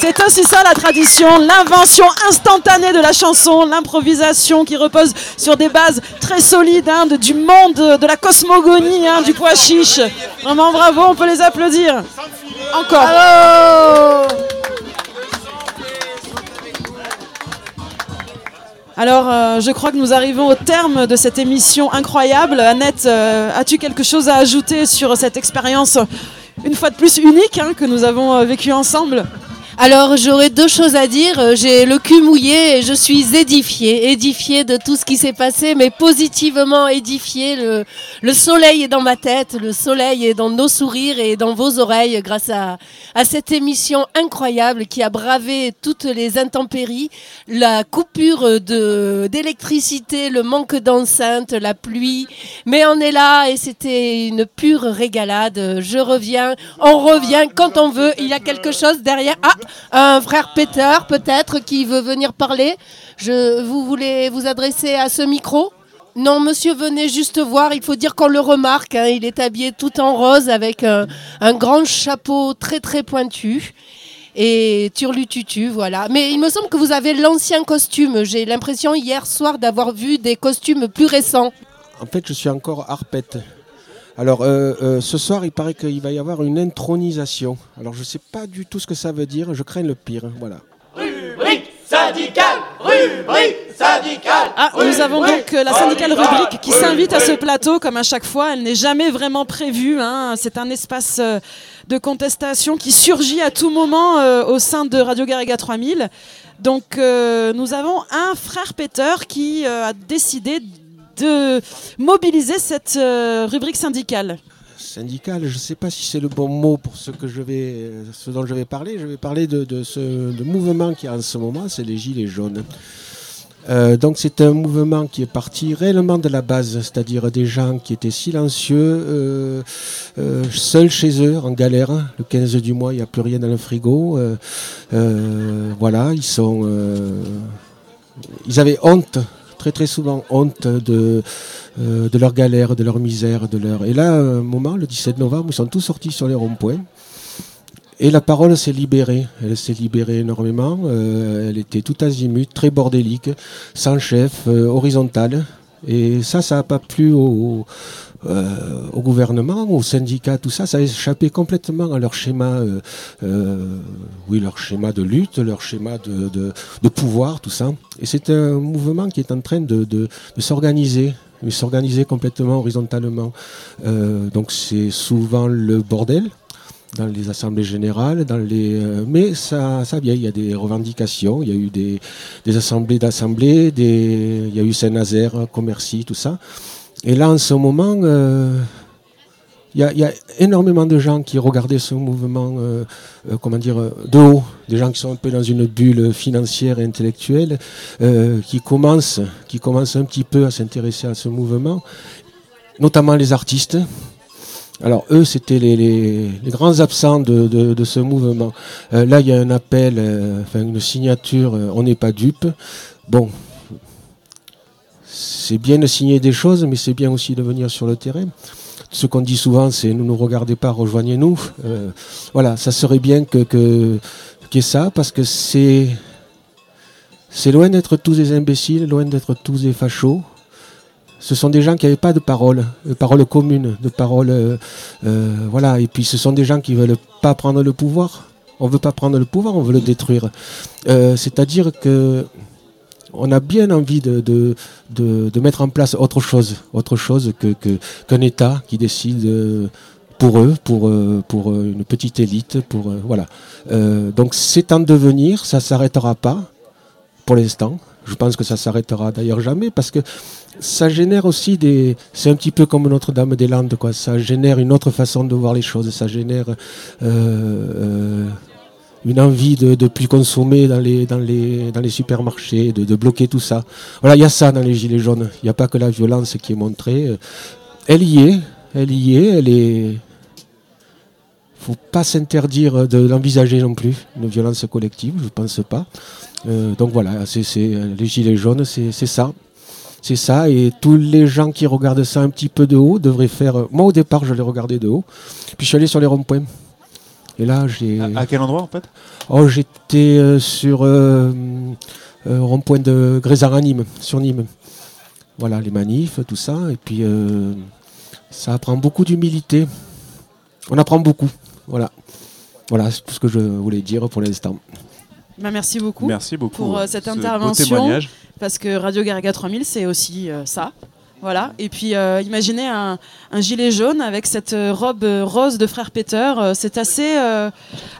S1: C'est aussi ça la tradition, l'invention instantanée de la chanson, l'improvisation qui repose sur des bases très solides hein, de- du monde, de la cosmogonie, hein, du pois chiche. Vraiment bravo, on peut les applaudir. Encore. Alors, euh, je crois que nous arrivons au terme de cette émission incroyable. Annette, euh, as-tu quelque chose à ajouter sur cette expérience, une fois de plus unique, hein, que nous avons euh, vécue ensemble?
S3: Alors j'aurais deux choses à dire. Euh, J'ai le cul mouillé et je suis édifiée, édifiée de tout ce qui s'est passé, mais positivement édifiée. Le, le soleil est dans ma tête, le soleil est dans nos sourires et dans vos oreilles grâce à, à cette émission incroyable qui a bravé toutes les intempéries, la coupure d'électricité, le manque d'enceinte, la pluie. Mais on est là et c'était une pure régalade. Je reviens, on revient quand on veut. Il y a quelque chose derrière. Ah, un frère Peter peut-être qui veut venir parler. Je, vous voulez vous adresser à ce micro? Non, monsieur, venez juste voir. Il faut dire qu'on le remarque. hein. Il est habillé tout en rose avec un, un grand chapeau très très pointu. Et turlututu, voilà. Mais il me semble que vous avez l'ancien costume. J'ai l'impression hier soir d'avoir vu des costumes plus récents.
S38: En fait, je suis encore arpette. Alors, euh, euh, ce soir, il paraît qu'il va y avoir une intronisation. Alors, je ne sais pas du tout ce que ça veut dire. Je crains le pire. Voilà.
S16: Rubrique syndicale, rubrique syndicale.
S1: Ah, nous avons donc euh, la syndicale rubrique qui s'invite à ce plateau, comme à chaque fois. Elle n'est jamais vraiment prévue. hein. C'est un espace euh, de contestation qui surgit à tout moment euh, au sein de Radio Garriga 3000. Donc, euh, nous avons un frère Peter qui euh, a décidé de mobiliser cette euh, rubrique syndicale.
S38: Syndical, je ne sais pas si c'est le bon mot pour ce, que je vais, ce dont je vais parler. Je vais parler de, de ce de mouvement qui est en ce moment, c'est les Gilets jaunes. Euh, donc c'est un mouvement qui est parti réellement de la base, c'est-à-dire des gens qui étaient silencieux, euh, seuls chez eux, en galère. Le 15 du mois, il n'y a plus rien dans le frigo. Voilà, ils sont, ils avaient honte, très très souvent honte de, euh, de leur galère, de leur misère, de leur. Et là, un moment, le 17 novembre, ils sont tous sortis sur les ronds-points. Et la parole s'est libérée. Elle s'est libérée énormément. Euh, elle était tout azimut, très bordélique, sans chef, euh, horizontale. Et ça, ça n'a pas plu au, euh, au gouvernement, aux syndicats, tout ça. Ça a échappé complètement à leur schéma, euh, euh, oui, leur schéma de lutte, leur schéma de, de, de pouvoir, tout ça. Et c'est un mouvement qui est en train de, de, s'organiser mais s'organiser complètement horizontalement. Euh, donc c'est souvent le bordel dans les assemblées générales, dans les, euh, mais ça, ça vient, il y a des revendications, il y a eu des, des assemblées d'assemblées, des, il y a eu Saint-Nazaire, Commercy, tout ça. Et là, en ce moment, euh, il y, a, énormément de gens qui regardaient ce mouvement, euh, euh, comment dire, de haut, des gens qui sont un peu dans une bulle financière et intellectuelle, qui commencent, qui commencent un petit peu à s'intéresser à ce mouvement, notamment les artistes. Alors eux, c'était les, grands absents de, de- ce mouvement. Là, il y a un appel, enfin une signature, on n'est pas dupe. Bon, c'est bien de signer des choses, mais c'est bien aussi de venir sur le terrain. Ce qu'on dit souvent, c'est ne nous regardez pas, rejoignez-nous. Euh, voilà, ça serait bien que que- y ça, parce que c'est c'est loin d'être tous des imbéciles, loin d'être tous des fachos. Ce sont des gens qui n'avaient pas de parole, de parole commune, de parole. euh, euh, voilà. Et puis ce sont des gens qui veulent pas prendre le pouvoir. On veut pas prendre le pouvoir, on veut le détruire. C'est-à-dire que on a bien envie de, mettre en place autre chose, autre chose qu'un État qui décide euh, pour eux, pour euh, euh, une petite élite, pour voilà. Donc c'est en devenir, ça s'arrêtera pas pour l'instant. Je pense que ça s'arrêtera d'ailleurs jamais parce que ça génère aussi des. C'est un petit peu comme Notre-Dame-des-Landes, quoi. Ça génère une autre façon de voir les choses. Ça génère une envie de, plus consommer dans les, supermarchés, de, bloquer tout ça. Voilà, il y a ça dans les Gilets jaunes. Il n'y a pas que la violence qui est montrée. Elle y est, elle y est, elle est. faut pas s'interdire de l'envisager non plus, une violence collective, je pense pas. Euh, donc voilà, c'est les gilets jaunes, c'est c'est ça. C'est ça, et tous les gens qui regardent ça un petit peu de haut devraient faire. Moi, au départ, je les regardais de haut, puis je suis allé sur les ronds-points. Et là, j'ai.
S33: À quel endroit en fait?
S38: Oh, j'étais euh, sur euh, euh, rond-point de Grézard à Nîmes, sur Nîmes. Voilà, les manifs, tout ça, et puis euh, ça apprend beaucoup d'humilité. On apprend beaucoup, voilà. Voilà, c'est tout ce que je voulais dire pour l'instant.
S1: Bah, merci beaucoup.
S33: Merci beaucoup,
S1: pour cette
S33: ce
S1: intervention. Parce que Radio Garriga 3000, c'est aussi euh, ça. Voilà. Et puis, euh, imaginez un, un gilet jaune avec cette euh, robe euh, rose de frère Peter. c'est assez, euh,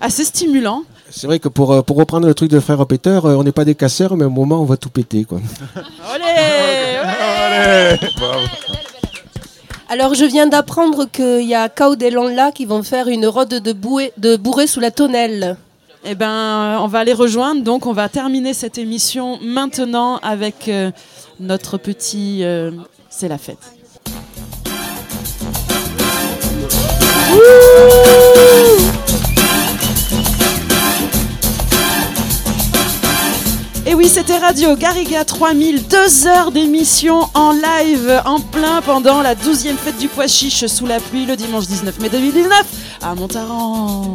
S1: assez stimulant.
S38: C'est vrai que pour, pour reprendre le truc de frère Peter, on n'est pas des casseurs, mais un moment, on va tout péter, quoi.
S3: Alors je viens d'apprendre qu'il y a Cao des là qui vont faire une rode de, bouée, de bourrée sous la tonnelle.
S1: Eh ben, on va les rejoindre. Donc, on va terminer cette émission maintenant avec euh, notre petit. euh, c'est la fête. Et oui, c'était Radio Garriga 3000, deux heures d'émission en live, en plein pendant la 12e fête du pois chiche sous la pluie le dimanche 19 mai 2019 à Montaran.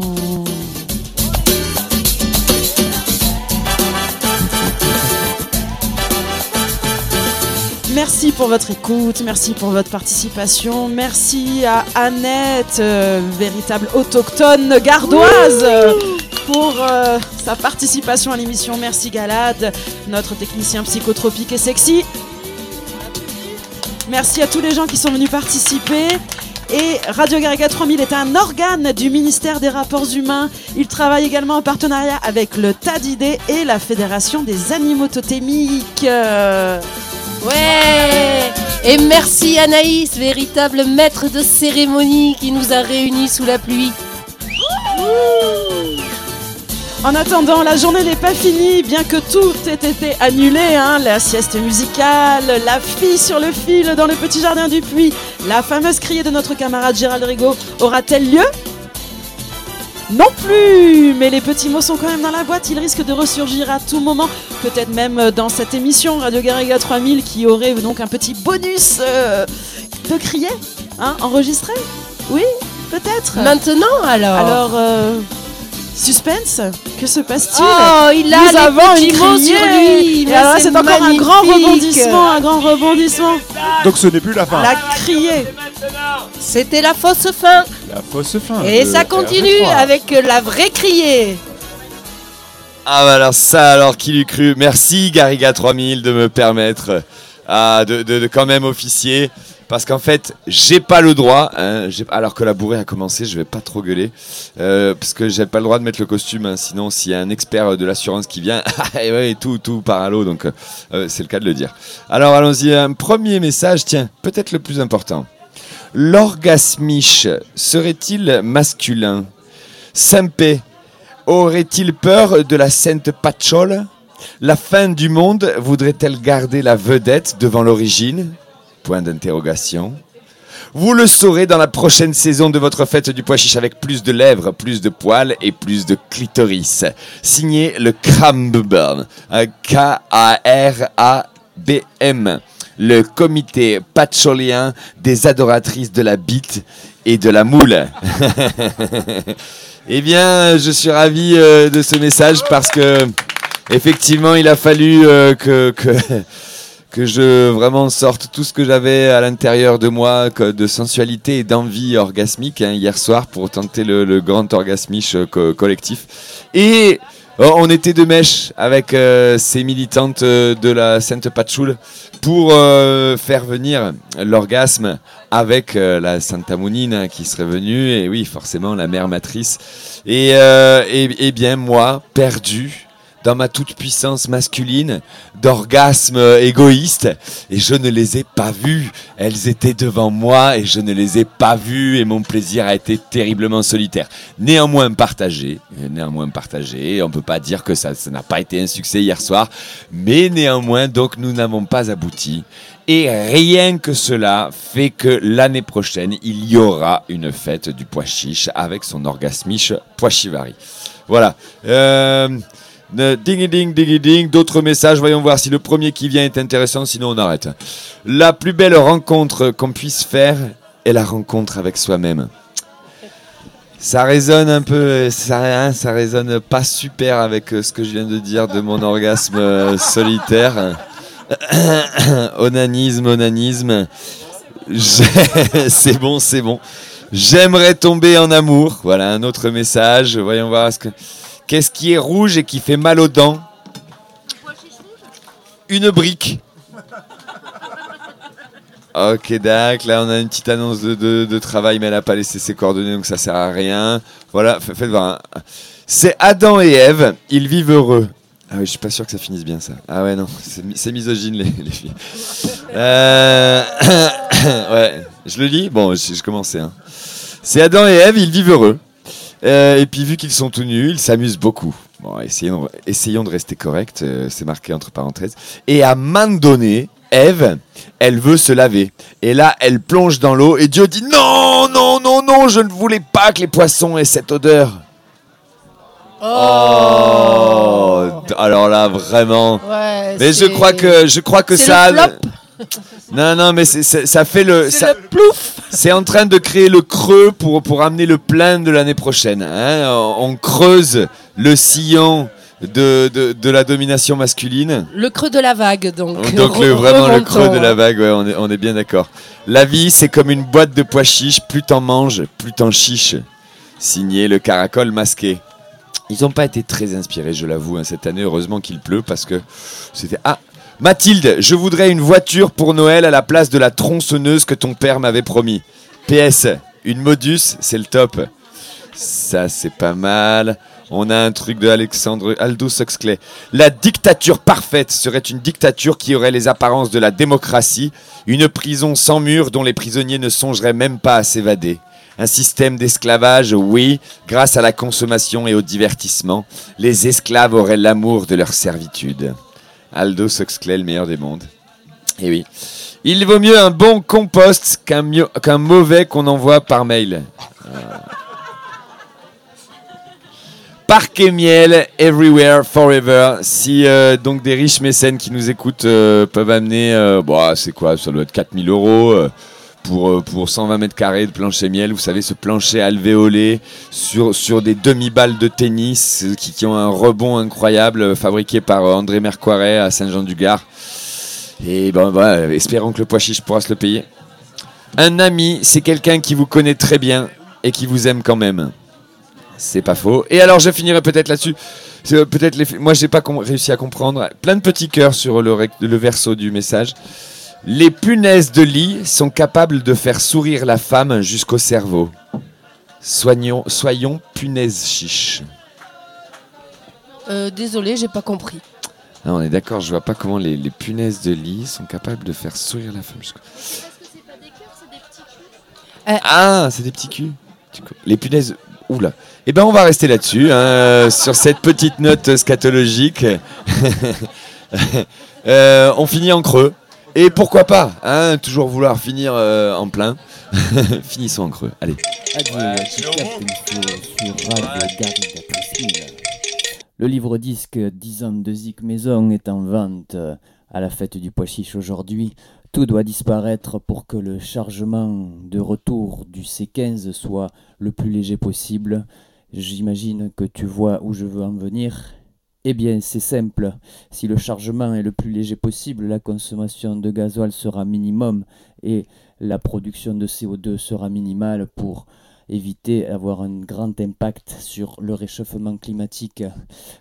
S1: Merci pour votre écoute, merci pour votre participation, merci à Annette, euh, véritable autochtone gardoise, euh, pour euh, sa participation à l'émission. Merci Galad, notre technicien psychotropique et sexy. Merci à tous les gens qui sont venus participer. Et Radio Garriga 3000 est un organe du ministère des Rapports Humains. Il travaille également en partenariat avec le TADID et la Fédération des animaux totémiques.
S3: Ouais Et merci Anaïs, véritable maître de cérémonie qui nous a réunis sous la pluie.
S1: En attendant, la journée n'est pas finie, bien que tout ait été annulé. hein. La sieste musicale, la fille sur le fil dans le petit jardin du puits, la fameuse criée de notre camarade Gérald Rigaud aura-t-elle lieu? Non plus Mais les petits mots sont quand même dans la boîte, ils risquent de ressurgir à tout moment, peut-être même dans cette émission Radio Garriga 3000 qui aurait donc un petit bonus euh, de crier, hein, enregistré? Oui, peut-être
S3: Maintenant alors?
S1: Alors, euh, suspense, que se passe-t-il?
S3: Oh, il a
S1: Nous
S3: les
S1: avons
S3: petits
S1: une
S3: mots sur lui,
S1: Et
S3: mais
S1: alors là,
S3: c'est
S1: encore un grand rebondissement, un grand rebondissement.
S33: Donc ce n'est plus la fin.
S1: La criée.
S3: C'était la fausse fin.
S33: La fausse fin.
S3: Et ça continue
S33: RG3.
S3: avec la vraie criée.
S26: Ah bah alors ça, alors qui l'eût cru? Merci Garriga 3000 de me permettre ah, de, de- de quand même officier. Parce qu'en fait, j'ai pas le droit, hein, alors que la bourrée a commencé, je vais pas trop gueuler, euh, parce que j'ai pas le droit de mettre le costume, hein, sinon s'il y a un expert de l'assurance qui vient, et ouais, tout, tout part à l'eau, donc euh, c'est le cas de le dire. Alors allons-y, un premier message, tiens, peut-être le plus important. L'orgasmiche serait-il masculin? Saint-Pé aurait-il peur de la sainte Patchole La fin du monde voudrait-elle garder la vedette devant l'origine? Point d'interrogation. Vous le saurez dans la prochaine saison de votre fête du pois chiche avec plus de lèvres, plus de poils et plus de clitoris. Signé le Cramburn. K-A-R-A-B-M. Le comité patcholien des adoratrices de la bite et de la moule. eh bien, je suis ravi euh, de ce message parce que, effectivement, il a fallu euh, que, que, que je vraiment sorte tout ce que j'avais à l'intérieur de moi de sensualité et d'envie orgasmique hein, hier soir pour tenter le, grand orgasmiche euh, co- collectif. Et on était de mèche avec euh, ces militantes euh, de la Sainte Patchoule pour euh, faire venir l'orgasme avec la Santa hein, qui serait venue, et oui, forcément, la mère matrice. Et, et bien, moi, perdu dans ma toute-puissance masculine, d'orgasme égoïste, et je ne les ai pas vues. Elles étaient devant moi et je ne les ai pas vues, et mon plaisir a été terriblement solitaire. Néanmoins partagé, néanmoins partagé, on peut pas dire que ça n'a pas été un succès hier soir, mais néanmoins, donc, nous n'avons pas abouti. Et rien que cela fait que l'année prochaine, il y aura une fête du pois chiche avec son orgasmiche pois chivari. Voilà. Euh, euh, ding ding ding ding. D'autres messages. Voyons voir si le premier qui vient est intéressant. Sinon, on arrête. La plus belle rencontre qu'on puisse faire est la rencontre avec soi-même. Ça résonne un peu, ça, hein, ça résonne pas super avec euh, ce que je viens de dire de mon orgasme euh, solitaire. onanisme, onanisme. C'est bon, c'est bon. J'aimerais tomber en amour. Voilà un autre message. Voyons voir ce que. Qu'est-ce qui est rouge et qui fait mal aux dents Une brique. Ok, d'accord. Là, on a une petite annonce de, travail, mais elle n'a pas laissé ses coordonnées, donc ça sert à rien. Voilà, fa- faites voir. hein. C'est Adam et Ève. Ils vivent heureux. Ah oui, je suis pas sûr que ça finisse bien ça. Ah ouais, non, c'est mi- c'est misogyne les, les filles. Euh, ouais, je le lis? Bon, je, je commençais. hein. C'est Adam et Ève, ils vivent heureux. Euh, et puis vu qu'ils sont tout nus, ils s'amusent beaucoup. Bon, essayons, essayons de rester corrects, euh, c'est marqué entre parenthèses. Et à un moment donné, Ève, elle veut se laver. Et là, elle plonge dans l'eau et Dieu dit non, non, non, non, je ne voulais pas que les poissons aient cette odeur. Oh, alors là vraiment.
S3: Ouais,
S26: mais je crois que je crois que ça.
S3: le flop.
S26: Non non mais ça fait le.
S3: C'est
S26: ça-
S3: le plouf.
S26: C'est en train de créer le creux pour pour amener le plein de l'année prochaine. hein. On on creuse le sillon de, de, de la domination masculine.
S3: Le creux de la vague, donc.
S26: Donc le- vraiment le creux de la
S3: hein.
S26: vague, ouais, on est, on est bien d'accord. La vie, c'est comme une boîte de pois chiches, plus t'en manges, plus t'en chiches. Signé le caracol masqué. Ils n'ont pas été très inspirés, je l'avoue, hein, cette année. Heureusement qu'il pleut parce que c'était... Ah Mathilde, je voudrais une voiture pour Noël à la place de la tronçonneuse que ton père m'avait promis. PS, une Modus, c'est le top. Ça, c'est pas mal. On a un truc de Alexandre Aldous Huxley. La dictature parfaite serait une dictature qui aurait les apparences de la démocratie, une prison sans murs dont les prisonniers ne songeraient même pas à s'évader. Un système d'esclavage, oui, grâce à la consommation et au divertissement, les esclaves auraient l'amour de leur servitude. Aldous Huxley, le meilleur des mondes. Et oui. Il vaut mieux un bon compost qu'un mauvais qu'on envoie par mail. Euh. Parc et miel, everywhere, forever. Si euh, donc des riches mécènes qui nous écoutent euh, peuvent amener, bon, c'est quoi Ça doit être 4000 euros pour, euh, pour 120 mètres carrés de plancher miel. Vous savez, ce plancher alvéolé sur, sur des demi-balles de tennis qui, qui ont un rebond incroyable, euh, fabriqué par euh, André Mercoiret à Saint-Jean-du-Gard. Et ben voilà, espérons que le pois chiche pourra se le payer. Un ami, c'est quelqu'un qui vous connaît très bien et qui vous aime quand même. C'est pas faux. Et alors, je finirai peut-être là-dessus. Peut-être les... Moi, j'ai pas réussi à comprendre. Plein de petits cœurs sur le, le verso du message. Les punaises de lit sont capables de faire sourire la femme jusqu'au cerveau. Soignons, soyons punaises chiches.
S3: Euh, désolé, j'ai pas compris.
S26: Ah, on est d'accord, je vois pas comment les, les punaises de lit sont capables de faire sourire la femme. jusqu'au- Ah, c'est des petits culs. Les punaises. Oula. Eh ben, on va rester là-dessus, hein, sur cette petite note scatologique. Euh, on finit en creux. Et pourquoi pas hein, Toujours vouloir finir euh, en plein. Finissons en creux. Allez.
S24: Adieu, qui capte une fois sur Radio Garrigue Priscille. Le livre disque 10 ans de Zik Maison est en vente à la fête du pois chiche aujourd'hui. Tout doit disparaître pour que le chargement de retour du C15 soit le plus léger possible. J'imagine que tu vois où je veux en venir. Eh bien, c'est simple. Si le chargement est le plus léger possible, la consommation de gasoil sera minimum et la production de CO2 sera minimale pour éviter d'avoir un grand impact sur le réchauffement climatique.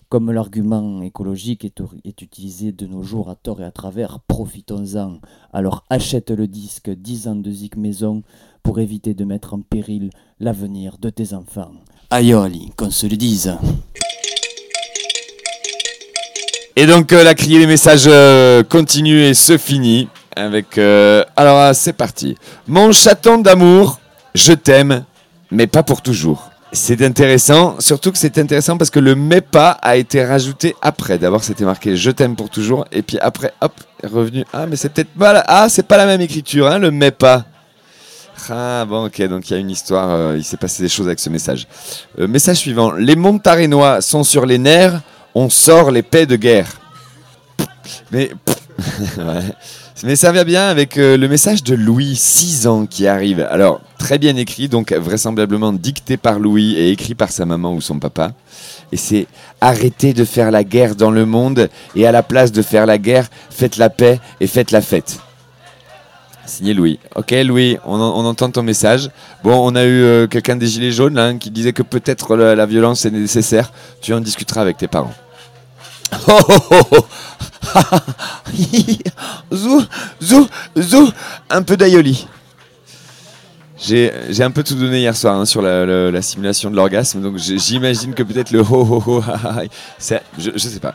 S24: Comme l'argument écologique est, utilisé de nos jours à tort et à travers, profitons-en. Alors achète le disque 10 ans de Zik Maison pour éviter de mettre en péril l'avenir de tes enfants. Aïoli, qu'on se le dise.
S26: Et donc euh, la criée des messages euh, continue et se finit avec... euh, alors c'est parti. Mon chaton d'amour, je t'aime, mais pas pour toujours. C'est intéressant, surtout que c'est intéressant parce que le mais pas a été rajouté après. D'abord c'était marqué je t'aime pour toujours et puis après hop, revenu. Ah mais c'est peut-être pas. Ah c'est pas la même écriture, hein, le mais pas. Ah bon ok, donc il y a une histoire, il s'est passé des choses avec ce message. Message suivant, les Montarénois sont sur les nerfs, on sort les paix de guerre. Mais, ça va bien avec euh, le message de Louis, 6 ans, qui arrive. Alors, très bien écrit, donc vraisemblablement dicté par Louis et écrit par sa maman ou son papa. Et c'est arrêtez de faire la guerre dans le monde et à la place de faire la guerre, faites la paix et faites la fête. Signé Louis. Ok Louis, on, en- on entend ton message. Bon, on a eu euh, quelqu'un des Gilets jaunes là, hein, qui disait que peut-être la, la violence est nécessaire. Tu en discuteras avec tes parents. Oh, oh, oh, oh. zou, zou, zou, un peu d'aïoli. J'ai un peu tout donné hier soir hein, sur la, la- la simulation de l'orgasme, donc j'imagine que peut-être le ho ho ho, je, je sais pas.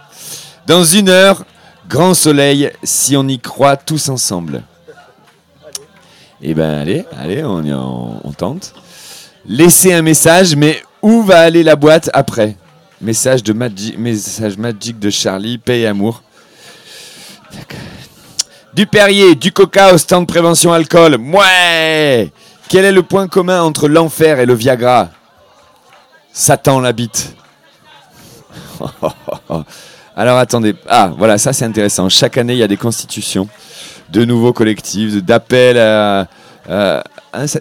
S26: Dans une heure, grand soleil, si on y croit tous ensemble. Eh ben allez, allez, on, y- on, on tente. Laissez un message, mais où va aller la boîte après? Message de Magic, message Magic de Charlie, paix et amour. Du Perrier, du Coca au stand prévention alcool. Ouais Quel est le point commun entre l'enfer et le Viagra? Satan l'habite. Alors attendez. Ah, voilà, ça c'est intéressant. Chaque année, il y a des constitutions de nouveaux collectifs, d'appels à.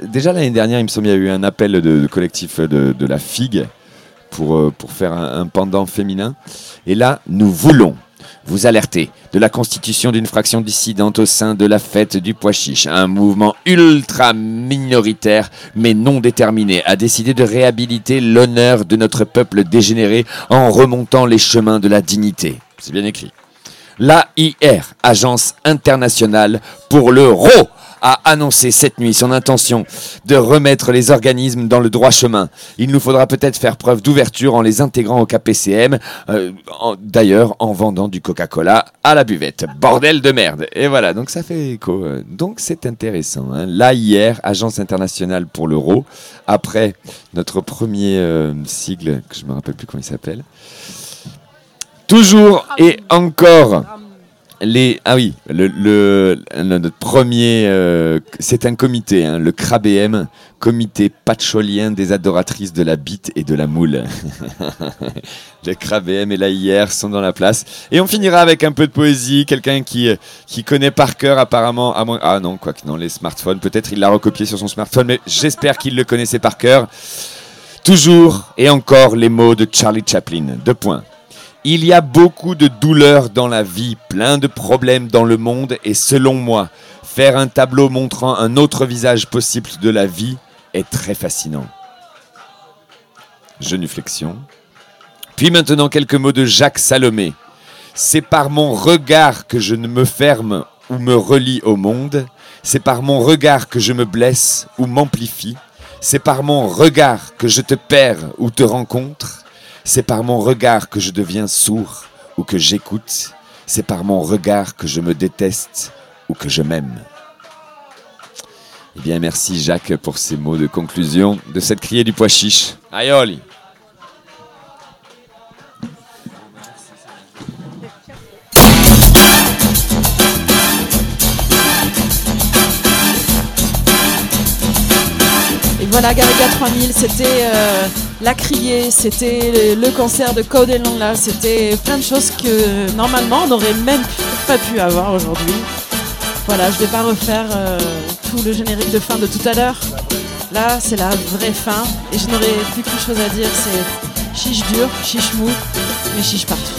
S26: déjà l'année dernière, il me semble, il y a eu un appel de, collectif de, de la figue pour, euh, pour faire un, un pendant féminin. Et là, nous voulons vous alerter de la constitution d'une fraction dissidente au sein de la fête du pois chiche. Un mouvement ultra minoritaire, mais non déterminé, a décidé de réhabiliter l'honneur de notre peuple dégénéré en remontant les chemins de la dignité. C'est bien écrit. L'AIR, Agence internationale pour l'euro, a annoncé cette nuit son intention de remettre les organismes dans le droit chemin. Il nous faudra peut-être faire preuve d'ouverture en les intégrant au KPCM, euh, d'ailleurs en vendant du Coca-Cola à la buvette. Bordel de merde. Et voilà, donc ça fait écho. euh, Donc c'est intéressant. Hein. L'AIR, Agence internationale pour l'euro, après notre premier euh, sigle, que je me rappelle plus comment il s'appelle. Toujours et encore les ah oui le, notre premier euh, c'est un comité hein, le CRABM comité patcholien des adoratrices de la bite et de la moule. Le CRABM et l'AIR sont dans la place. Et on finira avec un peu de poésie quelqu'un qui connaît par cœur apparemment ah non quoi que non les smartphones peut-être il l'a recopié sur son smartphone mais j'espère qu'il le connaissait par cœur. Toujours et encore les mots de Charlie Chaplin. Deux points il y a beaucoup de douleurs dans la vie, plein de problèmes dans le monde, et selon moi, faire un tableau montrant un autre visage possible de la vie est très fascinant. Genuflexion. Puis maintenant quelques mots de Jacques Salomé. C'est par mon regard que je ne me ferme ou me relie au monde. C'est par mon regard que je me blesse ou m'amplifie. C'est par mon regard que je te perds ou te rencontre. C'est par mon regard que je deviens sourd ou que j'écoute. C'est par mon regard que je me déteste ou que je m'aime. Eh bien, merci Jacques pour ces mots de conclusion de cette criée du pois chiche. Aioli
S1: voilà, Garriga 3000, c'était euh, La Criée, c'était le, le concert de Code et Long là, c'était plein de choses que normalement on n'aurait même pas pu avoir aujourd'hui. Voilà, je vais pas refaire euh, tout le générique de fin de tout à l'heure. Là, c'est la vraie fin et je n'aurai plus qu'une chose à dire, c'est Chiche dur, chiche mou, mais chiche partout.